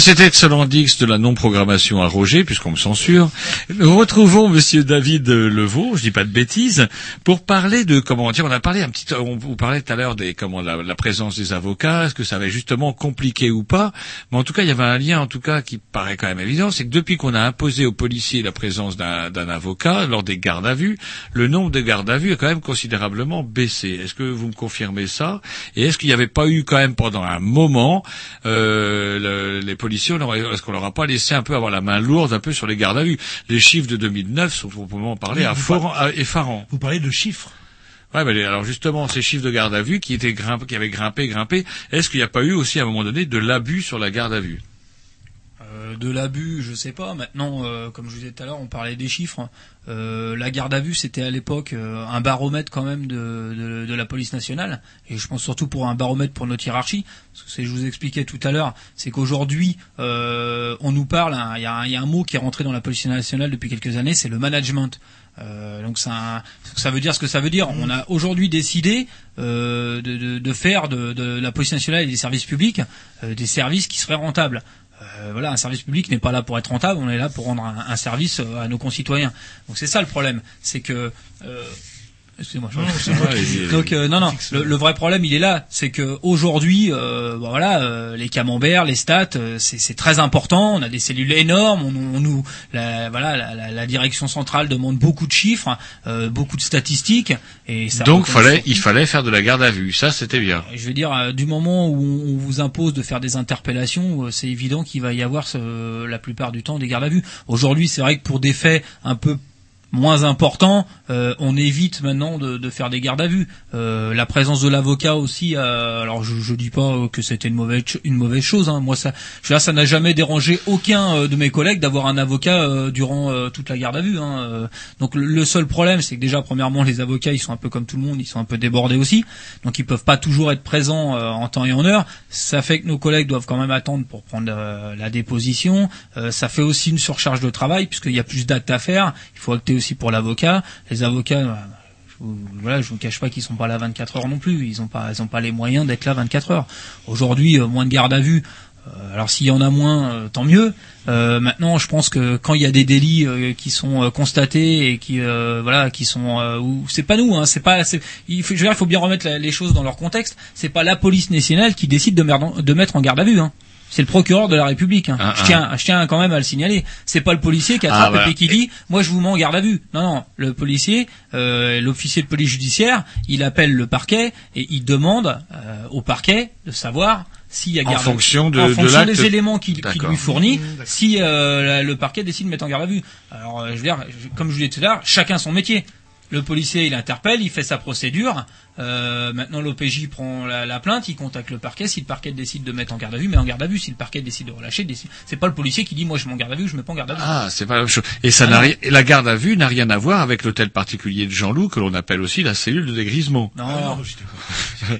Cet excellent dix de la non-programmation à Roger, puisqu'on me censure, nous retrouvons Monsieur David Levaux, je dis pas de bêtises, pour parler de comment dire. On a parlé un petit, on vous parlait tout à l'heure des comment la, présence des avocats, est-ce que ça avait justement compliqué ou pas? Mais en tout cas, il y avait un lien, en tout cas, qui paraît quand même évident, c'est que depuis qu'on a imposé aux policiers la présence d'un avocat lors des gardes à vue, le nombre de gardes à vue a quand même considérablement baissé. Est-ce que vous me confirmez ça? Et est-ce qu'il n'y avait pas eu quand même pendant un moment euh, le- les est-ce qu'on leur a pas laissé un peu avoir la main lourde un peu sur les gardes à vue? Les chiffres de 2009 sont proprement parler
Oui,
à fort- à-.
Vous parlez de chiffres.
Ouais, mais alors justement, ces chiffres de garde à vue qui étaient grimpés, qui avaient grimpé, grimpé, est-ce qu'il n'y a pas eu aussi à un moment donné de l'abus sur la garde à vue?
De l'abus, je sais pas. Maintenant, euh, comme je vous disais tout à l'heure, on parlait des chiffres. Euh, la garde à vue, c'était à l'époque euh, un baromètre quand même de, la police nationale, et je pense surtout pour un baromètre pour notre hiérarchie. Parce que je vous expliquais tout à l'heure, c'est qu'aujourd'hui, euh, on nous parle. hein, Il y, a un- mot qui est rentré dans la police nationale depuis quelques années, c'est le management. Euh, donc ça, veut dire ce que ça veut dire. On a aujourd'hui décidé euh, de, faire de, la police nationale et des services publics euh, des services qui seraient rentables. Euh, voilà, un service public n'est pas là pour être rentable, on est là pour rendre un, service euh, à nos concitoyens. Donc c'est ça le problème, c'est que euh, Excusez-moi. je-. Donc euh, non non, le, le vrai problème il est là, c'est que aujourd'hui, euh, bon, voilà, euh, les camemberts, les stats, euh, c'est c'est très important. On a des cellules énormes. On, on nous, la, voilà, la, la- la direction centrale demande beaucoup de chiffres, euh, beaucoup de statistiques, et ça.
Donc, fallait, il fallait faire de la garde à vue. Ça, c'était bien.
je veux dire, euh, du moment où on, on vous impose de faire des interpellations, euh, c'est évident qu'il va y avoir ce- la plupart du temps des gardes à vue. Aujourd'hui, c'est vrai que pour des faits un peu moins importants, euh, on évite maintenant de, de faire des gardes à vue. Euh, la présence de l'avocat aussi, euh, alors je, je dis pas que c'était une mauvaise une mauvaise chose. Hein. Moi, ça, dire, ça n'a jamais dérangé aucun euh, de mes collègues d'avoir un avocat euh, durant euh, toute la garde à vue. Hein. Donc le, le seul problème, c'est que déjà premièrement, les avocats, ils sont un peu comme tout le monde, ils sont un peu débordés aussi, donc ils peuvent pas toujours être présents en temps et en heure. Ça fait que nos collègues doivent quand même attendre pour prendre la déposition. Ça fait aussi une surcharge de travail puisqu'il y a plus d'actes à faire. Il faut acter aussi pour l'avocat. Les avocats. euh, voilà, je vous cache pas qu'ils sont pas là 24 heures non plus. Ils ont pas, ils ont pas les moyens d'être là 24 heures. Aujourd'hui, euh, moins de garde à vue. Euh, alors s'il y en a moins, tant mieux. Maintenant, je pense que quand il y a des délits qui sont constatés et qui voilà, qui sont c'est pas nous, hein, c'est pas, il faut, il faut bien remettre les choses dans leur contexte. C'est pas la police nationale qui décide de, de mettre en garde à vue. Hein. C'est le procureur de la République. Hein.
Ah,
je
ah.
tiens, je tiens quand même à le signaler. C'est pas le policier qui attrape
Ah, voilà.
qui dit, moi je vous mets en garde à vue. Non, non, le policier, euh, l'officier de police judiciaire, il appelle le parquet et il demande euh, au parquet de savoir s'il y a
En
garde
fonction
à
de-
vue. en
de
fonction des éléments qu'il lui fournit, si euh, le parquet décide de mettre en garde à vue. Alors, euh, je veux dire, comme je vous l'ai dit tout à l'heure, chacun son métier. Le policier, il interpelle, il fait sa procédure. Euh, maintenant, l'OPJ prend la, la plainte, il contacte le parquet. Si le parquet décide de mettre en garde à vue, met en garde à vue. Si le parquet décide de relâcher, décide... c'est pas le policier qui dit moi je mets en garde à vue, je mets pas en garde à vue.
Ah, c'est pas la même chose. Et ça
Ah
n'a rien, et la garde à vue n'a rien à voir avec l'hôtel particulier de Jean-Loup que l'on appelle aussi la cellule de dégrisement.
Non,
Ah, non, je-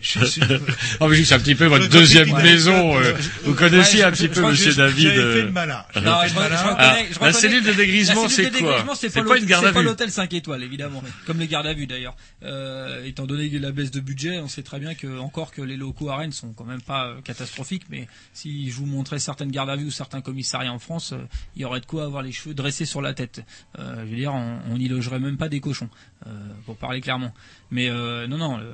je- je-
Ah, mais c'est un petit peu votre deuxième maison. Euh,
je-
vous connaissiez
ouais,
un petit
je
peu Monsieur David. Euh,
fait le malin. J'avais
Non, je, reconnais,
Ah, la cellule de dégrisement, c'est quoi?
c'est pas
une garde à
c'est pas
vue?
l'hôtel 5 étoiles, évidemment, comme les gardes à vue d'ailleurs. Euh, étant donné la baisse de budget, on sait très bien que encore que les locaux à Rennes sont quand même pas euh, catastrophiques, mais si je vous montrais certaines gardes à vue ou certains commissariats en France, euh, il y aurait de quoi avoir les cheveux dressés sur la tête. Euh, je veux dire, on, on y logerait même pas des cochons, euh, pour parler clairement. Mais euh, non, non, le,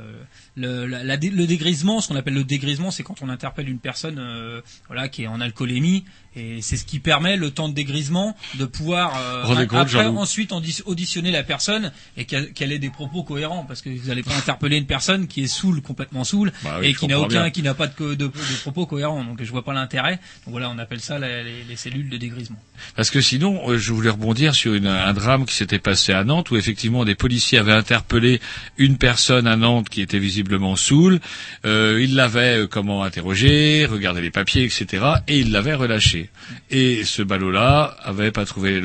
le, la- la dé- le dégrisement, ce qu'on appelle le dégrisement, c'est quand on interpelle une personne, euh, voilà, qui est en alcoolémie, et c'est ce qui permet le temps de dégrisement de pouvoir euh, après ensuite audi- auditionner la personne et qu'elle ait des propos cohérents, parce que vous n'allez pas interpeller une personne qui est saoule, complètement saoule,
Bah oui,
et qui n'a aucun,
bien.
qui n'a pas de, co- de, de propos cohérents. Donc je vois pas l'intérêt. Donc voilà, on appelle ça la- les, les cellules de dégrisement.
Parce que sinon, euh, je voulais rebondir sur une- un drame qui s'était passé à Nantes, où effectivement des policiers avaient interpellé une personne à Nantes qui était visiblement saoule. Euh, ils l'avaient euh, comment interrogé, regardé les papiers, etc. Et ils l'avaient relâché. Et ce ballot-là avait pas trouvé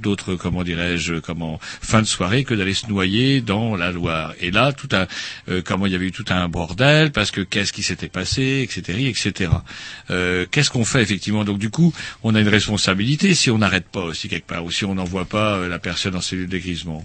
d'autre, comment dirais-je, comment fin de soirée que d'aller se noyer dans la Loire. Et là, tout un, euh, comment il y avait eu tout un bordel, parce que qu'est-ce qui s'était passé, etc., etc. Euh, qu'est-ce qu'on fait effectivement? Donc du coup, on a une responsabilité si on n'arrête pas aussi quelque part, ou si on n'envoie pas la personne en cellule de dégrisement.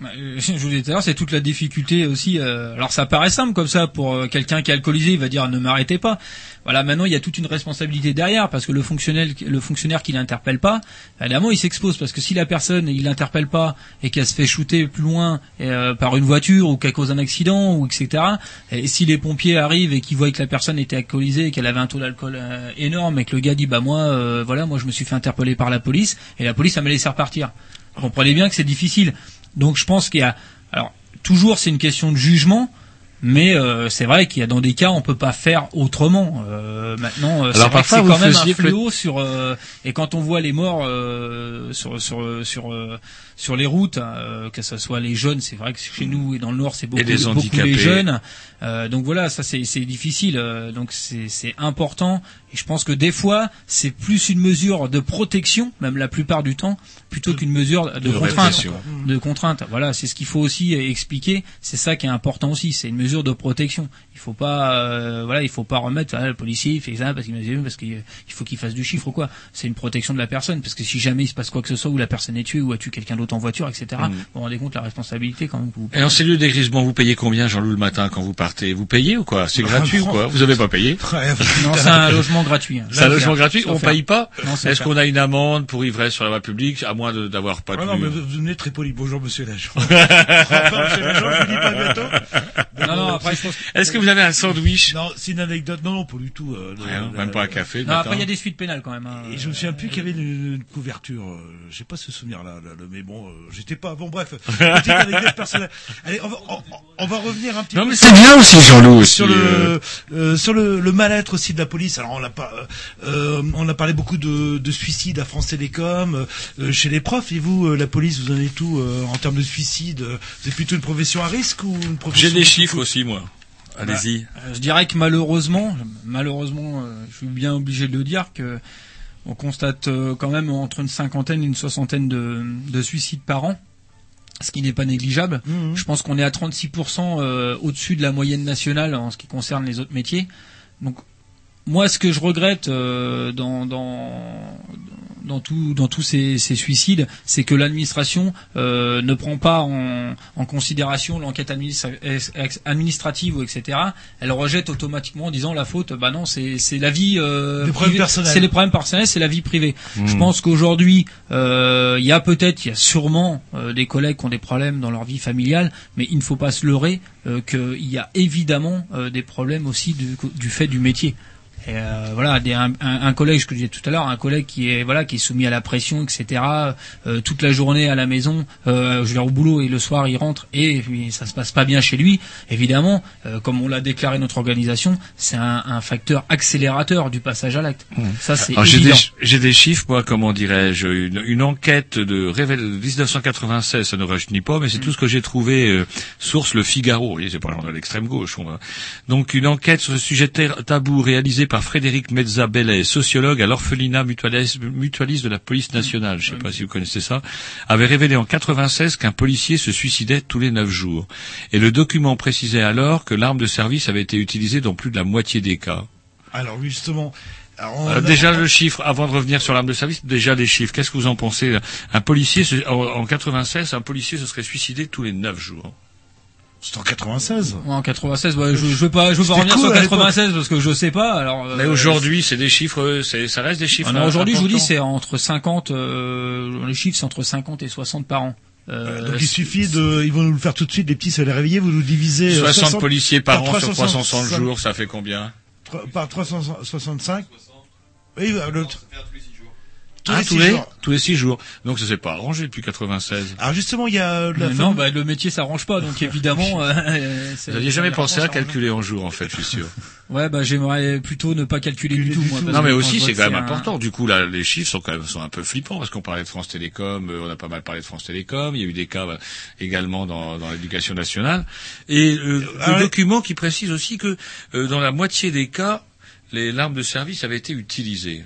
Bah, euh, je vous disais tout à l'heure, c'est toute la difficulté aussi. euh, alors ça paraît simple comme ça pour euh, quelqu'un qui est alcoolisé, il va dire ne m'arrêtez pas. Voilà, maintenant il y a toute une responsabilité derrière parce que le fonctionnaire, le fonctionnaire qui l'interpelle pas, évidemment il s'expose parce que si la personne il l'interpelle pas et qu'elle se fait shooter plus loin euh, par une voiture ou qu'elle cause un accident ou etc. Et si les pompiers arrivent et qu'ils voient que la personne était alcoolisée et qu'elle avait un taux d'alcool énorme et que le gars dit bah moi voilà moi je me suis fait interpeller par la police et la police elle m'a laissé repartir. Vous comprenez bien que c'est difficile. Donc je pense qu'il y a alors toujours c'est une question de jugement. Mais euh, c'est vrai qu'il y a dans des cas on peut pas faire autrement. Euh, maintenant, euh, c'est
vous
quand même un fléau sur et quand on voit les morts sur sur sur sur les routes, euh, que ce soit les jeunes, c'est vrai que chez nous et dans le nord c'est beaucoup,
les
beaucoup les jeunes. Donc voilà, ça c'est difficile. donc c'est c'est important. Et je pense que des fois c'est plus une mesure de protection, même la plupart du temps, plutôt qu'une mesure de,
De
contrainte. De contrainte. Voilà, c'est ce qu'il faut aussi expliquer. C'est ça qui est important aussi. C'est une mesure de protection. Il faut pas, euh, voilà, il faut pas remettre ah, le policier il fait ça parce qu'il parce qu'il il faut qu'il fasse du chiffre ou quoi. C'est une protection de la personne parce que si jamais il se passe quoi que ce soit ou la personne est tuée ou a tué quelqu'un d'autre en voiture, etc.
Mm.
Vous vous rendez compte la responsabilité quand même que vous
Et en cellule dégrisement, vous payez combien, Jean-Loup, le matin quand vous partez? Vous payez ou quoi? C'est gratuit ou quoi? Vous avez pas payé?
Non, c'est un logement gratuit. hein.
C'est un logement gratuit On
offert.
paye pas
Non,
Est-ce qu'on a une amende pour ivresse sur la voie publique, à moins d'avoir pas de
Ah non, mais vous, venez très poli. Bonjour, monsieur l'agent. Enfin, monsieur l'agent, je vous dis pas bientôt.
Non, non, après, je pense
Est-ce que vous avez un sandwich?
Non, c'est une anecdote. Non, non, pas du tout. euh,
Rien,
le-
même pas un café
Non, après il y a des suites pénales quand même. hein.
Et je me souviens plus qu'il y avait une, une couverture. euh, J'ai pas ce souvenir-là, là, là, mais bon, euh, j'étais pas. Bon, bref, petite anecdote personnelle. Allez, on va, on, on va revenir un petit
Non,
peu.
mais c'est bien aussi, Jean-Loup, aussi,
Sur le
euh.
euh, sur le, le mal-être aussi de la police. Alors on a pas, euh, on a parlé beaucoup de, de suicides à France Télécom, euh, chez les profs. Et vous, euh, la police, vous en êtes tout euh, en termes de suicide euh, C'est plutôt une profession à risque ou une profession
J'ai des chiffres aussi, moi. Allez-y.
Euh, Je dirais que malheureusement, malheureusement, euh, je suis bien obligé de le dire que on constate euh, quand même entre une cinquantaine et une soixantaine de, de suicides par an, ce qui n'est pas négligeable.
Mhm.
Je pense qu'on est à 36% euh, au-dessus de la moyenne nationale en ce qui concerne les autres métiers. Donc moi, ce que je regrette euh, dans, dans dans tout dans tous ces, ces suicides, c'est que l'administration euh, ne prend pas en, en considération l'enquête administra- administrative ou etc. Elle rejette automatiquement en disant la faute, bah non, c'est c'est la vie euh, c'est les problèmes personnels, c'est la vie privée.
Mhm.
Je pense qu'aujourd'hui, euh, il y a peut-être, il y a sûrement euh, des collègues qui ont des problèmes dans leur vie familiale, mais il ne faut pas se leurrer euh, qu'il y a évidemment euh, des problèmes aussi du, du fait du métier. Et euh, voilà, des, un, un- un collègue, ce que je disais tout à l'heure, un collègue qui est voilà, qui est soumis à la pression, etc. euh, toute la journée à la maison, euh, je vais au boulot et le soir il rentre et puis ça se passe pas bien chez lui. Évidemment, euh, comme on l'a déclaré notre organisation, c'est un, un facteur accélérateur du passage à l'acte. Ça c'est
j'ai des, chiffres, moi, comment dirais-je, une, une enquête de révél- de 1996, ça ne rajeunit pas, mais c'est tout ce que j'ai trouvé, euh, source Le Figaro, vous voyez, c'est pas l'extrême gauche. on va- Donc, une enquête sur ce sujet tabou réalisée par Frédéric Mezza-Bellet, sociologue à l'orphelinat mutualiste, de la police nationale, je sais pas si vous connaissez ça, avait révélé en 96 qu'un policier se suicidait tous les neuf jours. Et le document précisait alors que l'arme de service avait été utilisée dans plus de la moitié des cas.
Alors justement. alors,
Euh,
a-
déjà le chiffre, avant de revenir sur l'arme de service, déjà les chiffres. Qu'est-ce que vous en pensez? Un policier, se- en, en 96, un policier se serait suicidé tous les 9 jours.
C'est en 96.
Ouais, en 96, ouais, je, je veux pas, je veux pas
C'était
revenir
cool
sur
à l'époque.
96 parce que je sais pas. Alors. euh,
Mais aujourd'hui, c'est des chiffres, euh, c'est, ça reste des chiffres.
Ah non, aujourd'hui, je vous dis, c'est entre 50, euh, les chiffres, c'est entre 50 et 60 par an. Euh,
Donc il suffit de, ils vont nous le faire tout de suite, les petits, ça les réveiller, vous nous divisez. euh,
60 policiers par an sur
365
360 jours, ça fait combien?
Par 365 Oui, bah, l'autre. Tous
Ah,
les
tous
six
les
jours.
tous les 6 jours. Donc ça s'est pas arrangé depuis 96.
Alors justement, il y a la
mais
femme-
non, bah, le métier s'arrange pas, donc évidemment. euh, c'est-
Vous n'aviez jamais pensé à calculer en jours, en fait, je suis sûr.
Ouais, bah j'aimerais plutôt ne pas calculer du tout. Moi,
Non, mais aussi, c'est quand même
un-
important. Du coup, là, les chiffres sont quand même sont un peu flippants parce qu'on parlait de France Télécom, euh, on a pas mal parlé de France Télécom. Il y a eu des cas bah, également dans, dans l'éducation nationale. Et euh, le document qui précise aussi que euh, dans la moitié des cas, les l'arme de service avait été utilisée.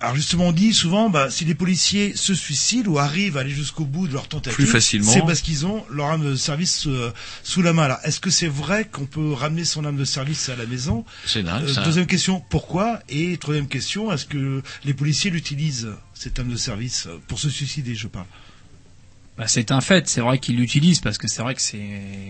Alors justement, on dit souvent, bah, si les policiers se suicident ou arrivent à aller jusqu'au bout de leur tentative, c'est parce qu'ils ont leur arme de service euh, sous la main. Alors, est-ce que c'est vrai qu'on peut ramener son arme de service à la maison?
C'est dingue,
Euh. Deuxième question, pourquoi? Et troisième question, est-ce que les policiers l'utilisent cette arme de service pour se suicider, je parle?
Bah, c'est un fait. C'est vrai qu'ils l'utilisent parce que c'est vrai que c'est,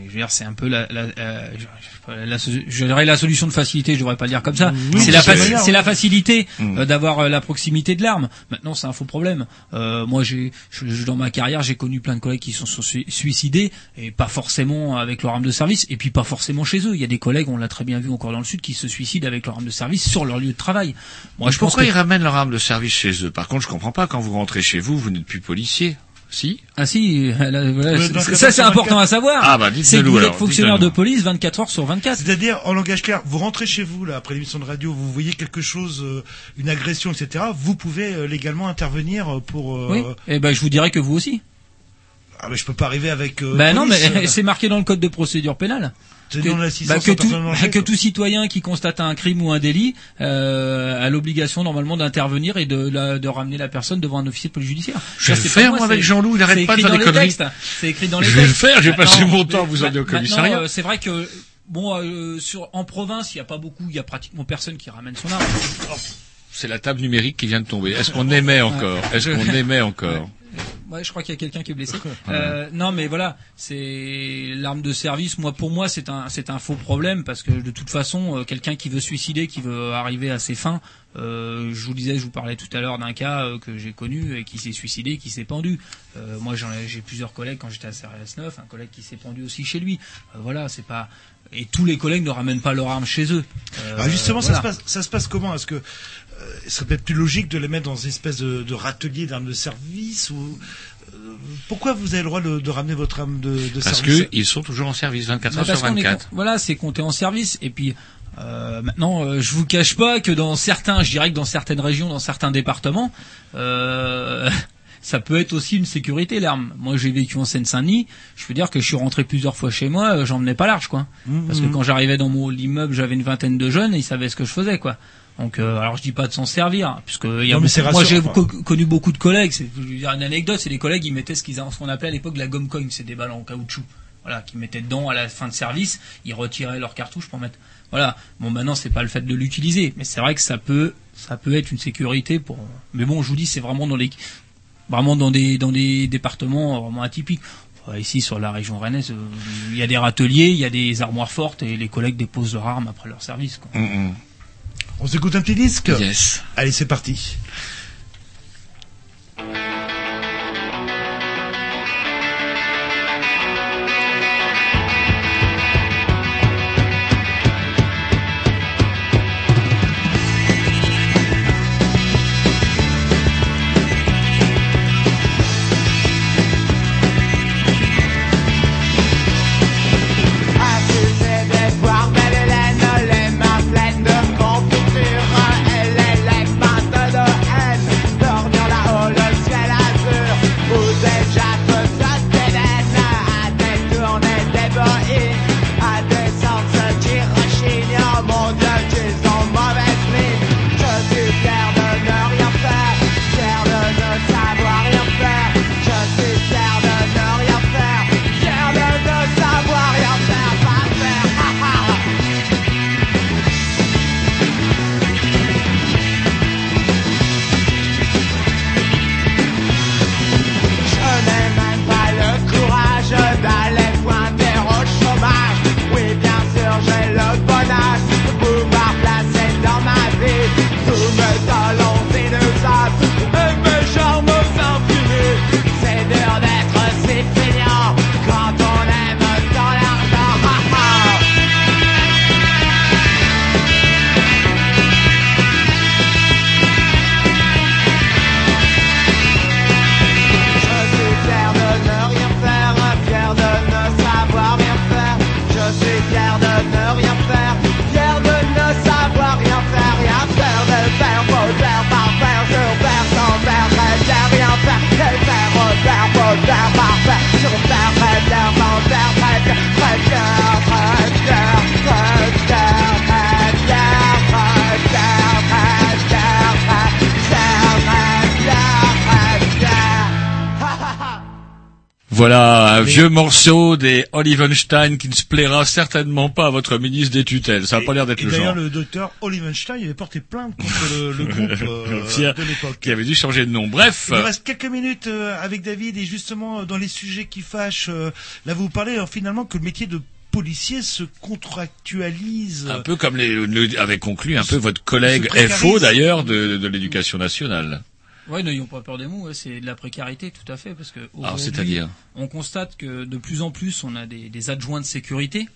je veux dire, c'est un peu la, la, je- je- la, je dirais la solution de facilité. Je devrais pas le dire comme ça.
Oui,
c'est la,
c'est
facilité
Mm.
euh, d'avoir euh, la proximité de l'arme. Maintenant, c'est un faux problème. Euh, moi, j'ai, dans ma carrière, j'ai connu plein de collègues qui se sont sui- suicidés et pas forcément avec leur arme de service et puis pas forcément chez eux. Il y a des collègues, on l'a très bien vu encore dans le sud, qui se suicident avec leur arme de service sur leur lieu de travail. Moi, je pense
Pourquoi
que
ils ramènent leur arme de service chez eux? Par contre, je comprends pas. Quand vous rentrez chez vous, vous n'êtes plus policier. Si
Ah si, euh, là, voilà, ça c'est
24.
important à savoir.
Ah, bah,
c'est que vous
alors,
êtes fonctionnaire de police 24 heures sur 24.
C'est-à-dire, en langage clair, vous rentrez chez vous, là, après l'émission de radio, vous voyez quelque chose, euh, une agression, etc., vous pouvez euh, légalement intervenir pour... euh,
Oui. Et ben je vous dirais que vous aussi.
Ah, mais je peux pas arriver avec... Euh,
ben non, mais c'est marqué dans le code de procédure pénale.
C'est
Que, bah, que tout,
danger,
que tout citoyen qui constate un crime ou un délit euh, a l'obligation normalement d'intervenir et de, la- de ramener la personne devant un officier de police judiciaire.
Je vais le faire,
moi,
avec Jean-Loup, il arrête
c'est
pas de faire des conneries.
textes. C'est écrit dans les
Je vais le
textes.
faire, j'ai passé mon temps à vous emmener au commissariat.
euh, c'est vrai que bon, euh, sur en province, il y a pas beaucoup, il y a pratiquement personne qui ramène son arme.
C'est la table numérique qui vient de tomber. Est-ce qu'on aimait encore? Est-ce qu'on aimait encore?
Ouais, je crois qu'il y a quelqu'un qui est blessé. Euh, non, mais voilà, c'est l'arme de service. Moi, pour moi, c'est un, c'est un faux problème parce que de toute façon, euh, quelqu'un qui veut suicider, qui veut arriver à ses fins, euh, je vous disais, je vous parlais tout à l'heure d'un cas euh, que j'ai connu et qui s'est suicidé, qui s'est pendu. Euh, moi, j'en ai, j'ai plusieurs collègues quand j'étais à CRS 9, un collègue qui s'est pendu aussi chez lui. Euh, voilà, c'est pas. Et tous les collègues ne ramènent pas leur arme chez eux. Euh,
Ah, justement,
voilà.
ça, se passe, ça se passe comment? Est-ce que euh, ce serait peut-être plus logique de les mettre dans une espèce de, de râtelier d'armes de service ou euh, pourquoi vous avez le droit de, de ramener votre arme de, de
Parce
service
qu'ils sont toujours en service 24
Bah,
heures sur
qu'on est
24.
con- voilà, c'est compté en service. Et puis euh, maintenant, euh, je vous cache pas que dans certains, je dirais que dans certaines régions, dans certains départements, euh, ça peut être aussi une sécurité l'arme. Moi, j'ai vécu en Seine-Saint-Denis. Je peux dire que je suis rentré plusieurs fois chez moi, euh, j'emmenais pas large, quoi. Parce que
Mhm.
quand j'arrivais dans mon immeuble, j'avais une vingtaine de jeunes et ils savaient ce que je faisais, quoi. Donc, euh, alors je dis pas de s'en servir, puisque il y a
Non, mais c'est
beaucoup- moi j'ai co- connu beaucoup de collègues. C'est une anecdote, c'est les collègues ils mettaient ce qu'ils ce qu'on appelait à l'époque la gomme cogne, c'est des balles en caoutchouc. Voilà, qu'ils mettaient dedans à la fin de service, ils retiraient leurs cartouches pour mettre. Voilà. Bon, maintenant c'est pas le fait de l'utiliser, mais c'est vrai que ça peut, ça peut être une sécurité pour. Mais bon, je vous dis, c'est vraiment dans les, vraiment dans des dans des départements vraiment atypiques. Ici sur la région rennaise, euh, il y a des râteliers, il y a des armoires fortes et les collègues déposent leurs armes après leur service. Quoi.
On s'écoute un petit disque
Yes.
Allez, c'est parti.
Vieux morceau des Olivenstein qui ne se plaira certainement pas à votre ministre des tutelles. Ça n'a pas l'air d'être le
d'ailleurs,
genre.
le docteur Olivenstein avait porté plainte contre le, le groupe euh, de l'époque.
qui avait dû changer de nom. Bref.
Il nous reste quelques minutes euh, avec David et justement euh, dans les sujets qui fâchent, là vous parlez finalement que le métier de policier se contractualise.
Un peu comme les, le- avait conclu un peu votre collègue. FO d'ailleurs de, de l'éducation nationale.
Ouais, n'ayons pas peur des mots, c'est de la précarité, tout à fait, parce que
c'est-à-dire
on constate que de plus en plus, on a des, des adjoints de sécurité.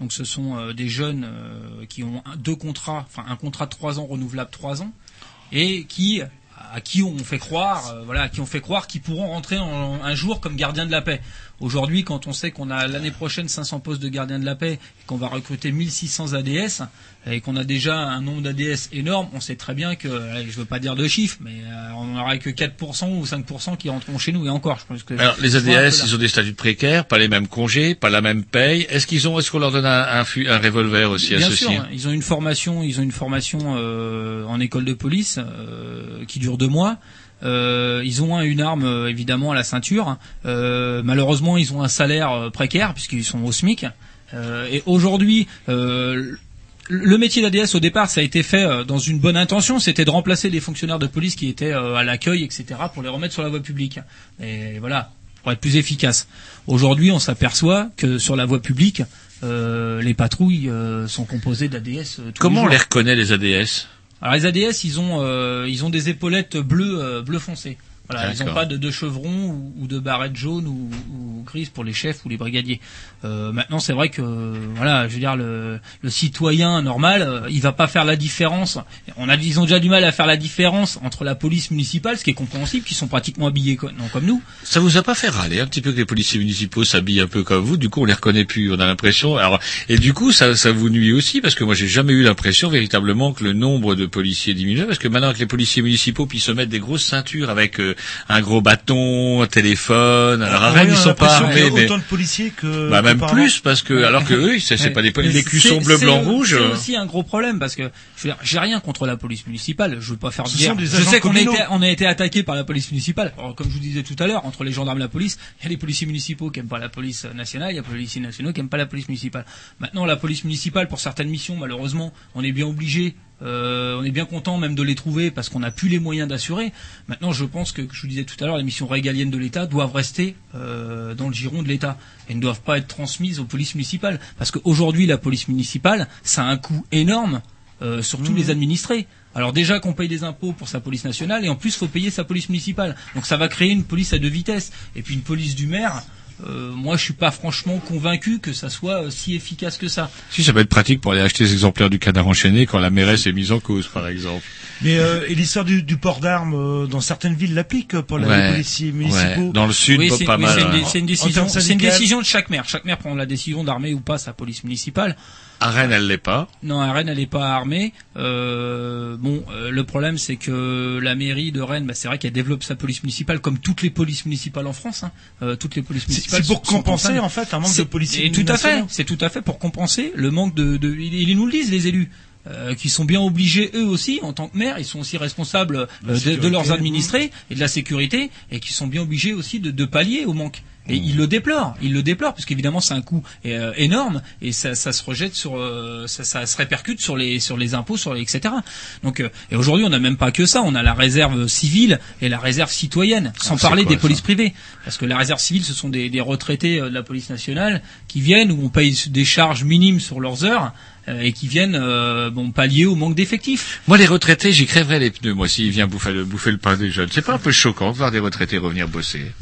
Donc, ce sont euh, des jeunes euh, qui ont un- deux contrats, enfin un contrat de trois ans renouvelable trois ans, et qui à qui on fait croire, euh, voilà, à qui on fait croire qu'ils pourront rentrer en- un jour comme gardiens de la paix. Aujourd'hui, quand on sait qu'on a l'année prochaine 500 postes de gardiens de la paix et qu'on va recruter 1600 ADS et qu'on a déjà un nombre d'ADS énorme, on sait très bien que, je veux pas dire de chiffres, mais euh, on n'aura que 4% ou 5% qui rentreront chez nous et encore. Je pense que
Alors les ADS, ils ont des statuts précaires, pas les mêmes congés, pas la même paye. Est-ce qu'ils ont, est-ce qu'on leur donne un, un, un revolver aussi
Bien
associé
sûr, ils ont une formation, ils ont une formation euh, en école de police euh, qui dure deux mois. Euh, ils ont un- une arme euh, évidemment à la ceinture. Euh, malheureusement, ils ont un salaire euh, précaire puisqu'ils sont au SMIC. Euh, et aujourd'hui, euh, le métier d'ADS au départ, ça a été fait euh, dans une bonne intention, c'était de remplacer les fonctionnaires de police qui étaient euh, à l'accueil, etc., pour les remettre sur la voie publique. Et voilà, pour être plus efficace. Aujourd'hui, on s'aperçoit que sur la voie publique, euh, les patrouilles euh, sont composées d'ADS.
Comment on
les
reconnaît les ADS
Alors les ADS, ils ont euh, ils ont des épaulettes bleues bleu bleu foncé. Voilà, ils n'ont pas de, de chevrons ou, ou de barrettes jaunes ou, ou grises pour les chefs ou les brigadiers. Euh, maintenant, c'est vrai que voilà, je veux dire le, le citoyen normal, euh, il va pas faire la différence. On a ils ont déjà du mal à faire la différence entre la police municipale, ce qui est compréhensible, qui sont pratiquement habillés co- non, comme nous.
Ça vous a pas fait râler un petit peu que les policiers municipaux s'habillent un peu comme vous? Du coup, on les reconnaît plus. On a l'impression. Alors, et du coup, ça, ça vous nuit aussi? Parce que moi, j'ai jamais eu l'impression véritablement que le nombre de policiers diminuait parce que maintenant que les policiers municipaux puis se mettent des grosses ceintures avec euh, un gros bâton, un téléphone. Alors, à Rennes,
oui,
ils sont pas armés, mais
autant de policiers que.
bah même plus parce que alors que eux, c'est pas des poli-
Mais
les cuissons
c'est-
bleu, blanc, rouge.
C'est aussi un gros problème parce que je veux dire, j'ai rien contre la police municipale. Je veux pas faire de guerre.
sont
Je sais qu'on a été, on a été attaqué par la police municipale. Alors, comme je vous disais tout à l'heure, entre les gendarmes et la police, il y a les policiers municipaux qui aiment pas la police nationale, il y a les policiers nationaux qui aiment pas la police municipale. Maintenant, la police municipale, pour certaines missions, malheureusement, on est bien obligé. Euh, on est bien content même de les trouver parce qu'on n'a plus les moyens d'assurer. Maintenant, je pense que, je vous disais tout à l'heure, les missions régaliennes de l'État doivent rester euh, dans le giron de l'État et ne doivent pas être transmises aux polices municipales. Parce qu'aujourd'hui, la police municipale, ça a un coût énorme euh, sur tous les administrés. Alors déjà qu'on paye des impôts pour sa police nationale et en plus faut payer sa police municipale. Donc ça va créer une police à deux vitesses et puis une police du maire. Euh, moi, je suis pas franchement convaincu que ça soit euh, si efficace que ça.
Si ça peut être pratique pour aller acheter des exemplaires du canard enchaîné quand la mairesse est mise en cause, par exemple.
Mais euh, et l'histoire du, du port d'armes euh, dans certaines villes l'applique euh, pour la-
Ouais,
les policiers municipaux.
ouais. Dans le sud,
Oui,
pas,
c'est
pas
oui,
mal.
c'est une, dé- c'est une C'est décision de chaque maire. Chaque maire prend la décision d'armer ou pas sa police municipale.
À Rennes, elle l'est pas.
Non, à Rennes, elle n'est pas armée. Euh, bon, euh, le problème, c'est que la mairie de Rennes, bah, c'est vrai qu'elle développe sa police municipale comme toutes les polices municipales en France. Hein. Euh, toutes les polices
C'est-
municipales.
c'est pour
sont-
compenser, en fait, un manque de policiers
Et tout à fait. C'est tout à fait pour compenser le manque de. de ils, ils nous le disent, les élus. euh, qui sont bien obligés eux aussi en tant que maires, ils sont aussi responsables euh, de, de leurs administrés et de la sécurité et qui sont bien obligés aussi de, de pallier au manque. Et ils le déplorent, ils le déplorent parce qu'évidemment c'est un coût euh, énorme et ça, ça se rejette sur, euh, ça, ça se répercute sur les sur les impôts, sur les etc. Donc euh, et aujourd'hui on n'a même pas que ça, on a la réserve civile et la réserve citoyenne, sans
c'est
parler
quoi,
des polices privées, parce que la réserve civile ce sont des, des retraités de la police nationale qui viennent où on paye des charges minimes sur leurs heures et qui viennent euh, bon pallier au manque d'effectifs.
Moi, les retraités, j'y crèverais les pneus. Moi, s'il vient bouffer le, bouffer le pain des jeunes, c'est pas un peu choquant de voir des retraités revenir bosser?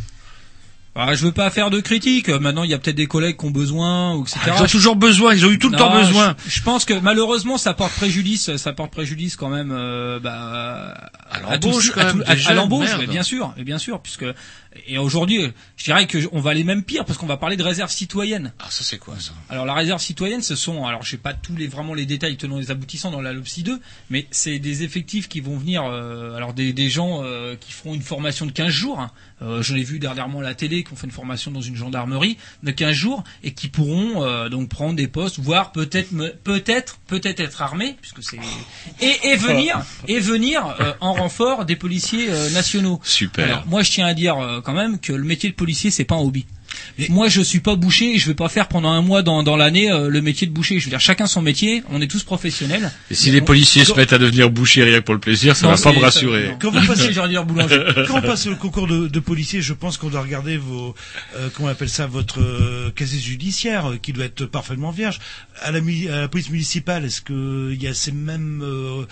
Ah, je veux pas faire de critiques. euh, Maintenant, il y a peut-être des collègues qui ont besoin, ou etc.
Ah, ils ont toujours besoin. Ils ont eu tout le
Non,
temps besoin.
Je, je pense que malheureusement, ça porte préjudice. Ça porte préjudice quand même. euh, bah,
À l'embauche,
à à- l'embauche, bien sûr, et bien sûr, puisque et aujourd'hui, je dirais que je- on va aller même pire parce qu'on va parler de réserve citoyenne.
Ah, ça, c'est quoi, ça?
Alors la réserve citoyenne, ce sont, alors je sais pas tous les vraiment les détails tenant les aboutissants dans la LOPSI 2, mais c'est des effectifs qui vont venir, euh, alors des, des gens euh, qui feront une formation de 15 jours. hein. Euh, J'en ai vu dernièrement à la télé qui ont fait une formation dans une gendarmerie de 15 jours et qui pourront euh, donc prendre des postes, voire peut-être peut-être peut-être être armés, puisque c'est et, et venir et venir en renfort des policiers nationaux.
Super.
Alors, moi je tiens à dire quand même que le métier de policier c'est pas un hobby. Moi, je suis pas boucher et je vais pas faire pendant un mois dans, dans l'année euh, le métier de boucher. Je veux dire, chacun son métier. On est tous professionnels.
Et si les policiers se mettent à devenir bouchers rien que pour le plaisir, ça
Non,
va pas me rassurer.
Quand vous passez,
dire boulanger.
quand on passe le concours de, de policier, je pense qu'on doit regarder vos, euh, comment on appelle ça, votre euh, casier judiciaire, euh, qui doit être parfaitement vierge. À la, à la police municipale, est-ce que il y a ces mêmes euh,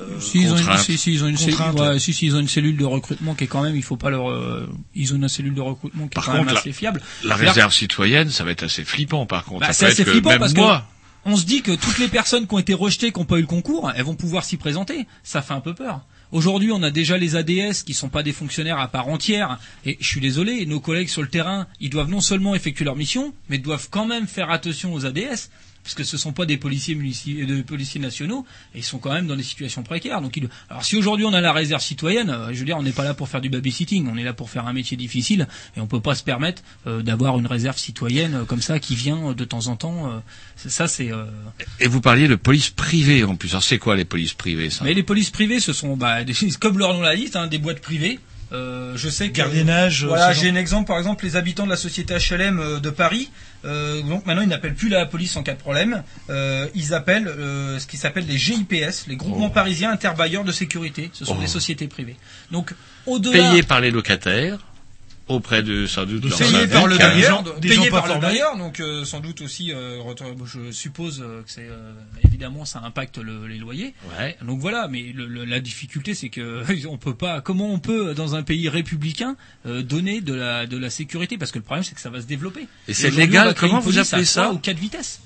euh,
Si, ils ont une,
contraintes
si, si, ils ont une cellule,
Contraintes.
ouais, si, si, ils ont une cellule de recrutement qui est quand même, il faut pas leur, euh, ils ont une cellule de recrutement qui
Par
est quand
contre,
même assez fiable.
La réserve citoyenne, ça va être assez flippant par contre.
Bah, c'est assez flippant
même
parce
moi,
que on se dit que toutes les personnes qui ont été rejetées, qui n'ont pas eu le concours, elles vont pouvoir s'y présenter. Ça fait un peu peur. Aujourd'hui, on a déjà les ADS qui sont pas des fonctionnaires à part entière. Et je suis désolé, nos collègues sur le terrain, ils doivent non seulement effectuer leur mission, mais doivent quand même faire attention aux ADS. Parce que ce sont pas des policiers munici- de policiers nationaux, et ils sont quand même dans des situations précaires. Donc, ils- alors si aujourd'hui on a la réserve citoyenne, euh, je veux dire, on n'est pas là pour faire du babysitting, on est là pour faire un métier difficile, et on peut pas se permettre euh, d'avoir une réserve citoyenne euh, comme ça qui vient euh, de temps en temps. euh, ça, c'est. euh,
et vous parliez de police privée en plus. Alors c'est quoi les polices privées ça?
Mais les polices privées, ce sont, bah, des, comme leur nom l'a dit, hein, des boîtes privées. Euh, je sais que
Gardiennage, euh,
Voilà, j'ai un exemple. Par exemple, les habitants de la société HLM euh, de Paris. Euh, donc maintenant, ils n'appellent plus la police en cas de problème. Euh, ils appellent euh, ce qui s'appelle les GIPS, les groupements
Oh.
parisiens interbailleurs de sécurité. Ce sont
Oh.
des sociétés privées. Donc au-delà
Payées par les locataires auprès de sans doute leurs
payé par le bailleur,
des
payé par le bailleur, donc euh, sans doute aussi, euh, je suppose euh, que c'est euh, évidemment ça impacte le- les loyers.
Ouais.
Donc voilà, mais le- le- la difficulté c'est que on peut pas, comment on peut dans un pays républicain euh, donner de la de la sécurité? Parce que le problème c'est que ça va se développer.
Et c'est légal, comment vous appelez ça?
ou quatre vitesses.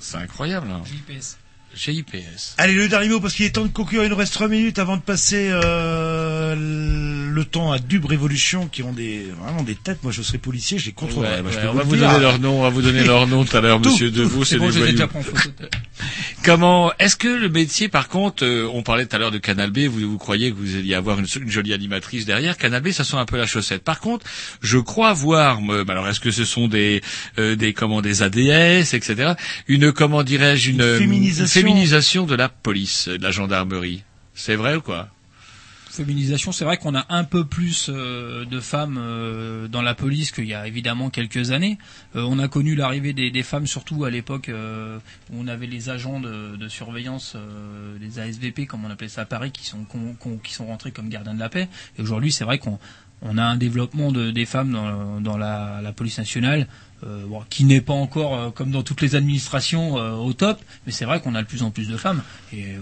C'est incroyable. hein.
JPS.
GIPS.
Allez, le dernier mot, parce qu'il est temps de conclure. Il nous reste trois minutes avant de passer euh, le temps à Dub Révolution, qui ont des vraiment des têtes. Moi, je serais policier, je les contrôlerais.
Ouais, ouais, on va vous
dire.
donner leur nom, on va vous donner leur nom tout à l'heure, monsieur Devaux, c'est
bon,
des
déjà.
Comment est-ce que le métier, par contre, euh, on parlait tout à l'heure de Canal B, vous, vous croyez que vous alliez avoir une, une jolie animatrice derrière Canal B, ça sent un peu la chaussette. Par contre, je crois voir, bah alors est-ce que ce sont des euh, des comment des ADS, etc. Une comment dirais-je une,
féminisation.
une féminisation de la police, de la gendarmerie. C'est vrai ou quoi?
Féminisation, c'est vrai qu'on a un peu plus euh, de femmes euh, dans la police qu'il y a évidemment quelques années. Euh, on a connu l'arrivée des, femmes surtout à l'époque où on avait les agents de, surveillance, les ASVP comme on appelait ça à Paris, qui sont qui sont rentrés comme gardiens de la paix. Et aujourd'hui, c'est vrai qu'on on a un développement de, des femmes dans, dans la police nationale euh, bon, qui n'est pas encore euh, comme dans toutes les administrations euh, au top, mais c'est vrai qu'on a de plus en plus de femmes. Et euh,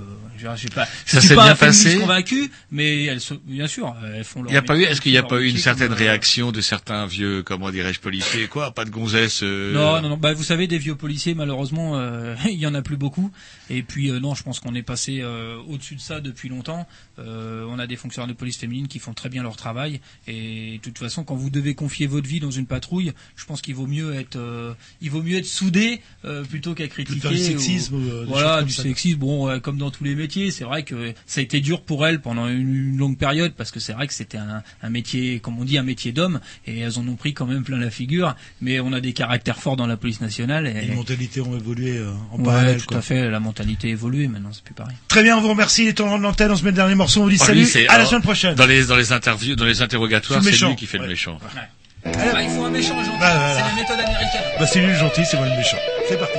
j'ai pas, je
Ça
suis
s'est
pas
bien
un
passé
convaincu, mais elles, sont- bien sûr, elles font leur.
Il y a pas eu, est-ce qu'il n'y a pas eu une certaine
comme, euh,
réaction de certains vieux, comment dirais-je, policiers, quoi, pas de gonzesses euh,
Non, non, non. Bah, vous savez, des vieux policiers, malheureusement, euh, il y en a plus beaucoup. Et puis, euh, non, je pense qu'on est passé euh, au-dessus de ça depuis longtemps. Euh, on a des fonctionnaires de police féminines qui font très bien leur travail. Et de toute façon, quand vous devez confier votre vie dans une patrouille, je pense qu'il vaut mieux être, euh, il vaut mieux être soudé euh, plutôt qu'à critiquer.
du sexisme ou, euh,
voilà,
comme
du
ça.
sexisme. Bon, euh, comme dans tous les métiers, c'est vrai que ça a été dur pour elles pendant une, une longue période parce que c'est vrai que c'était un, un métier, comme on dit, un métier d'homme. Et elles en ont pris quand même plein la figure. Mais on a des caractères forts dans la police nationale. Et,
Les mentalités ont évolué euh, en
Ouais,
parallèle.
tout
quoi.
à fait. La mentalité a évolué. Maintenant, c'est plus pareil.
Très bien, on vous remercie. Il est temps de rendre l'antenne. On se met le dernier morceau. On vous dit
Oh,
salut. À la semaine prochaine.
Dans les, dans les interviews, dans les interrogatoires,
C'est
lui
méchant.
qui fait le
Ouais.
Méchant.
Ah, il faut un méchant gentil.
Bah, voilà.
C'est la méthode américaine.
Bah, c'est lui le gentil, c'est moi le méchant. C'est parti.